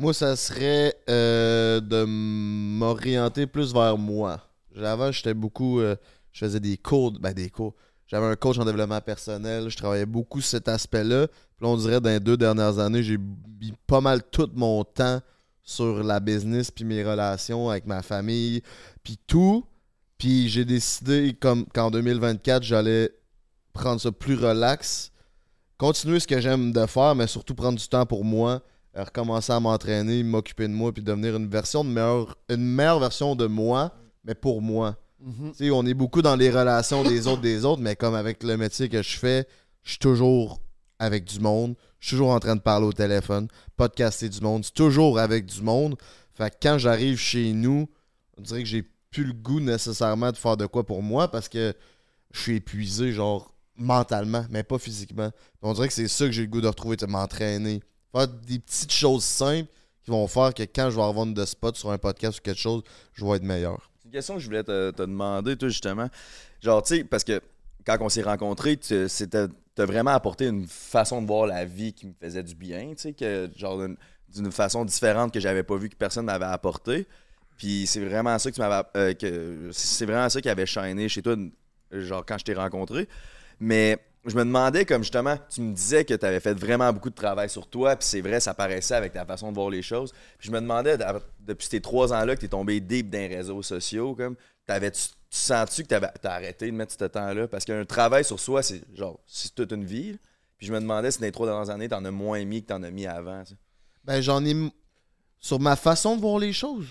Moi, ça serait euh, de m'orienter plus vers moi. Avant, j'étais beaucoup. euh, je faisais des cours. Ben, des cours. J'avais un coach en développement personnel. Je travaillais beaucoup cet aspect-là. Puis on dirait, dans les deux dernières années, j'ai mis pas mal tout mon temps sur la business, puis mes relations avec ma famille, puis tout. Puis j'ai décidé comme qu'en 2024, j'allais prendre ça plus relax, continuer ce que j'aime de faire, mais surtout prendre du temps pour moi, recommencer à m'entraîner, m'occuper de moi, puis devenir une version de meilleure, une meilleure version de moi, mais pour moi. Sais, on est beaucoup dans les relations des autres des autres, mais comme avec le métier que je fais, je suis toujours avec du monde, je suis toujours en train de parler au téléphone, podcaster du monde, toujours avec du monde. Fait que quand j'arrive chez nous, on dirait que j'ai plus le goût nécessairement de faire de quoi pour moi parce que je suis épuisé, genre mentalement, mais pas physiquement. On dirait que c'est ça que j'ai le goût de retrouver, de m'entraîner. Faire des petites choses simples qui vont faire que quand je vais avoir de spot sur un podcast ou quelque chose, je vais être meilleur. C'est une question que je voulais te, demander, justement. Genre, tu sais, parce que quand on s'est rencontrés, tu t'as vraiment apporté une façon de voir la vie qui me faisait du bien, tu sais, que, genre, d'une- façon différente que j'avais pas vu que personne m'avait apporté. Puis c'est vraiment ça que tu m'avais. euh, c'est vraiment ça qui avait shiné chez toi, genre, quand je t'ai rencontré. Mais je me demandais, comme justement, tu me disais que tu avais fait vraiment beaucoup de travail sur toi, puis c'est vrai, ça paraissait avec ta façon de voir les choses. Puis je me demandais, d'a- depuis ces trois ans-là que tu es tombé deep dans les réseaux sociaux, comme, t'avais-tu, tu sens-tu que tu as arrêté de mettre ce temps-là? Parce qu'un travail sur soi, c'est genre, c'est toute une vie. Puis je me demandais si dans les trois dernières années, t'en as moins mis que t'en as mis avant. tu. Ben, j'en ai. Sur ma façon de voir les choses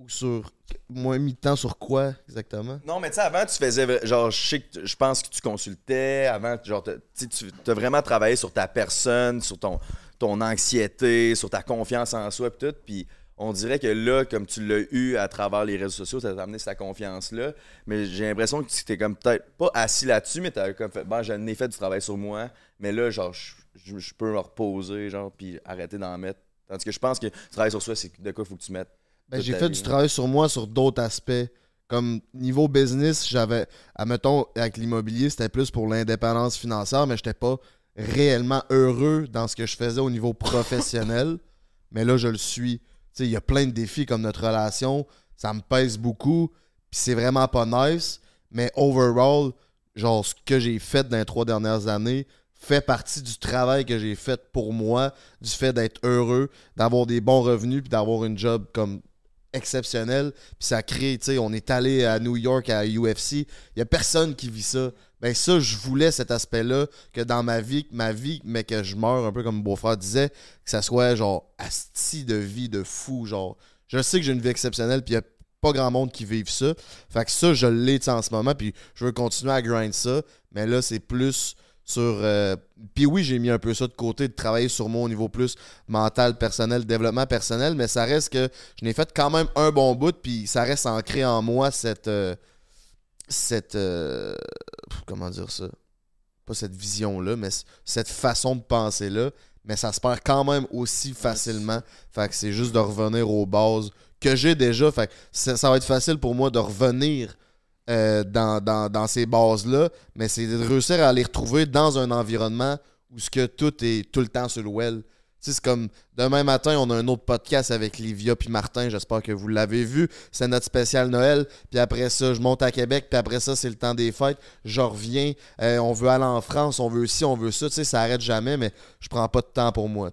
Ou sur. Moi, mis de temps sur quoi exactement? Non, mais tu sais, avant, tu faisais. Genre, je sais que je pense que tu consultais. Avant, genre, tu tu as vraiment travaillé sur ta personne, sur ton, ton anxiété, sur ta confiance en soi, puis tout. Puis on dirait que là, comme tu l'as eu à travers les réseaux sociaux, ça t'a amené cette confiance-là. Mais j'ai l'impression que tu t'es comme peut-être pas assis là-dessus, mais t'as comme fait. Bon, j'en ai fait du travail sur moi, mais là, genre, je, peux me reposer, genre, puis arrêter d'en mettre. Tandis que je pense que travail sur soi, c'est de quoi faut que tu mettes. Ben, j'ai fait vie, du travail sur moi sur d'autres aspects. Comme niveau business, j'avais, admettons, avec l'immobilier, c'était plus pour l'indépendance financière, mais j'étais pas réellement heureux dans ce que je faisais au niveau professionnel. [LAUGHS] mais là, je le suis. Il y a plein de défis comme notre relation. Ça me pèse beaucoup. Puis c'est vraiment pas nice. Mais overall, genre, ce que j'ai fait dans les trois dernières années fait partie du travail que j'ai fait pour moi, du fait d'être heureux, d'avoir des bons revenus, puis d'avoir une job comme exceptionnelle. Puis ça crée, tu sais, on est allé à New York à UFC. Il y a personne qui vit ça. Ben ça, je voulais cet aspect-là, que dans ma vie, ma vie, mais que je meurs un peu comme mon beau-frère disait, que ça soit genre asti de vie de fou, genre. Je sais que j'ai une vie exceptionnelle, puis il a pas grand monde qui vive ça. Fait que ça, je l'ai en ce moment, puis je veux continuer à grind ça. Mais là, c'est plus sur. euh, Puis oui, j'ai mis un peu ça de côté, de travailler sur moi au niveau plus mental, personnel, développement personnel, mais ça reste que je n'ai fait quand même un bon bout, puis ça reste ancré en moi cette. euh, cette. euh, comment dire ça? Pas cette vision-là, mais cette façon de penser-là. Mais ça se perd quand même aussi facilement. Fait que c'est juste de revenir aux bases que j'ai déjà. Fait que ça, ça va être facile pour moi de revenir euh, dans, ces bases-là, mais c'est de réussir à les retrouver dans un environnement où ce que tout est tout le temps sur le well. c'est comme demain matin, on a un autre podcast avec Livia puis Martin. J'espère que vous l'avez vu. C'est notre spécial Noël. Puis après ça, je monte à Québec. Puis après ça, c'est le temps des fêtes. Je reviens. Euh, on veut aller en France. On veut ci, on veut ça. Ça arrête jamais, mais je prends pas de temps pour moi.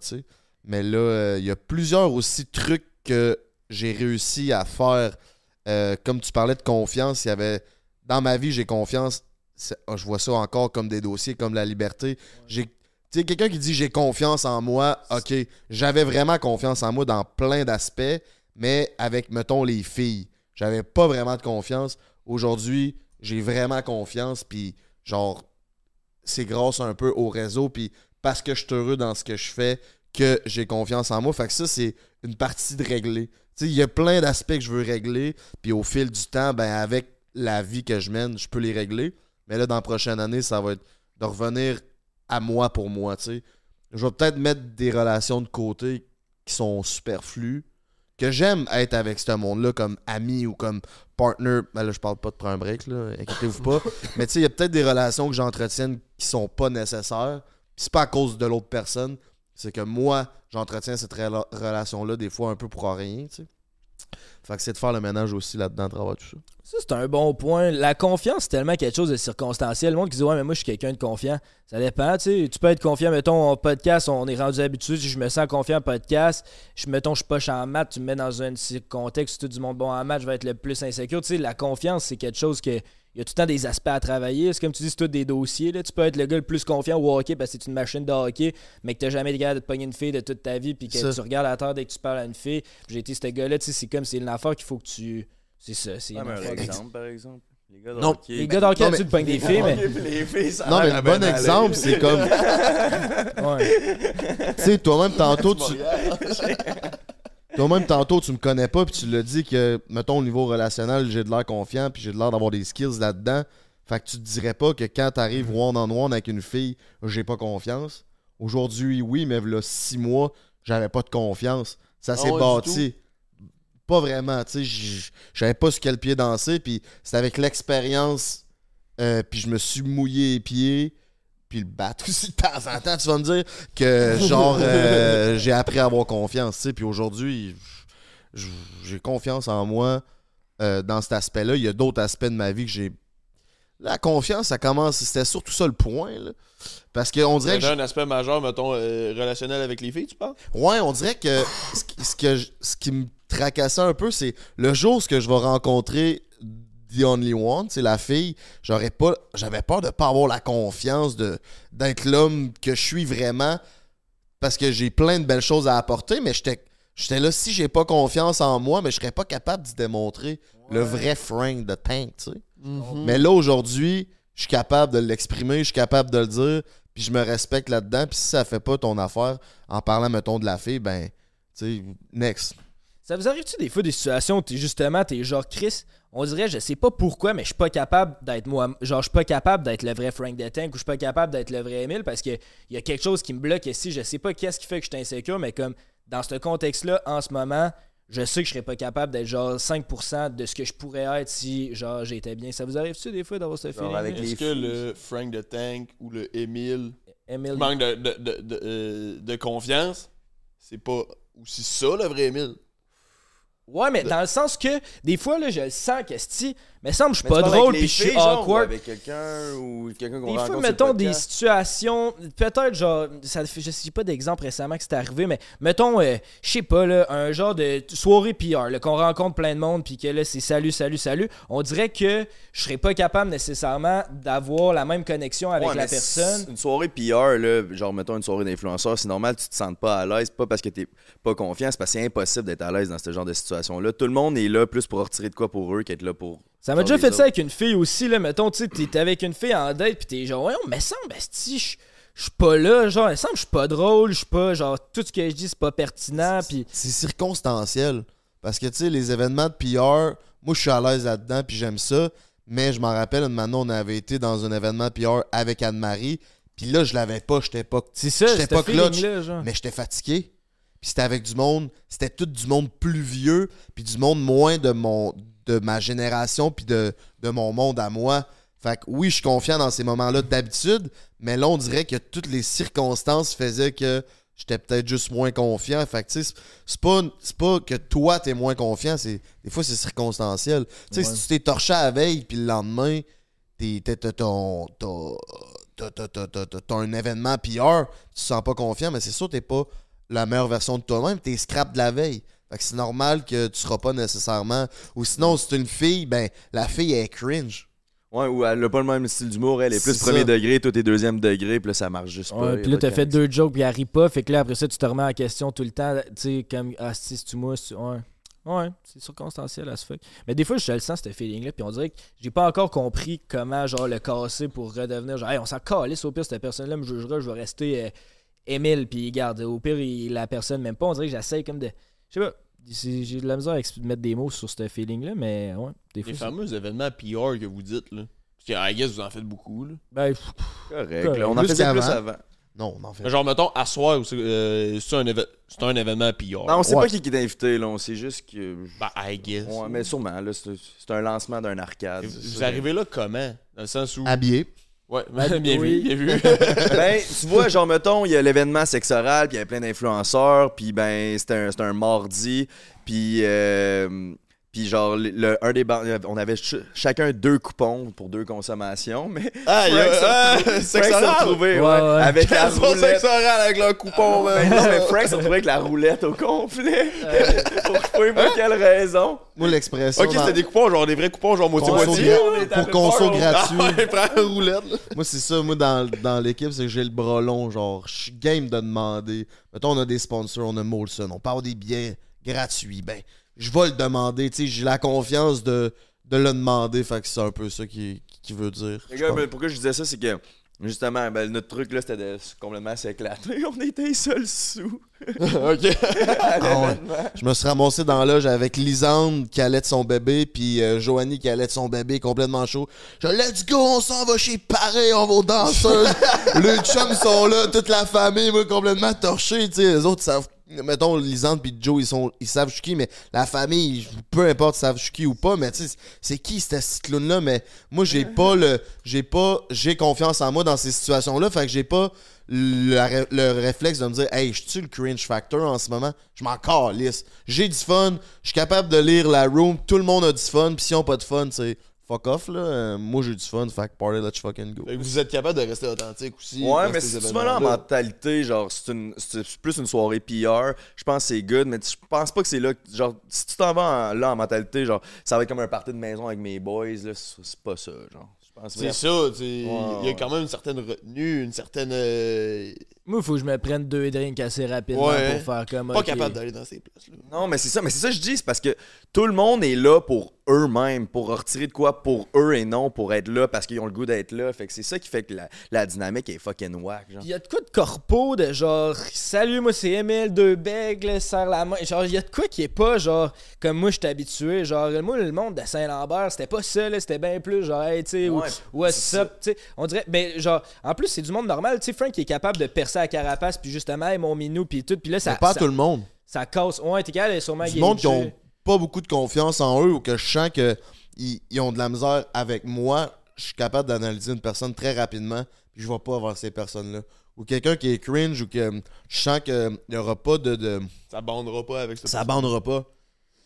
Mais là, euh, il y a plusieurs aussi trucs que j'ai réussi à faire. Euh, comme tu parlais de confiance, il y avait. Dans ma vie, j'ai confiance. Ah, Je vois ça encore comme des dossiers, comme la liberté. Tu sais, quelqu'un qui dit j'ai confiance en moi, ok, j'avais vraiment confiance en moi dans plein d'aspects, mais avec, mettons, les filles, j'avais pas vraiment de confiance. Aujourd'hui, j'ai vraiment confiance, puis genre, c'est grâce un peu au réseau, puis parce que je suis heureux dans ce que je fais, que j'ai confiance en moi. Fait que ça, c'est une partie de régler. Il y a plein d'aspects que je veux régler, puis au fil du temps, ben avec la vie que je mène, je peux les régler. Mais là, dans la prochaine année, ça va être de revenir à moi pour moi. Je vais peut-être mettre des relations de côté qui sont superflues, que j'aime être avec ce monde-là comme ami ou comme partner. Ben là, je parle pas de prendre un break, là, inquiétez-vous pas. [LAUGHS] Mais tu sais, il y a peut-être des relations que j'entretienne qui sont pas nécessaires. C'est pas à cause de l'autre personne, c'est que moi, j'entretiens cette rela- relation-là des fois un peu pour rien, tu sais. Fait que c'est de faire le ménage aussi là-dedans à travers tout ça. Ça, c'est un bon point. La confiance, c'est tellement quelque chose de circonstanciel. Le monde qui dit Ouais, mais moi, je suis quelqu'un de confiant. Ça dépend, tu sais. Tu peux être confiant, mettons, en podcast, on est rendu habitué. Si je me sens confiant en podcast, je, mettons, je poche en maths, tu me mets dans un contexte tout du monde bon en maths, je vais être le plus insécure. La confiance, c'est quelque chose que. Il y a tout le temps des aspects à travailler. C'est comme tu dis, c'est tout des dossiers. Là. Tu peux être le gars le plus confiant au hockey parce que c'est une machine de hockey, mais que tu jamais été capable de te pogner une fille de toute ta vie, puis que Ça. tu regardes à terre dès que tu parles à une fille. J'ai été ce gars-là, tu sais, c'est comme c'est une affaire qu'il faut que tu. C'est ça, c'est un exemple, par exemple. Les gars Non. Les gars d'hockey, tu te pognes des filles, mais. les filles, ça a Non, mais le bon exemple, c'est comme. Ouais. [LAUGHS] Tu sais, toi-même, tantôt, tu. [LAUGHS] Toi-même, tantôt, tu me connais pas, puis tu l'as dit que, mettons, au niveau relationnel, j'ai de l'air confiant, puis j'ai de l'air d'avoir des skills là-dedans. Fait que tu te dirais pas que quand t'arrives one-on-one avec une fille, j'ai pas confiance. Aujourd'hui, oui, mais là, six mois, j'avais pas de confiance. Ça s'est Ah du bâti. Pas vraiment, tu sais, j- j'avais pas sur quel pied danser, puis c'est avec l'expérience, euh, puis je me suis mouillé les pieds, puis le battre [LAUGHS] aussi de temps en temps, tu vas me dire que genre euh, [LAUGHS] j'ai appris à avoir confiance, tu sais, puis aujourd'hui j'ai confiance en moi euh, dans cet aspect-là. Il y a d'autres aspects de ma vie que j'ai la confiance, ça commence, c'était surtout ça le point là. Parce qu'on dirait que C'est un aspect majeur, mettons, euh, relationnel avec les filles, tu parles? Ouais, on dirait que ce qui, ce que je- ce qui me tracassait un peu, c'est le jour où je vais rencontrer The Only One, c'est la fille, j'aurais pas j'avais peur de pas avoir la confiance de d'être l'homme que je suis vraiment parce que j'ai plein de belles choses à apporter, mais j'étais j'étais là si j'ai pas confiance en moi, mais je serais pas capable d'y démontrer le vrai Frank de Tank, tu sais. Mais là aujourd'hui, je suis capable de l'exprimer, je suis capable de le dire, puis je me respecte là-dedans, puis si ça fait pas ton affaire en parlant mettons de la fille, ben tu sais next. Ça vous arrive-tu des fois des situations où t'es justement, t'es genre Chris, on dirait, je sais pas pourquoi, mais je suis pas capable d'être moi. Genre, je suis pas capable d'être le vrai Frank de Tank ou je suis pas capable d'être le vrai Emile parce que il y a quelque chose qui me bloque ici. Je sais pas qu'est-ce qui fait que je suis insécure, mais comme dans ce contexte-là, en ce moment, je sais que je serais pas capable d'être genre 5% de ce que je pourrais être si genre j'étais bien. Ça vous arrive-tu des fois d'avoir ce feeling? avec les Est-ce que le Frank de Tank ou le Emile manque de, de, de, de, euh, de confiance, c'est pas aussi ça le vrai Emile? Ouais, mais dans le sens que des fois, là, je le sens que si, mais semble je suis pas drôle puis je suis awkward. avec quelqu'un ou quelqu'un qu'on Des fois, mettons des situations, peut-être genre, ça je sais pas d'exemple récemment que c'est arrivé, mais mettons, euh, je sais pas, là, un genre de soirée PR, qu'on rencontre plein de monde, puis que là, c'est salut, salut, salut. On dirait que je serais pas capable nécessairement d'avoir la même connexion avec Ouais, la personne. Une soirée PR, là, genre mettons une soirée d'influenceur, c'est normal que tu te sentes pas à l'aise, pas parce que t'es pas confiant, c'est parce que c'est impossible d'être à l'aise dans ce genre de situation-là. Tout le monde est là plus pour retirer de quoi pour eux qu'être là pour. Ça m'a déjà fait ça avec une fille aussi, là, mettons, tu sais, t'es avec une fille en date, puis t'es genre, ouais, mais semble, esti, je je suis pas là, genre, il semble que je suis pas drôle, je suis pas, genre, tout ce que je dis, c'est pas pertinent, puis C'est circonstanciel parce que tu sais les événements de PR, moi je suis à l'aise là-dedans puis j'aime ça, mais je m'en rappelle maintenant on avait été dans un événement PR avec Anne-Marie, puis là je l'avais pas, j'étais pas c'est ça, J'étais pas clutch, feeling-là, genre. mais j'étais fatigué. Puis c'était avec du monde, c'était tout du monde plus vieux, puis du monde moins de mon de ma génération puis de, de mon monde à moi. Fait que oui, je suis confiant dans ces moments-là d'habitude, mais là on dirait que toutes les circonstances faisaient que j'étais peut-être juste moins confiant. Fait que, tu sais, c'est- pas, pas que toi, t'es moins confiant, c'est, des fois, c'est circonstanciel. Tu sais, Ouais. si tu t'es torché à la veille, puis le lendemain, t'as un événement PR, tu te sens pas confiant, mais c'est sûr, t'es pas la meilleure version de toi-même, t'es scrap de la veille. Fait que c'est normal que tu seras pas nécessairement. Ou sinon, si t'es une fille, ben, la fille est cringe. Ouais, ou elle a pas le même style d'humour, elle est plus C'est premier ça. degré, toi t'es deuxième degré, puis là ça marche juste pas. Ouais, puis là, t'as fait deux jokes, puis elle rit pas. Fait que là, après ça, tu te remets en question tout le temps. Tu sais, comme, ah, si, c'est-tu moi, Ouais. Ouais, c'est circonstanciel à ce fuck. Mais des fois, je le sens, ce feeling-là, puis on dirait que j'ai pas encore compris comment, genre, le casser pour redevenir. Genre, hey, on s'en calisse, au pire, cette personne-là me jugera, je vais rester euh, Émile, puis garde, au pire, il- la personne, même pas. On dirait que j'essaye comme de. Je sais pas, j'ai de la misère à mettre des mots sur ce feeling-là, mais ouais, des fois. Les fameux événements PR que vous dites, là. Parce que, I guess, vous en faites beaucoup, là. Ben, pff, Correct, là, on en Plus faisait plus avant. Non, on en fait. Genre, mettons, à soir, c'est euh, c'est un, éve- c'est un événement PR. Non, on sait Ouais. pas qui qui est invité, là, on sait juste que. Bah, I guess. Ouais, mais sûrement, là, c'est un lancement d'un arcade. Vous ça. arrivez là comment? Dans le sens où. Habillé. Ouais, [LAUGHS] bien oui. vu, bien vu. [LAUGHS] ben, tu vois, genre, mettons, il y a l'événement sexe oral, puis il y a plein d'influenceurs, puis ben, c'était un, c'était un mardi, puis. euh, puis genre, le, le- un des on avait ch- chacun deux coupons pour deux consommations, mais Ah, il y Frank Ah, sexe s'est oral. retrouvé, Ouais, ouais, ouais. avec la roulette. avec leur coupon, Ben [LAUGHS] man? non, mais Frank s'est retrouvé avec la roulette au complet. [LAUGHS] pour moi quelle raison? Moi, l'expression. Ok, dans- c'était des coupons, genre des vrais coupons, genre moitié-moitié. gra- pour conso gratuit. [LAUGHS] Ah roulette, là. Moi, c'est ça, moi, dans, dans l'équipe, c'est que j'ai le bras long. Genre, je suis game de demander. Mettons, on a des sponsors, on a Molson, on parle des billets gratuits. Ben, je vais le demander. Tu sais, j'ai la confiance de, de le demander. Fait que c'est un peu ça qui, qui veut dire. Les gars, pourquoi je disais ça, c'est que justement, ben, notre truc là, c'était de complètement s'éclater. [LAUGHS] On était seuls sous. [LAUGHS] ok. [LAUGHS] Ah ouais. Je me suis ramassé dans la loge avec Lisande qui allait de son bébé, puis euh, Joanie qui allait de son bébé complètement chaud. Je let's go, on s'en va chez Paris, on va aux danseuses. les chums sont là, toute la famille, moi, complètement torché. Tu sais, les autres savent. Mettons, Lisande puis Joe, ils, sont, ils savent je suis qui, mais la famille, peu importe savent je suis qui ou pas, mais tu sais, c'est qui cette clown-là, mais moi, j'ai pas le. J'ai pas. J'ai confiance en moi dans ces situations-là, fait que j'ai pas le, le réflexe de me dire Hey, je suis le cringe factor en ce moment? Je m'en calisse. J'ai du fun. Je suis capable de lire la room. Tout le monde a du fun. Puis si on pas de fun, c'est fuck off là. Euh, moi j'ai du fun. Fait que party, let's fucking go. Fait que vous êtes capable de rester authentique aussi. Ouais, mais si tu vas là en événements-là. mentalité, genre, c'est une- c'est plus une soirée PR, je pense que c'est good, mais je pense pas que c'est là. Genre, si tu t'en vas en- là en mentalité, genre, ça va être comme un party de maison avec mes boys, là, c'est pas ça, genre. Je pense C'est ça, tu sais. Il y a quand même une certaine retenue, une certaine. euh, Moi, il faut que je me prenne deux drinks assez rapidement Ouais. pour faire comme. Pas capable d'aller dans ces places-là. Non, mais c'est ça, mais c'est ça que je dis, c'est parce que tout le monde est là pour eux-mêmes, pour retirer de quoi pour eux et non pour être là parce qu'ils ont le goût d'être là. Fait que c'est ça qui fait que la, la dynamique est fucking whack, genre. Il y a de quoi de corpo de genre salut moi c'est Emile deux becs serre la main genre il y a de quoi qui est pas genre comme moi je suis habitué genre moi le monde de Saint-Lambert c'était pas ça là c'était bien plus genre hey tu sais ou Ouais, what's up tu sais on dirait ben genre en plus c'est du monde normal tu sais Frank qui est capable de percer la carapace puis justement hey, mon minou puis tout puis là ça Mais pas ça, tout le monde. ça casse ouais t'es capable sûrement Du monde qui ont. Pas beaucoup de confiance en eux ou que je sens que ils, ont de la misère avec moi. Je suis capable d'analyser une personne très rapidement. Puis je vais pas vers ces personnes-là. Ou quelqu'un qui est cringe ou que je sens qu'il n'y aura pas de- de Ça bandera pas avec ça. ça bandera pas.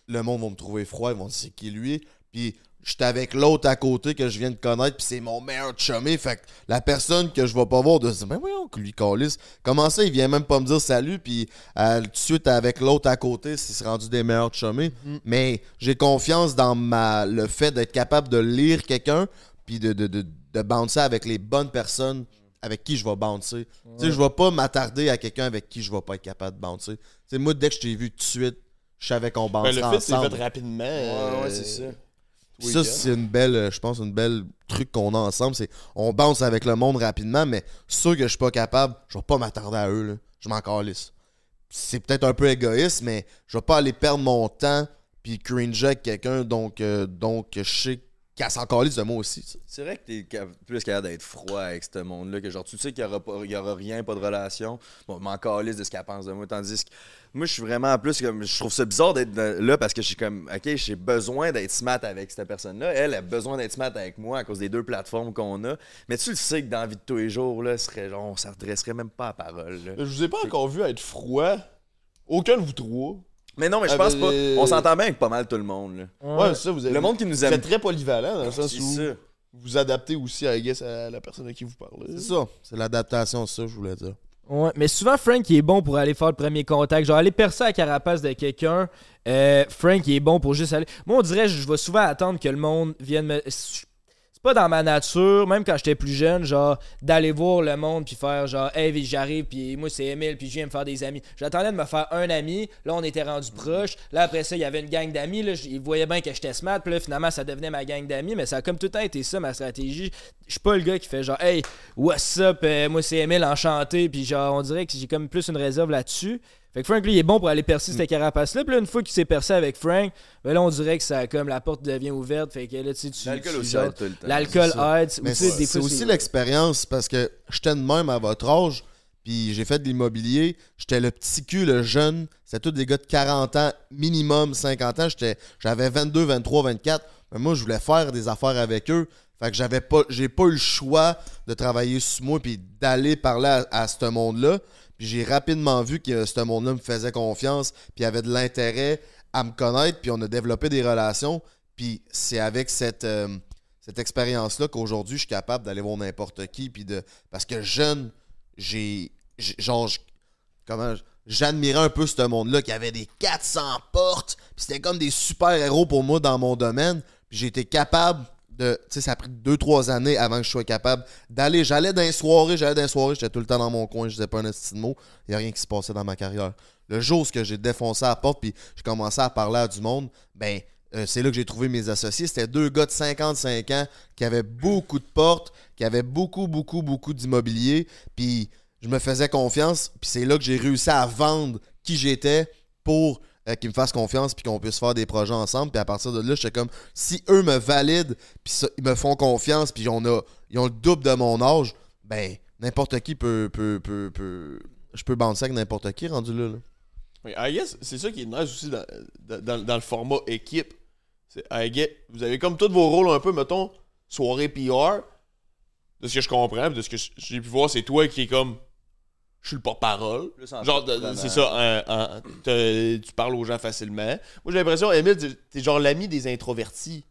Le monde va me trouver froid, ils vont dire c'est qui lui? Puis j'étais avec l'autre à côté que je viens de connaître, puis c'est mon meilleur chumé. Fait que la personne que je vais pas voir de se dire, ben voyons, que lui calisse. Comment ça, il vient même pas me dire salut, puis euh, tout de suite avec l'autre à côté, c'est rendu des meilleurs chumés. Mais j'ai confiance dans ma le fait d'être capable de lire quelqu'un, puis de, de, de, de bouncer avec les bonnes personnes avec qui je vais bouncer. Tu sais, je vais pas m'attarder à quelqu'un avec qui je vais pas être capable de bouncer. Tu sais, moi, dès que je t'ai vu tout de suite, je savais qu'on Ben, bouncerait le fait, c'est ensemble. fait rapidement. Ouais, ouais, euh, c'est ça. Ça, c'est une belle, euh, je pense, une belle truc qu'on a ensemble. C'est on bounce avec le monde rapidement, mais sûr que je suis pas capable, je vais pas m'attarder à eux. Là. Je m'en calisse. C'est peut-être un peu égoïste, mais je vais pas aller perdre mon temps puis cringer avec quelqu'un donc, euh, donc je sais qu'elle s'en calisse de moi aussi. C'est vrai que t'es plus capable d'être froid avec ce monde-là, que genre, tu sais qu'il y aura, aura rien, pas de relation. Bon, je m'en calisse de ce qu'elle pense de moi. Tandis que moi, je suis vraiment plus comme. Je trouve ça bizarre d'être là parce que je suis comme, OK, j'ai besoin d'être smart avec cette personne-là. Elle a besoin d'être smart avec moi à cause des deux plateformes qu'on a. Mais tu le sais que dans la vie de tous les jours, là, ce serait genre, on s'adresserait même pas à parole. là. Je vous ai pas encore vu être froid. Aucun de vous trois. Mais non, mais je Ah, pense pas. On s'entend bien avec pas mal tout le monde. Là. Ouais, c'est ça, vous avez. Le monde qui nous Vous aime. êtes très polyvalent dans le sens C'est où ça. vous vous adaptez aussi, I guess, à la personne à qui vous parlez. C'est ça. C'est l'adaptation, ça, je voulais dire. Ouais, mais souvent Frank est bon pour aller faire le premier contact, genre aller percer la carapace de quelqu'un. Euh, Frank il est bon pour juste aller. Moi on dirait je vais souvent attendre que le monde vienne me. Pas dans ma nature, même quand j'étais plus jeune, genre d'aller voir le monde puis faire genre hey j'arrive puis moi c'est Emile puis je viens me faire des amis. J'attendais de me faire un ami, là on était rendu proche. Là après ça il y avait une gang d'amis, là ils voyaient bien que j'étais smart, puis là finalement ça devenait ma gang d'amis, mais ça a comme tout le temps été ça ma stratégie. Je suis pas le gars qui fait genre hey what's up, euh, moi c'est Emile enchanté, puis genre on dirait que j'ai comme plus une réserve là-dessus. Fait que Frank, lui, il est bon pour aller percer cette carapace-là. Puis là, une fois qu'il s'est percé avec Frank, ben là, on dirait que ça, comme la porte devient ouverte. Fait que là, tu sais, tu. L'alcool aussi aide tout le temps. L'alcool aide. c'est des c'est fois, aussi l'expérience parce que j'étais de même à votre âge, puis j'ai fait de l'immobilier. J'étais le petit cul, le jeune. C'était tous des gars de 40 ans, minimum 50 ans. J'étais- J'avais 22, 23, 24. Mais moi, je voulais faire des affaires avec eux. Fait que j'avais pas, j'ai pas eu le choix de travailler sur moi puis d'aller parler à, à ce monde-là. Puis j'ai rapidement vu que ce monde-là me faisait confiance puis avait de l'intérêt à me connaître. Puis on a développé des relations. Puis c'est avec cette, euh, expérience-là qu'aujourd'hui, je suis capable d'aller voir n'importe qui. Puis de, parce que jeune, j'ai. Genre, comment. J'admirais un peu ce monde-là qui avait des 400 portes. Puis c'était comme des super-héros pour moi dans mon domaine. Puis j'ai été capable Tu sais, ça a pris 2-3 années avant que je sois capable d'aller. J'allais dans les soirées, j'allais dans les soirées, j'étais tout le temps dans mon coin, je disais pas un de mot. Il n'y a rien qui se passait dans ma carrière. Le jour où j'ai défoncé la porte, puis j'ai commencé à parler à du monde, ben. euh, c'est là que j'ai trouvé mes associés. C'était deux gars de 55 ans qui avaient beaucoup de portes, qui avaient beaucoup, beaucoup, beaucoup d'immobilier. Puis je me faisais confiance. Puis c'est là que j'ai réussi à vendre qui j'étais pour euh, qu'ils me fassent confiance puis qu'on puisse faire des projets ensemble. Puis à partir de là, j'étais comme, si eux me valident, puis ils me font confiance, puis on a, ils ont le double de mon âge, ben n'importe qui peut, peut, peut, peut- Je peux bouncer avec n'importe qui rendu là. là. Oui, c'est ça qui est nice aussi dans, dans- le format équipe. I vous avez comme tous vos rôles un peu, mettons, soirée PR. De ce que je comprends, de ce que j'ai pu voir, c'est toi qui est comme. Je suis le porte-parole. Genre, c'est ça, un- un- te- tu parles aux gens facilement. Moi, j'ai l'impression, Emile, t'es- genre l'ami des introvertis.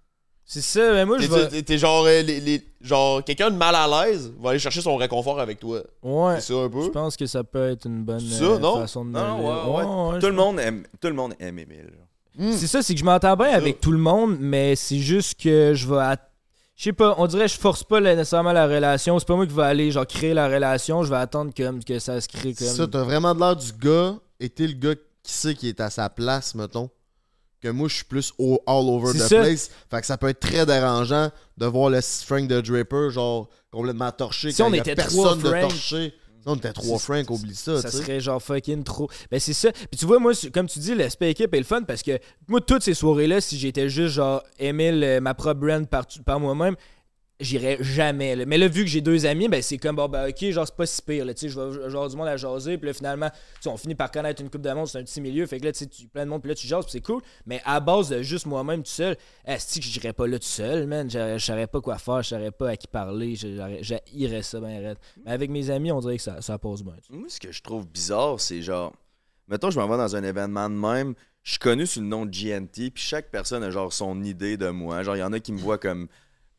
C'est ça, mais moi, je T'es, vais. t'es- genre, euh, les- les- genre quelqu'un de mal à l'aise va aller chercher son réconfort avec toi. Ouais. C'est ça un peu? Je pense que ça peut être une bonne ça, euh, non? façon de Non, ouais, ouais. ouais, Tout le monde aime, tout le monde aime Emile. là. C'est ça, c'est que je m'entends bien avec tout le monde, mais c'est juste que je vais. at- Je sais pas, on dirait que je force pas nécessairement la relation. C'est pas moi qui vais aller genre créer la relation. Je vais attendre comme que ça se crée comme. Ça, t'as vraiment de l'air du gars, et t'es le gars qui sait qui est à sa place, mettons. Que moi, je suis plus au- all over the ça. place. Fait que ça peut être très dérangeant de voir le Frank de Draper, genre, complètement torché. Si quand on il y a était personne de torché. On était trois Frank, oublie ça, ça serait genre fucking trop. Ben c'est ça. Puis tu vois, moi, comme tu dis, l'aspect équipe est le fun parce que moi, toutes ces soirées-là, si j'étais juste genre Emile, euh, ma propre brand par, par moi-même, j'irais jamais. là. Mais là, vu que j'ai deux amis, ben c'est comme, bon, ben ok, genre c'est pas si pire. là. Je vais genre du monde à jaser. Puis là, finalement, on finit par connaître une coupe de monde, c'est un petit milieu. Fait que là, tu plein de monde, puis là, tu jases, puis c'est cool. Mais à base de juste moi-même tout seul, est-ce que je dirais pas là tout seul, man? Je saurais pas quoi faire, je saurais pas à qui parler. J'irais ça bien raide. Mais avec mes amis, on dirait que ça, ça passe bien. Moi, ce que je trouve bizarre, c'est genre. Mettons, je m'en vais dans un événement de même. Je suis connu sous le nom de GNT, puis chaque personne a genre son idée de moi. Genre, il y en a qui me voient comme.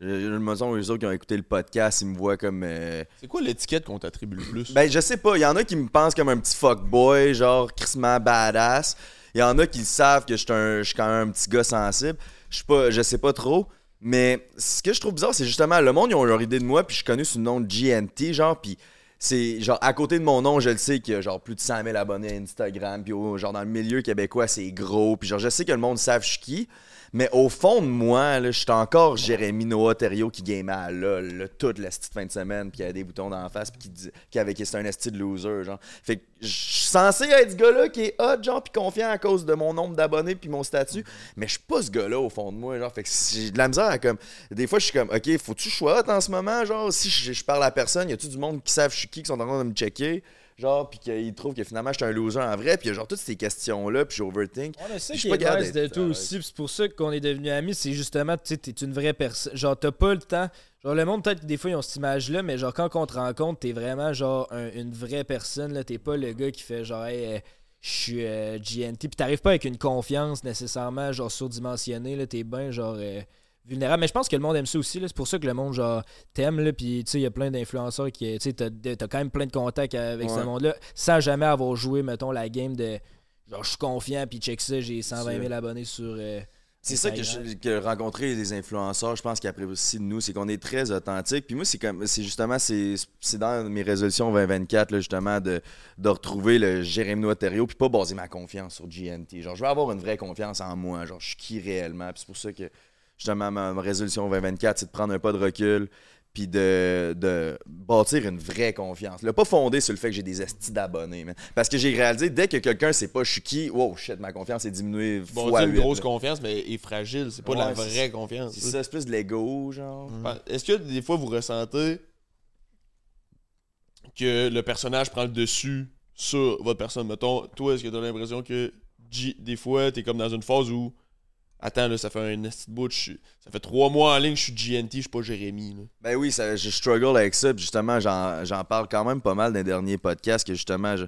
Euh, Mettons, les autres qui ont écouté le podcast, ils me voient comme. euh, C'est quoi l'étiquette qu'on t'attribue le plus? Ben, je sais pas. Il y en a qui me pensent comme un petit fuckboy, genre crissement badass. Il y en a qui savent que je suis quand même un petit gars sensible. Je suis pas, je sais pas trop. Mais ce que je trouve bizarre, c'est justement le monde, ils ont leur idée de moi, puis je suis connu sous le nom de GNT, genre, puis c'est genre à côté de mon nom, je le sais qu'il y a genre plus de 100 000 abonnés à Instagram, puis genre dans le milieu québécois, c'est gros, puis genre je sais que le monde savent je suis qui, mais au fond de moi, je suis encore Jérémy Noah Thériault qui gamait à LOL là, toute la petite fin de semaine, puis qui avait des boutons d'en face, puis qui, dit- qui avait qui c'était un esti de loser, genre. Fait que je suis censé être ce gars-là qui est hot, genre, puis confiant à cause de mon nombre d'abonnés, puis mon statut, mais je suis pas ce gars-là au fond de moi, genre. Fait de la misère comme. Des fois, je suis comme, ok, faut-tu que je sois hot en ce moment, genre, si je, je parle à personne, y a-tu du monde qui savent je suis qui, qui sont en train de me checker? Genre, puis qu'ils trouvent que finalement, je suis un loser en vrai, puis y a genre toutes ces questions-là, puis j'overthink. On a ça Je qui suis est de à aussi, c'est pour ça qu'on est devenus amis, c'est justement, tu sais, t'es une vraie personne. Genre, t'as pas le temps. Genre, le monde, peut-être que des fois, ils ont cette image-là, mais genre, quand on te rencontre, t'es vraiment, genre, un- une vraie personne, là. T'es pas le gars qui fait, genre, hey, euh, je suis euh, GNT, puis t'arrives pas avec une confiance nécessairement, genre, surdimensionnée, là. T'es bien, genre. euh, vulnérable mais je pense que le monde aime ça aussi c'est pour ça que le monde genre t'aime puis tu sais il y a plein d'influenceurs qui tu sais t'as, quand même plein de contacts avec ce Ouais. monde là sans jamais avoir joué mettons la game de genre je suis confiant puis check ça j'ai 120 000 abonnés sur euh, C'est ça que, Instagram. je- que rencontrer des influenceurs, je pense qu'après aussi de nous, c'est qu'on est très authentique. Puis moi, c'est comme c'est justement c'est dans mes résolutions 2024 là, justement de, de retrouver le Jérémy Noaterio puis pas baser ma confiance sur GNT. Genre je veux avoir une vraie confiance en moi, genre je suis qui réellement. Puis c'est pour ça que justement ma, ma résolution 2024, c'est de prendre un pas de recul puis de, de bâtir une vraie confiance. Là, pas fondé sur le fait que j'ai des estis d'abonnés. man. Parce que j'ai réalisé, dès que quelqu'un sait pas je suis qui, wow, shit, ma confiance est diminuée Bon, fois c'est une grosse là. confiance, mais est fragile. C'est pas la Ouais, c'est- vraie confiance. C'est ça, c'est plus de l'ego, genre. Ben, Est-ce que des fois vous ressentez que le personnage prend le dessus sur votre personne? Mettons, toi, est-ce que t'as l'impression que des fois t'es comme dans une phase où Attends, là, ça fait un esti de bout, ça fait trois mois en ligne, je suis GNT, je suis pas Jérémy. là. Ben oui, ça, je struggle avec ça. Puis justement, j'en parle quand même pas mal dans les derniers podcasts que justement, je,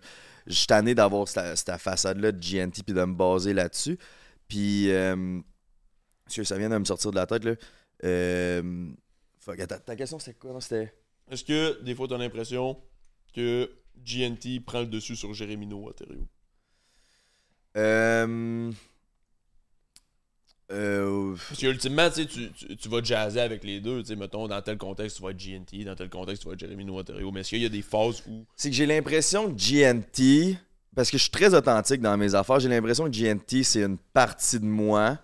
je suis tanné d'avoir cette, cette façade-là de GNT puis de me baser là-dessus. Puis, euh, ça vient de me sortir de la tête, là. Euh, fuck, ta question, c'était quoi? C'était... Est-ce que des fois t'as l'impression que GNT prend le dessus sur Jérémy Noah, Thériault? Euh... Euh... Parce que ultimement, tu, vas jazzer avec les deux. Mettons, dans tel contexte, tu vas être GNT, dans tel contexte, tu vas être Jérémy Noah, Thériault. Mais est-ce qu'il y a des phases où. C'est que j'ai l'impression que GNT, parce que je suis très authentique dans mes affaires, j'ai l'impression que GNT, c'est une partie de moi.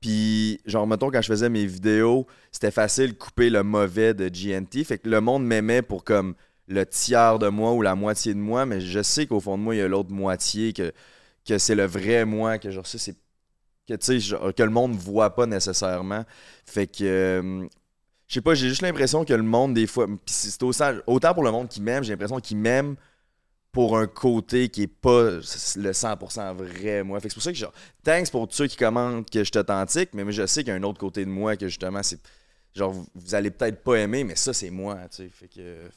Puis, genre, mettons, quand je faisais mes vidéos, c'était facile de couper le mauvais de GNT. Fait que le monde m'aimait pour comme le tiers de moi ou la moitié de moi, mais je sais qu'au fond de moi, il y a l'autre moitié, que, que c'est le vrai moi, que genre, ça, c'est. Que, que le monde voit pas nécessairement. Fait que. euh, je sais pas, j'ai juste l'impression que le monde, des fois. C'est autant, pour le monde qui m'aime, j'ai l'impression qu'il m'aime pour un côté qui est pas le 100% vrai, moi. Fait que c'est pour ça que, genre, thanks pour ceux qui commentent que je suis authentique, mais je sais qu'il y a un autre côté de moi que, justement, c'est. Genre, vous, allez peut-être pas aimer, mais ça, c'est moi, tu sais. Fait que.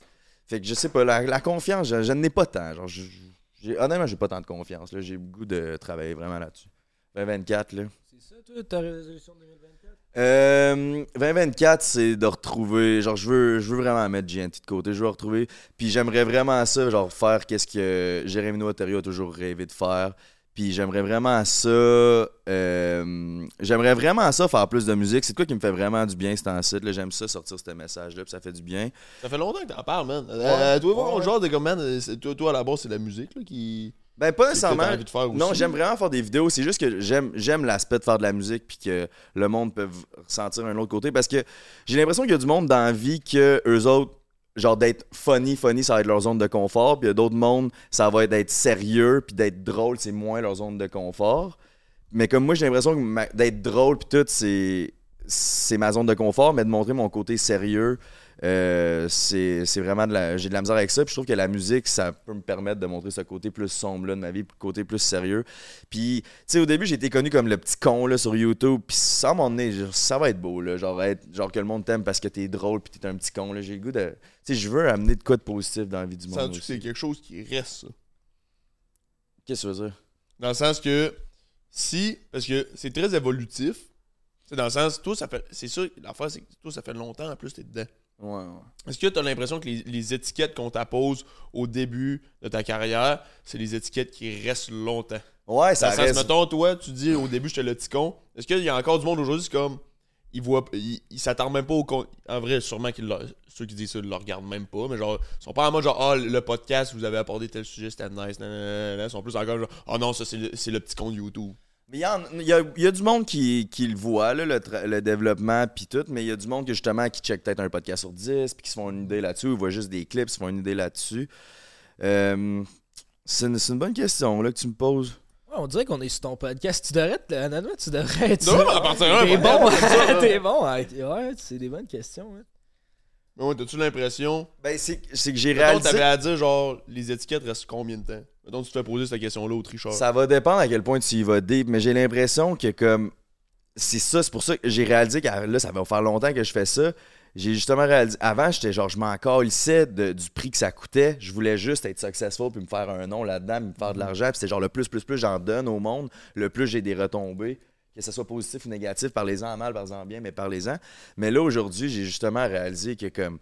Fait que je sais pas, la, confiance, je, je n'ai pas tant. Genre, je- honnêtement, j'ai pas tant de confiance. J'ai le goût de travailler vraiment là-dessus. 2024, là. c'est ça toi ta résolution 2024 Euh, 2024, c'est de retrouver. Genre, je veux, je veux vraiment mettre GNT de côté. Je veux retrouver. Puis j'aimerais vraiment ça, genre, faire qu'est-ce que Jérémy Noaterio a toujours rêvé de faire. Puis j'aimerais vraiment ça. euh, j'aimerais vraiment ça, faire plus de musique. C'est quoi qui me fait vraiment du bien, c'est en site. J'aime ça, sortir ce message-là, puis ça fait du bien. Ça fait longtemps que t'en parles, man. Euh, toi, voir ouais. genre de comme, man, euh, toi, à la base, c'est la musique là, qui. Ben, pas nécessairement. envie de faire aussi. Non, j'aime vraiment faire des vidéos. C'est juste que j'aime, j'aime l'aspect de faire de la musique puis que le monde peut ressentir un autre côté. Parce que j'ai l'impression qu'il y a du monde dans la vie que eux autres, genre d'être funny, funny, ça va être leur zone de confort. Puis il y a d'autres mondes, ça va être d'être sérieux puis d'être drôle, c'est moins leur zone de confort. Mais comme moi, j'ai l'impression que d'être drôle puis tout, c'est c'est ma zone de confort, mais de montrer mon côté sérieux, euh, c'est vraiment de la. J'ai de la misère avec ça. Puis je trouve que la musique, ça peut me permettre de montrer ce côté plus sombre-là de ma vie, le côté plus sérieux. Puis, tu sais, au début, j'ai été connu comme le petit con là, sur YouTube. Puis, ça, à un moment donné, ça va être beau, là. Genre, être, genre que le monde t'aime parce que t'es drôle, puis t'es un petit con, là. J'ai le goût de. Tu sais, je veux amener de quoi de positif dans la vie du monde. Sens-tu que c'est quelque chose qui reste, ça? Qu'est-ce que tu veux dire? Dans le sens que si, parce que c'est très évolutif, c'est dans le sens, toi, ça fait, c'est sûr, l'affaire, c'est que toi, ça fait longtemps en plus, t'es dedans. Ouais, ouais. Est-ce que tu as l'impression que les, les étiquettes qu'on t'appose au début de ta carrière, c'est les étiquettes qui restent longtemps? Ouais, ça sens, reste. mettons, toi, tu dis au début, j'étais le petit con. Est-ce qu'il y a encore du monde aujourd'hui, c'est comme, ils voient, ils, ils s'attardent même pas au con- En vrai, sûrement qu'ils ceux qui disent ça le regardent même pas, mais genre, ils sont pas en mode genre, ah, le podcast, vous avez abordé tel sujet, c'était nice, nanana. Ils sont plus encore genre, ah non, ça c'est le, le petit compte YouTube. Mais il y, a, il y a du monde qui, qui le voit, là, le, développement, puis tout, mais il y a du monde que justement qui check peut-être un podcast sur 10, puis qui se font une idée là-dessus, ou voient juste des clips, se font une idée là-dessus. Euh, c'est une, c'est une bonne question là, que tu me poses. Ouais, on dirait qu'on est sur ton podcast. Tu devrais être. Honnêtement, tu devrais être. Non, mais à partir de là, T'es bon, t'es bon. avec- Ouais, c'est des bonnes questions. hein. Mais ouais, t'as-tu l'impression? Ben, c'est c'est que j'ai réalisé. t'avais à dire, genre, les étiquettes restent combien de temps? Mettons, tu te fais poser cette question-là au tricheur. Ça va dépendre à quel point tu y vas deep, mais j'ai l'impression que comme c'est ça, c'est pour ça que j'ai réalisé que là, ça va faire longtemps que je fais ça. J'ai justement réalisé. Avant, j'étais genre, je m'en calissais du prix que ça coûtait. Je voulais juste être successful puis me faire un nom là-dedans, me faire de l'argent. Puis c'était genre le plus, plus, plus j'en donne au monde, le plus j'ai des retombées. Que ce soit positif ou négatif, parlez-en à mal, parlez-en bien, mais parlez-en. Mais là, aujourd'hui, j'ai justement réalisé que comme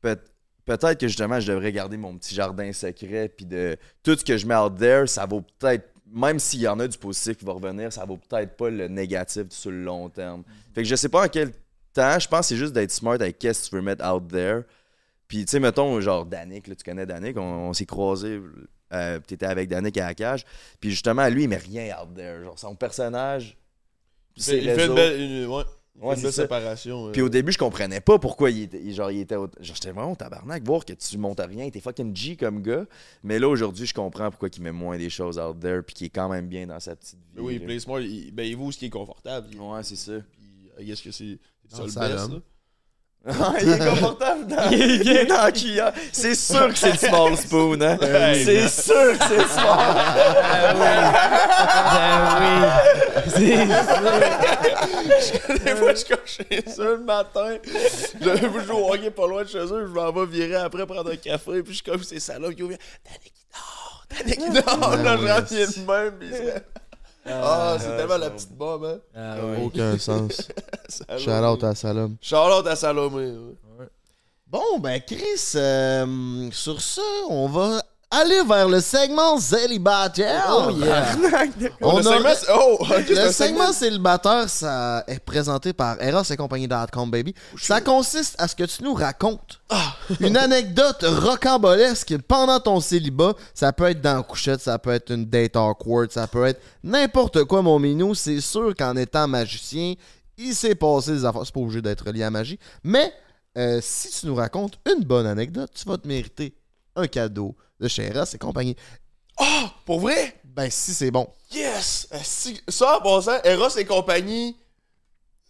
peut- peut-être que justement, je devrais garder mon petit jardin secret, puis de tout ce que je mets out there, ça vaut peut-être, même s'il y en a du positif qui va revenir, ça vaut peut-être pas le négatif sur le long terme. Fait que je sais pas en quel temps, je pense que c'est juste d'être smart avec qu'est-ce que tu veux mettre out there. Puis, tu sais, mettons, genre, Danick, là, tu connais Danick, on, on s'est croisés, euh, t'étais avec Danick à la cage. Puis, justement, lui, il met rien out there. Genre, son personnage, il fait, il fait réseaux. une belle, une- ouais, Ouais, une séparation. euh. Puis au début, je comprenais pas pourquoi il était, genre, il était j'étais vraiment tabarnak, voir que tu montes à rien, t'es fucking G comme gars. Mais là, aujourd'hui, je comprends pourquoi il met moins des choses out there, puis qu'il est quand même bien dans sa petite vie. Mais oui. Play Smart, il, ben, il vaut ce qui est confortable. Ouais, c'est ça. Puis, I guess que c'est c'est ça le best. là. Il est confortable dans, il est dans la cuillère. C'est sûr que c'est le small spoon, hein? c'est sûr que c'est le small. Ben oui. C'est [LAUGHS] ça. Des fois, je coche chez eux le matin. Je je joue au hockey pas loin de chez eux. Je m'en vais virer après prendre un café. Puis je suis comme ces salopes qui ouvrent. Danick, il dort. Danick, il dort. Là, je il est de même. Puis Ah, c'est tellement la petite bombe, hein. Ah oui. Aucun [LAUGHS] sens. Salome. Shout out à Salom. Charlotte à Salomé. ouais. Bon, ben Chris, euh, sur ça, on va aller vers le segment célibataire. Oh yeah. [LAUGHS] On le a- segment, oh, ok, c'est Le segment célibataire, ça est présenté par Eros et compagnie.com, baby. Ça consiste à ce que tu nous racontes [LAUGHS] une anecdote rocambolesque pendant ton célibat. Ça peut être dans la couchette, ça peut être une date awkward, ça peut être n'importe quoi, mon minou. C'est sûr qu'en étant magicien, il s'est passé des affaires. C'est pas obligé d'être lié à la magie. Mais euh, si tu nous racontes une bonne anecdote, tu vas te mériter un cadeau de chez Eros et compagnie. Ah, pour vrai? Ben, si c'est bon. Yes! Euh, si- Ça, en passant, Eros et compagnie,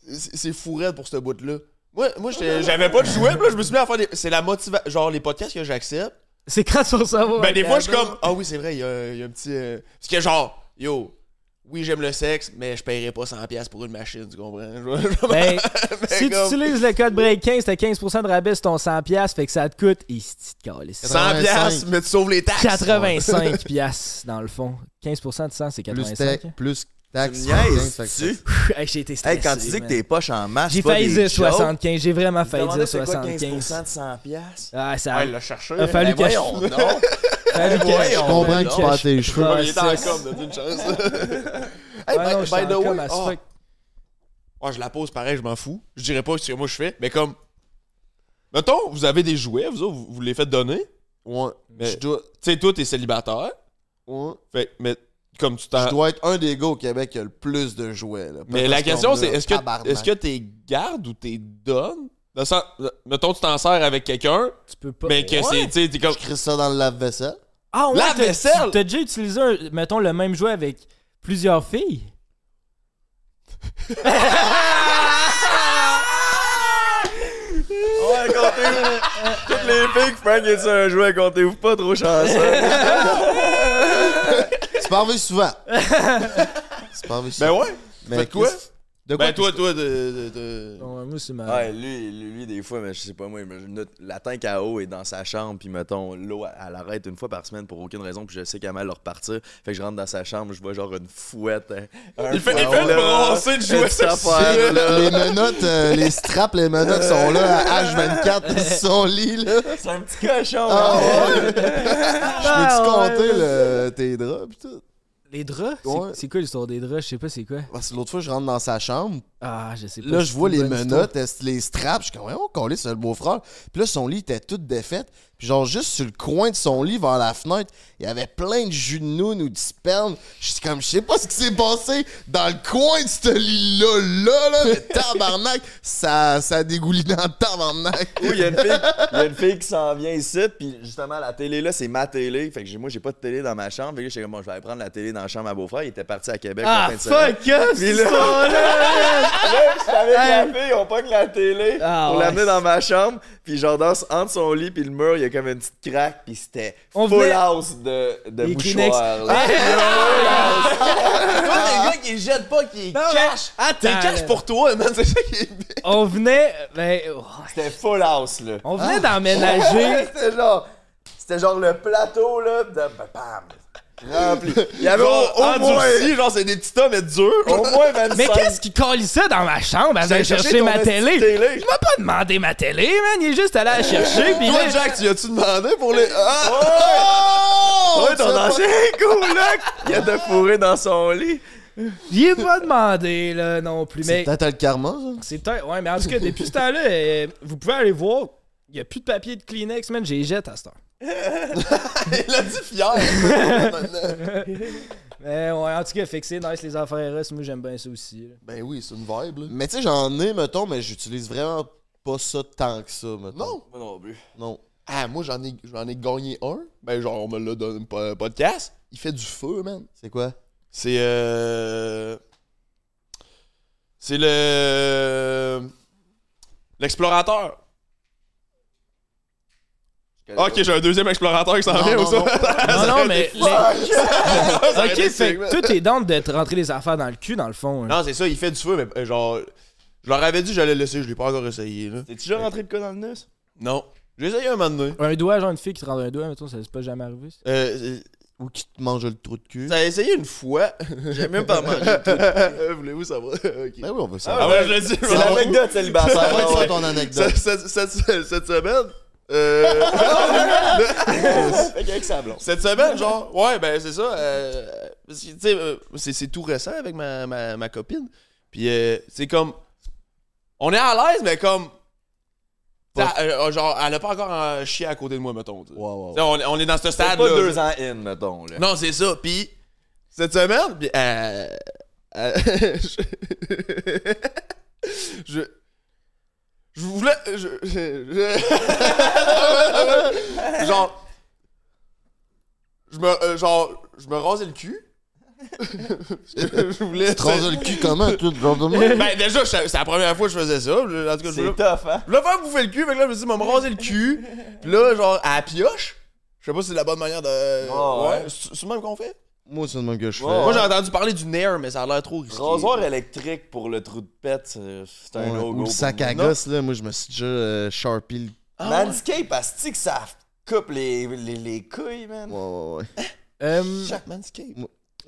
c'est c'est fou raide pour ce bout-là. Moi, moi j'étais- [LAUGHS] j'avais pas de jouet, puis là, je me suis mis à faire des. C'est la motivation. Genre, les podcasts que j'accepte. C'est tu vas savoir. Ben, des fois, je suis comme. Ah oui, c'est vrai, il y, a il y a un petit. euh, Parce que, genre, yo, oui, j'aime le sexe, mais je paierais pas 100$ pour une machine, tu comprends? Ben, [LAUGHS] mais si tu utilises le code BREAK15, t'as 15% de rabais sur ton 100$, fait que ça te coûte. Ici, de calice. 100$, mais tu sauves les taxes. 85 piastres dans le fond. 15% de 100, c'est Plus, 85. ta- plus taxe. Tu niaises, 15, fait que tu? Pff, hey, j'ai été stressé. Hey, quand tu dis que t'es poches en masse, J'ai failli dire jokes. 75. J'ai vraiment failli dire c'est quoi 75. 15% de 100 piastres? Ah, ça Ouais, il l'a cherché. a fallu Ben que je. [LAUGHS] fallu que voyons je- comprends ben que tu perds tes cheveux. Ah, il était en com, t'as une chance. hey, by, the way, ah, ah, je la pose pareil, je m'en fous. Je dirais pas ce que moi je fais, mais comme. Mettons, vous avez des jouets, vous autres, vous, vous les faites donner. Ouais. Mais- Je dois, Tu sais, toi, t'es célibataire. ouais. Fait, mais comme tu t'en. Je dois être un des gars au Québec qui a le plus de jouets. là. Mais la question, c'est est-ce que est-ce que t'es gardes ou t'es sens- Mettons, tu t'en sers avec quelqu'un, Tu peux pas. mais que Ouais. c'est. Tu t'es comme. Je ça dans le lave-vaisselle. Ah ouais, La t'as- déjà utilisé, un- mettons, le même jouet avec plusieurs filles? Ouais, comptez-vous. Toutes les filles que Frank est sur un jouet, comptez-vous pas trop chanceux. [LAUGHS] [LAUGHS] C'est pas arrivé souvent. C'est pas arrivé Ben souvent. ouais. Mais Faites quoi? De quoi Ben toi, toi, de. de, de- Ouais, moi, c'est ma. Ouais, lui, lui, lui, des fois, mais je sais pas moi, notre- la tank à eau est dans sa chambre, puis mettons, l'eau, elle arrête une fois par semaine pour aucune raison, puis je sais qu'elle va repartir. Fait que je rentre dans sa chambre, je vois genre une fouette. hein, un Il fait, il fait le brasser de sexuels. affaire, là. Les menottes, euh, les straps, les menottes sont là à H24 sur son lit. Là. C'est un petit cochon. Ah ouais. [LAUGHS] Je peux-tu Ah, ouais. compter le- tes draps pis tout? Les draps? C'est- Ouais. C'est quoi l'histoire des draps? Je sais pas c'est quoi. Parce que l'autre fois, je rentre dans sa chambre. Ah, je sais pas. Là, je vois les menottes, les straps? Je suis comme, ouais, on collait sur le beau-frère. Puis là, son lit était tout défait. Puis genre, juste sur le coin de son lit, vers la fenêtre, il y avait plein de jus de nounes ou de sperme. Je suis comme, je sais pas ce qui s'est passé dans le coin de ce lit-là, là, là. Mais [LAUGHS] tabarnak, ça, ça dégouline dans le tabarnak. Oui, il y a une fille, il y a une fille qui s'en vient ici, puis justement, la télé là, c'est ma télé. Fait que j'ai- moi, j'ai pas de télé dans ma chambre. Fait que j'étais comme, bon, je vais aller prendre la télé dans la chambre à beau-frère. Il était parti à Québec Ah, la fin de semaine. fuck Puis cette là-! [LAUGHS] Là, j'étais avec Hey. la fille, on pogne la télé Ah, pour ouais. l'amener dans ma chambre. Puis genre, dans, entre son lit puis le mur, il y a comme une petite craque. Puis c'était On full venait- house de, de Les Kleenex. mouchoirs. là. [LAUGHS] Toi, les gars qui jettent pas, qui Non. Attends, T'es caches là. pour toi, man. C'est ça qui est. On venait. Ben, oh, C'était full house, là. on venait d'emménager. [LAUGHS] C'était genre... C'était genre le plateau, là, de... Bam! Rempli. [LAUGHS] Il y avait Genre, au, au moins... endurci, genre, c'est des petits mais durs. Au moins 25... Mais qu'est-ce qui calissait dans ma chambre à aller chercher ma télé? télé. Il m'a pas demandé ma télé, man. Il est juste allé la chercher. Puis Toi, là, Jack, tu as-tu demandé pour les. Ah! Oh! Ouais, ton ancien [LAUGHS] coloc, il a de fourré dans son lit. il est pas demandé, là, non plus. C'est peut-être le karma, ça. c'est peut-être. Ouais, mais en tout cas, depuis ce temps-là, euh, vous pouvez aller voir. Il y a plus de papier de Kleenex, man. J'ai jette à cette heure. [LAUGHS] Il a dit fier. [LAUGHS] Mais ouais, en tout cas, c'est nice les affaires RS. Moi, j'aime bien ça aussi. là. ben oui, c'est une vibe, là. Mais tu sais, j'en ai, mettons, mais j'utilise vraiment pas ça tant que ça, mettons. Non. Moi non plus. Non. Ah, moi, j'en ai, j'en ai gagné un. Ben, genre, on me l'a donné un podcast. Il fait du feu, man. C'est quoi? C'est euh. C'est le. L'explorateur. Ok, j'ai un deuxième explorateur qui s'en vient ou ça? non. [LAUGHS] Non, non, mais. les- [LAUGHS] Ok, fait que tout est dans de te rentrer les affaires dans le cul, dans le fond. hein. Non, c'est ça, il fait du feu, mais euh, genre. Je leur avais dit que j'allais le laisser, je l'ai pas encore essayé, là. T'es-tu déjà rentré de quoi dans le nez? Non. J'ai essayé un moment donné. Un doigt, genre une fille qui te rend un doigt, mettons, ça c'est pas jamais arrivé. ça? Euh, Ou qui te mange le trou de cul. ça a essayé une fois. [LAUGHS] J'ai même pas mangé. Euh, Voulez-vous savoir? ok. Ben oui, on veut Ah savoir. ouais, je le dis. C'est l'anecdote célibataire. Va ouais. ton anecdote. Cette, cette- cette- cette semaine. Euh, [LAUGHS] Fait qu'avec sa blonde. cette semaine, genre, ouais, ben c'est ça. euh, tu sais, euh, c'est, tout récent avec ma, ma, ma copine. Puis euh, c'est comme. On est à l'aise, mais comme. Euh, genre, elle a pas encore un chien à côté de moi, mettons. T'sais, On, est- on est dans ce C'est stade pas deux ans in, mettons. Là. Non, c'est ça. Puis cette semaine, puis euh, euh, [LAUGHS] je, je voulais je, je- je- [LAUGHS] genre je me euh, genre je me rasais le cul. [LAUGHS] je voulais Tu te rases le cul comment, tout genre de même? Ben déjà, c'est la première fois que je faisais ça. En tout cas, je C'est voulais, tough, hein? je voulais faire bouffer le cul, que là, je me suis dit, me raser le cul. Puis là, genre, à la pioche. Je sais pas si c'est la bonne manière de. Ah, ouais. C'est le même qu'on fait? Moi, c'est le même que je fais. Moi, j'ai entendu parler du Nair, mais ça a l'air trop risqué. Rasoir électrique pour le trou de pète, c'est un Ouais, no-go. Ou le sac à gosse, là. Moi, je me suis déjà euh, sharpie le. Ah, ouais. Manscape, asti que ça coupe les, les, les couilles, man. Ouais, ouais, ouais. [LAUGHS] Euh, Chaque Manscape.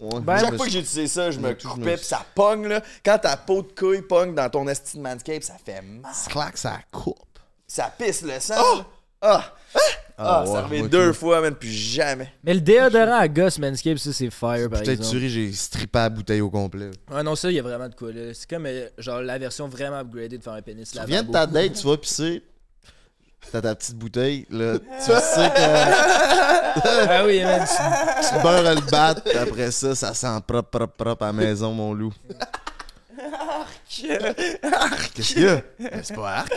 Ouais, Ben, je Chaque me fois que suis- j'ai utilisé ça, je me tout, je coupais me- pis ça pogne, là. Quand ta peau de couille pogne dans ton esti de Manscape, ça fait mal. Clac, ça coupe. Ça pisse le sang. là. Ah! Ah, ouais, ça arrivé moi, deux fois, man, puis jamais. mais le déodorant à gosse Manscaped, ça c'est fire par Peut-être exemple. tuerie, j'ai strippé la bouteille au complet. Ouais, non, ça, il y a vraiment de quoi là. C'est comme euh, genre la version vraiment upgradée de faire un pénis Tu viens de ta date, tu vas pisser. T'as ta petite bouteille, là. Tu sais que [LAUGHS] Ah oui, man. tu- tu beurres le bat, après ça, ça sent propre, propre, propre à la maison, mon loup. Qu'est-ce qu'il y a? C'est pas arc,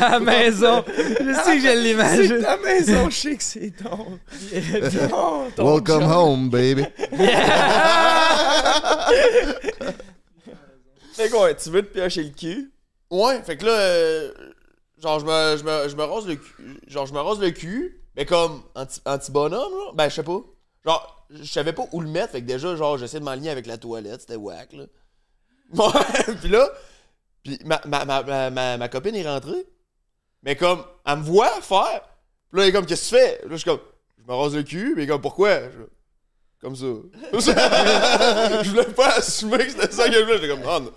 À la maison. Je sais que je l'imagine. Ta maison, je sais que c'est ton. ton, [LAUGHS] ton Welcome job. home, baby. [LAUGHS] Fait quoi, tu veux te piocher le cul? Ouais, fait que là, euh, genre, je me, je, me, je me rase le cul. Genre, je me rase le cul, mais comme anti- anti-bonhomme, là? Ben, je sais pas. Genre, je savais pas où le mettre, fait que déjà, genre, j'essaie de m'aligner avec la toilette, c'était whack, là. [LAUGHS] Pis là, pis ma, ma, ma, ma, ma, copine est rentrée, mais comme, elle me voit faire. Pis là, elle est comme, qu'est-ce que tu fais? Là, je suis comme, je me rase le cul, mais comme, pourquoi? Comme ça. [LAUGHS] je voulais pas assumer que c'était ça que je voulais. J'étais comme, non.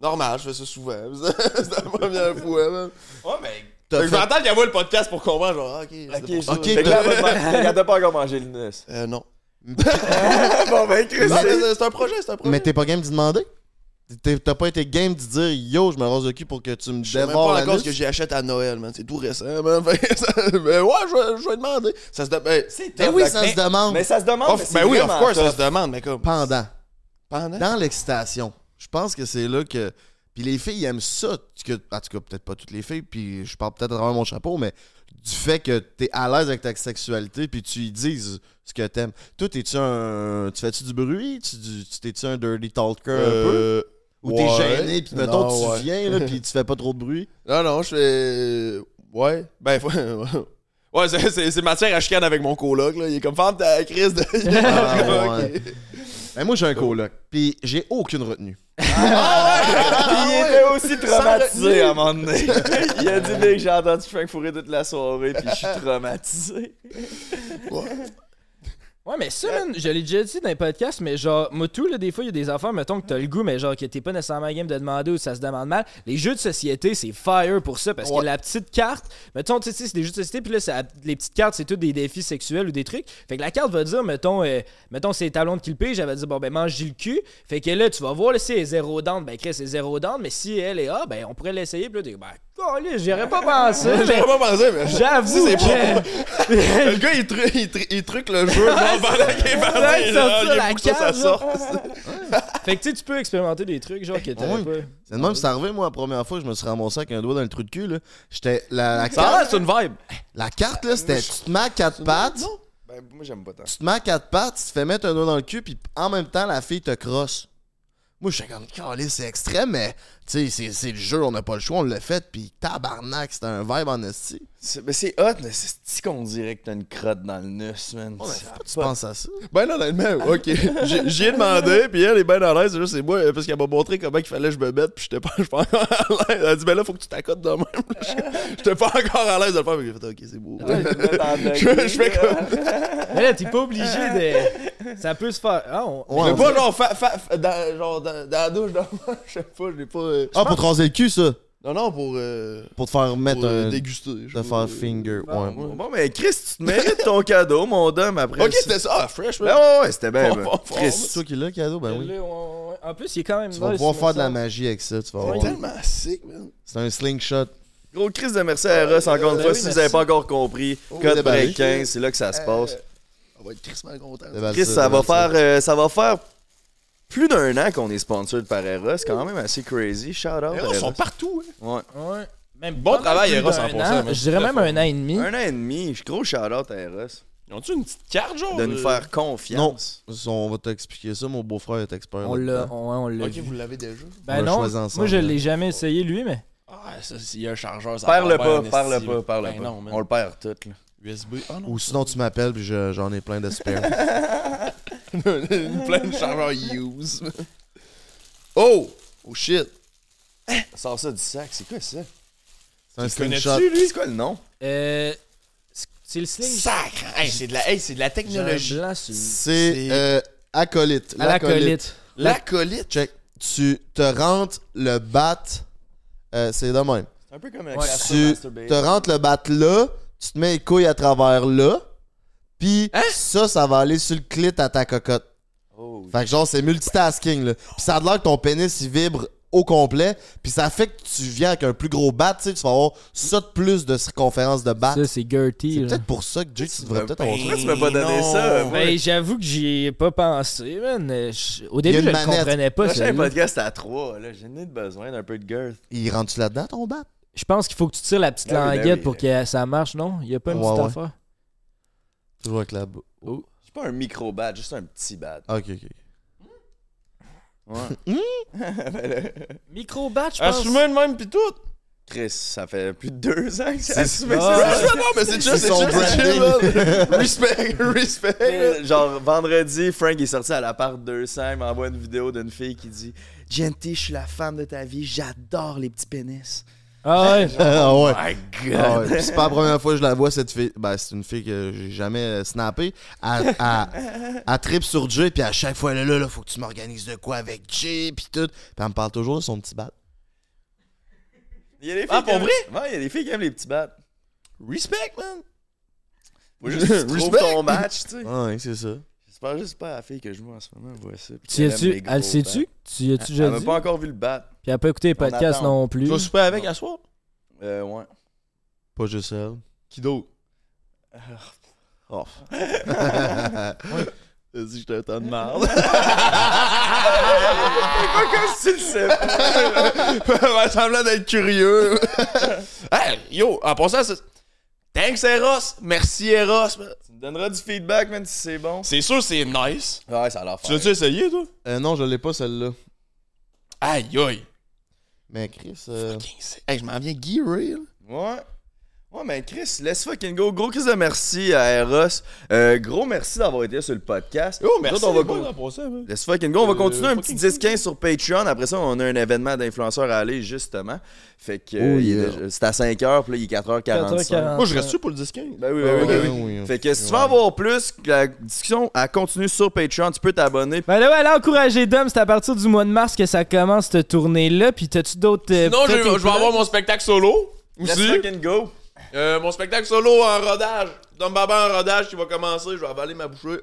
Normal, je fais ça souvent. [LAUGHS] C'est la première fois, man. Ouais, mais. Fait T'as que je vais attendre qu'elle voit le podcast pour comprendre, genre, ah, ok. c'est Ok, je- Ok, Fait que là, elle va te- fait qu'elle t'a pas encore mangé le nez. Euh, non. [LAUGHS] bon, ben, Chris, Mais- c'est- C'est un projet, c'est un projet. Mais t'es pas game d'y demander? T'es- T'as pas été game de dire yo, je me rase le cul pour que tu me Je sais même dévores pas la encore ce que j'ai acheté à Noël, man. C'est tout récent, man. [LAUGHS] Fait que ça- ben ouais, je vais, je vais demander. Ça se de- ben, Ben oui, ça mais, se demande. mais ça se demande. mais c'est ben oui, of vraiment course, ça tough. se demande, mais comme. Pendant. Pendant? Dans l'excitation. Je pense que c'est là que. Puis les filles ils aiment ça. Que, en tout cas, peut-être pas toutes les filles, puis je parle peut-être à travers mon chapeau, mais du fait que t'es à l'aise avec ta sexualité, puis tu y dises ce que t'aimes. Toi, t'es-tu un. Tu fais-tu du bruit? Tu, T'es-tu un dirty talker? Un peu? Ou t'es gêné, puis mettons, Non, tu ouais. viens, là, puis tu fais pas trop de bruit? [LAUGHS] Non, non, je fais. Ouais. Ben, faut- [LAUGHS] ouais, c'est- c'est c'est matière à chicane avec mon coloc, là. Il est comme femme ta crise de. [LAUGHS] Ah. Ben, moi, j'ai un coloc, puis j'ai aucune retenue. Puis il était aussi traumatisé à un moment donné. [LAUGHS] il a dit, mec, j'ai entendu Frank fourrer toute la soirée, puis je suis traumatisé. Ouais, mais ça, man, je l'ai déjà dit dans les podcasts, mais genre, moi, tout, là, des fois, il y a des affaires, mettons que t'as le goût, mais genre, que t'es pas nécessairement game de demander ou ça se demande mal. Les jeux de société, c'est fire pour ça, parce que Ouais. la petite carte, mettons, tu sais, c'est des jeux de société, puis là, ça- les petites cartes, c'est tout des défis sexuels ou des trucs. Fait que la carte va dire, mettons, euh, mettons, c'est talon de kilpé, j'avais dit, bon, ben, mange-y le cul. Fait que là, tu vas voir, là, si elle est zéro down, ben, c'est zéro down, mais si elle est A, ben, on pourrait l'essayer, puis là, ben, j'y aurais pas [LAUGHS] pensé. mais J'aurais pas pensé, mais. J'avoue c'est que. [LAUGHS] Le gars, il, tru- il, tru- il truc le jeu, genre, pendant qu'il est sortir il la faut que ça, ça sorte. Fait que tu sais, tu peux expérimenter des trucs, genre, que t'aurais Ouais. pas. C'est de même, c'est arrivé, moi, la première fois, je me suis ramassé avec un doigt dans le trou de cul, là. J'étais. La, la Ça a carte, l'air, c'est une vibe. la carte, là, c'était. Tu te mets à quatre pattes. Ben, moi, j'aime pas tant. tu te mets à quatre pattes, tu te fais mettre un doigt dans le cul, puis en même temps, la fille te crosse. Moi, je suis comme, calé, c'est extrême, mais sais, c'est- c'est le jeu, on n'a pas le choix, on l'a fait, puis tabarnak, c'était un vibe en esti. C'est ben, c'est hot, mais c'est ce qu'on dirait que t'as une crotte dans le nez, man. Ça tu pas- penses à ça? Ben honnêtement, ok. J'ai- J'y ai demandé, puis elle est bien à l'aise. C'est juste, c'est moi, parce qu'elle m'a montré comment il fallait que je me mette, puis j'étais pas, [LAUGHS] j'étais pas encore à l'aise. Elle a dit, ben là, faut que tu t'accotes de même. [LAUGHS] J'étais pas encore à l'aise de le faire, mais j'ai fait, ok, c'est beau. Ouais, je [LAUGHS] Je, je fais comme. Mais là, t'es pas obligé de. Ça peut se faire. Ah, on... Ouais, Mais on pas dirait- genre, fa, fa, fa- dans, genre dans, dans la douche, dans, je sais pas, je l'ai pas. Euh, Ah, pour te raser le cul, ça? Non, non, pour. Euh, Pour te faire mettre pour euh, un. déguster. je Te sais faire finger. Bon, Ouais. ouais. Bon, mais Chris, tu te mérites ton cadeau, mon dame, après. Ok, c'était ça. Ah, fresh, Ben man. ouais, ouais, c'était bien. Fort, ben. fort, fort. Chris, C'est toi qui l'as, cadeau? Ben oui. Là, on- ouais. En plus, il est quand même. Tu vas nice, pouvoir faire de la magie avec ça, tu vas C'est voir. tellement sick, man. C'est un slingshot. Gros Chris de merci à Eros, encore une Ben fois, oui, si merci. vous avez pas encore compris. Code déballé. break 15, c'est là que ça se passe. On va être content. Chris, ça va faire, euh, ça va faire plus d'un an qu'on est sponsored par Eros, quand même assez crazy. Shout out. Ils sont partout, hein. Ouais. Ouais. Même Bon travail, Eros, d'un en an. passant, man. Je dirais même un an et demi. Un an et demi, gros shout out à Eros. Ils ont-tu une petite carte, genre De nous euh, faire confiance. On va t'expliquer ça, mon beau-frère est expert. On l'a on, on l'a Ok, vu. vous l'avez déjà. Ben On non, choisi ensemble, moi je l'ai jamais essayé lui, mais. Ah, ça, s'il y a un chargeur, ça Parle pas, parle pas, parle Ben pas. non. On le perd tout, là. USB. Ah non. Ou sinon, tu m'appelles, puis je- j'en ai plein de. [LAUGHS] [LAUGHS] Plein de chargeurs use. [LAUGHS] Oh! Oh shit! Sors ça du sac, c'est quoi ça? C'est un? C'est quoi le nom? Euh. C'est le sling. Sacre! Hey, c'est de la, hey, c'est de la technologie. C'est euh, acolyte. L'acolyte. L'acolyte. Check. Tu te rentres le bat. euh, c'est de même. C'est un peu comme un Ouais. classique Tu te rentres le bat là, tu te mets les couilles à travers là, puis ça, ça va aller sur le clit à ta cocotte. Oh, Fait que genre, c'est multitasking, là. Puis ça a l'air que ton pénis, il vibre au complet, puis ça fait que tu viens avec un plus gros bat, tu sais, tu vas avoir ça de plus de circonférence de bat. Ça, c'est Gertie. C'est peut-être pour ça que Jay, tu devrais peut-être avoir ça. Pourquoi tu m'as pas donné non. ça? Ben, j'avoue que j'y ai pas pensé, man. Je- Au début, je le manette. comprenais pas. Prochain podcast à 3, là. J'ai de besoin d'un peu de girth. Il rentre-tu là-dedans, ton bat? Je pense qu'il faut que tu tires la petite Ben oui, ben languette oui. pour que ça marche, non? Il y a pas une Ouais, petite ouais. affaire? Toujours avec la... bou- C'est pas un micro bat, juste un petit bat. Ah, Ok, ok. Ouais. [LAUGHS] [LAUGHS] Micro batch, je pense. Assumé de même pis tout. Chris, ça fait plus de deux ans que c'est assumé Ah. ça. non, mais c'est juste, c'est juste. [LAUGHS] Respect, respect. Genre, vendredi, Frank est sorti à l'appart 200, il m'envoie une vidéo d'une fille qui dit Genty, je suis la femme de ta vie, j'adore les petits pénis. Ah ouais? [LAUGHS] Ah ouais. My Ah ouais. Puis c'est pas la première fois que je la vois, cette fille. Ben, c'est une fille que j'ai jamais euh, snappé. Elle, elle, [LAUGHS] elle tripe sur Jay, puis à chaque fois, elle est là, là, faut que tu m'organises de quoi avec Jay, puis tout. Puis elle me parle toujours de son petit bat. Il y a des filles Ah, qui pour aiment- vrai? Ouais, il y a des filles qui aiment les petits bats. Respect, man. Faut juste que tu trouves Respect. ton match, tu sais. Ah ouais, c'est ça. C'est parle juste pas à la fille que je vois en ce moment, vois ça. Tu elle sait-tu? Tu y as-tu Elle déjà m'a dit? pas encore vu le bat. Puis elle a pas écouté les podcasts attend. non plus. Tu vas souper avec à soir? Euh, ouais. Pas juste elle. Qui d'autre? Oh. [LAUGHS] Vas-y, je t'attends de [LAUGHS] merde. tu le sais pas? [LAUGHS] Va semblant d'être curieux. hey, yo, en passant, c'est- thanks Eros. Merci Eros. Tu me donneras du feedback, man, si c'est bon. C'est sûr, c'est nice. Ouais, ça a l'air Tu l'as-tu essayé, toi? Euh, non, je l'ai pas celle-là. Aïe, aïe. Mais Chris, euh, Fucking sick. Hey, je m'en viens gearé, là. Ouais. Ouais, mais Chris, laisse fucking go. Gros Chris de merci à Eros. Euh, gros merci d'avoir été sur le podcast. Yo, merci. Autres, on va passant, man. Laisse fucking go. On va Euh, continuer un petit fucking 10-15 sur Patreon. Après ça, on a un événement d'influenceurs à aller, justement. Fait que Oh, yeah. c'est à 5h, puis là, il est 4h45. 4h40. Moi, je reste-tu pour le 10-15? Ben oui, ouais, ben oui, ben oui. oui, oui. Fait que si tu veux en voir plus, la discussion elle continue sur Patreon, tu peux t'abonner. Ben là, ouais, allez encourager Dom, c'est à partir du mois de mars que ça commence cette tournée-là. Puis t'as-tu d'autres. euh, Sinon, je, vais avoir mon spectacle solo. Let's Aussi. fucking go. Euh, mon spectacle solo en rodage. Dom Baba en rodage qui va commencer. Je vais avaler ma bouchée.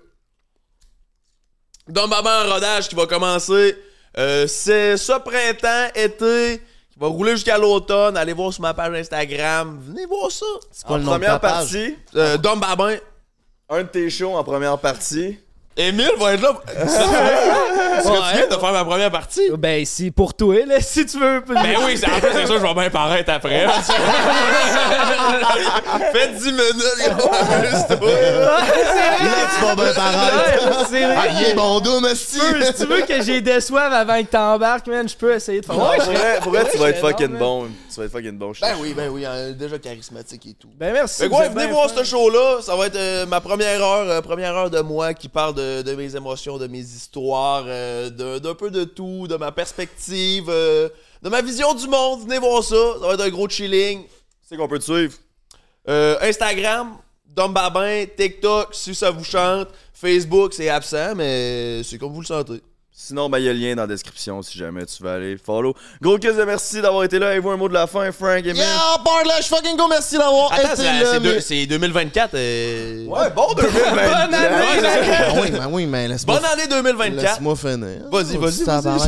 Dom Baba en rodage qui va commencer. Euh, c'est ce printemps, été, qui va rouler jusqu'à l'automne. Allez voir sur ma page Instagram. Venez voir ça. c'est quoi En le nom de première ta page? partie, Euh, Dom Babin. un de tes shows en première partie. Émile va être là. [LAUGHS] Est-ce que tu viens de faire ma première partie? Ben, si pour toi, là, [LAUGHS] si tu veux. Ben oui, c'est- en fait, c'est ça, je vais bien paraître après. [LAUGHS] Faites 10 minutes, toi. Là, tu vas bien paraître. Ah, il est bon dos, merci. Tu veux- si tu veux que j'ai déçoive avant que t'embarques, man, je peux essayer de faire Ouais, pour vrai, pour vrai, tu vas être fucking bon. Tu vas être fucking bon. Ben oui, ben oui, hein, déjà charismatique et tout. Ben merci. Vous ouais, venez voir ce show-là. Ça va être euh, ma première heure, euh, première heure de moi qui parle de, de mes émotions, de mes histoires, euh, d'un peu de tout, de ma perspective, euh, de ma vision du monde. Venez voir ça. Ça va être un gros chilling. C'est qu'on peut te suivre. Euh, Instagram, Dom Babin, TikTok, si ça vous chante. Facebook, c'est absent, mais c'est comme vous le sentez. Sinon, ben, il y a le lien dans la description si jamais tu veux aller follow. Gros kiss de merci d'avoir été là. Avez-vous un mot de la fin, Frank et Yeah, Barlash, fucking go, merci d'avoir été c'est là. c'est deux- mais- c'est 2024. euh, Ouais, bon 2020. Bonne année! Ah oui, ben oui, mais laisse-moi Bonne année 2024. Laisse-moi finir. Vas-y, vas-y.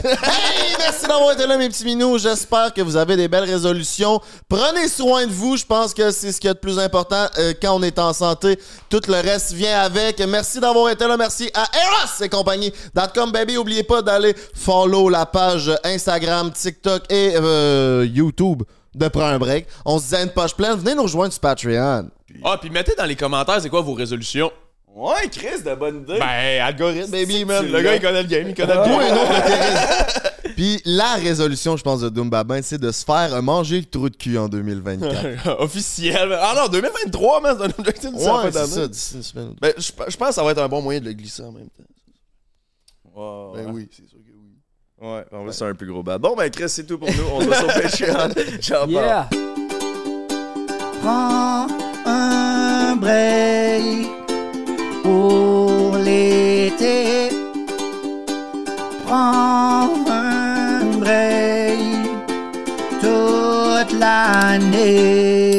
Hey, merci d'avoir été là, mes petits minous. J'espère que vous avez des belles résolutions. Prenez soin de vous. Je pense que c'est ce qu'il y a de plus important euh, quand on est en santé. Tout le reste vient avec. Merci d'avoir été là. Merci à Eros et compagnie. .com, baby. Oubliez pas d'aller follow la page Instagram, TikTok et euh, YouTube de Prends un break. On se disait une page pleine. Venez nous rejoindre sur Patreon. Ah, puis mettez dans les commentaires, c'est quoi vos résolutions? Ouais, Chris, de bonne idée. Ben, algorithme, baby, man. Le gars, il connaît le game, il connaît le Ou game. un autre de tes [LAUGHS] rés- Puis la résolution, je pense, de Doom Babin, c'est de se faire manger le trou de cul en 2024. [LAUGHS] Officiel. Ah non, 2023, man, c'est un objectif de ouais, fin c'est ça, d'année. d'ici une semaine. Ben, je je pense que ça va être un bon moyen de le glisser en même temps. Ouais, Ben oui, c'est sûr que oui. Ouais, on va sur un plus gros bad. Bon, ben, Chris, c'est tout pour nous. On se voit sur [LAUGHS] Patreon. Ciao, bye. Yeah! Prends un break pour l'été. Prends un break toute l'année.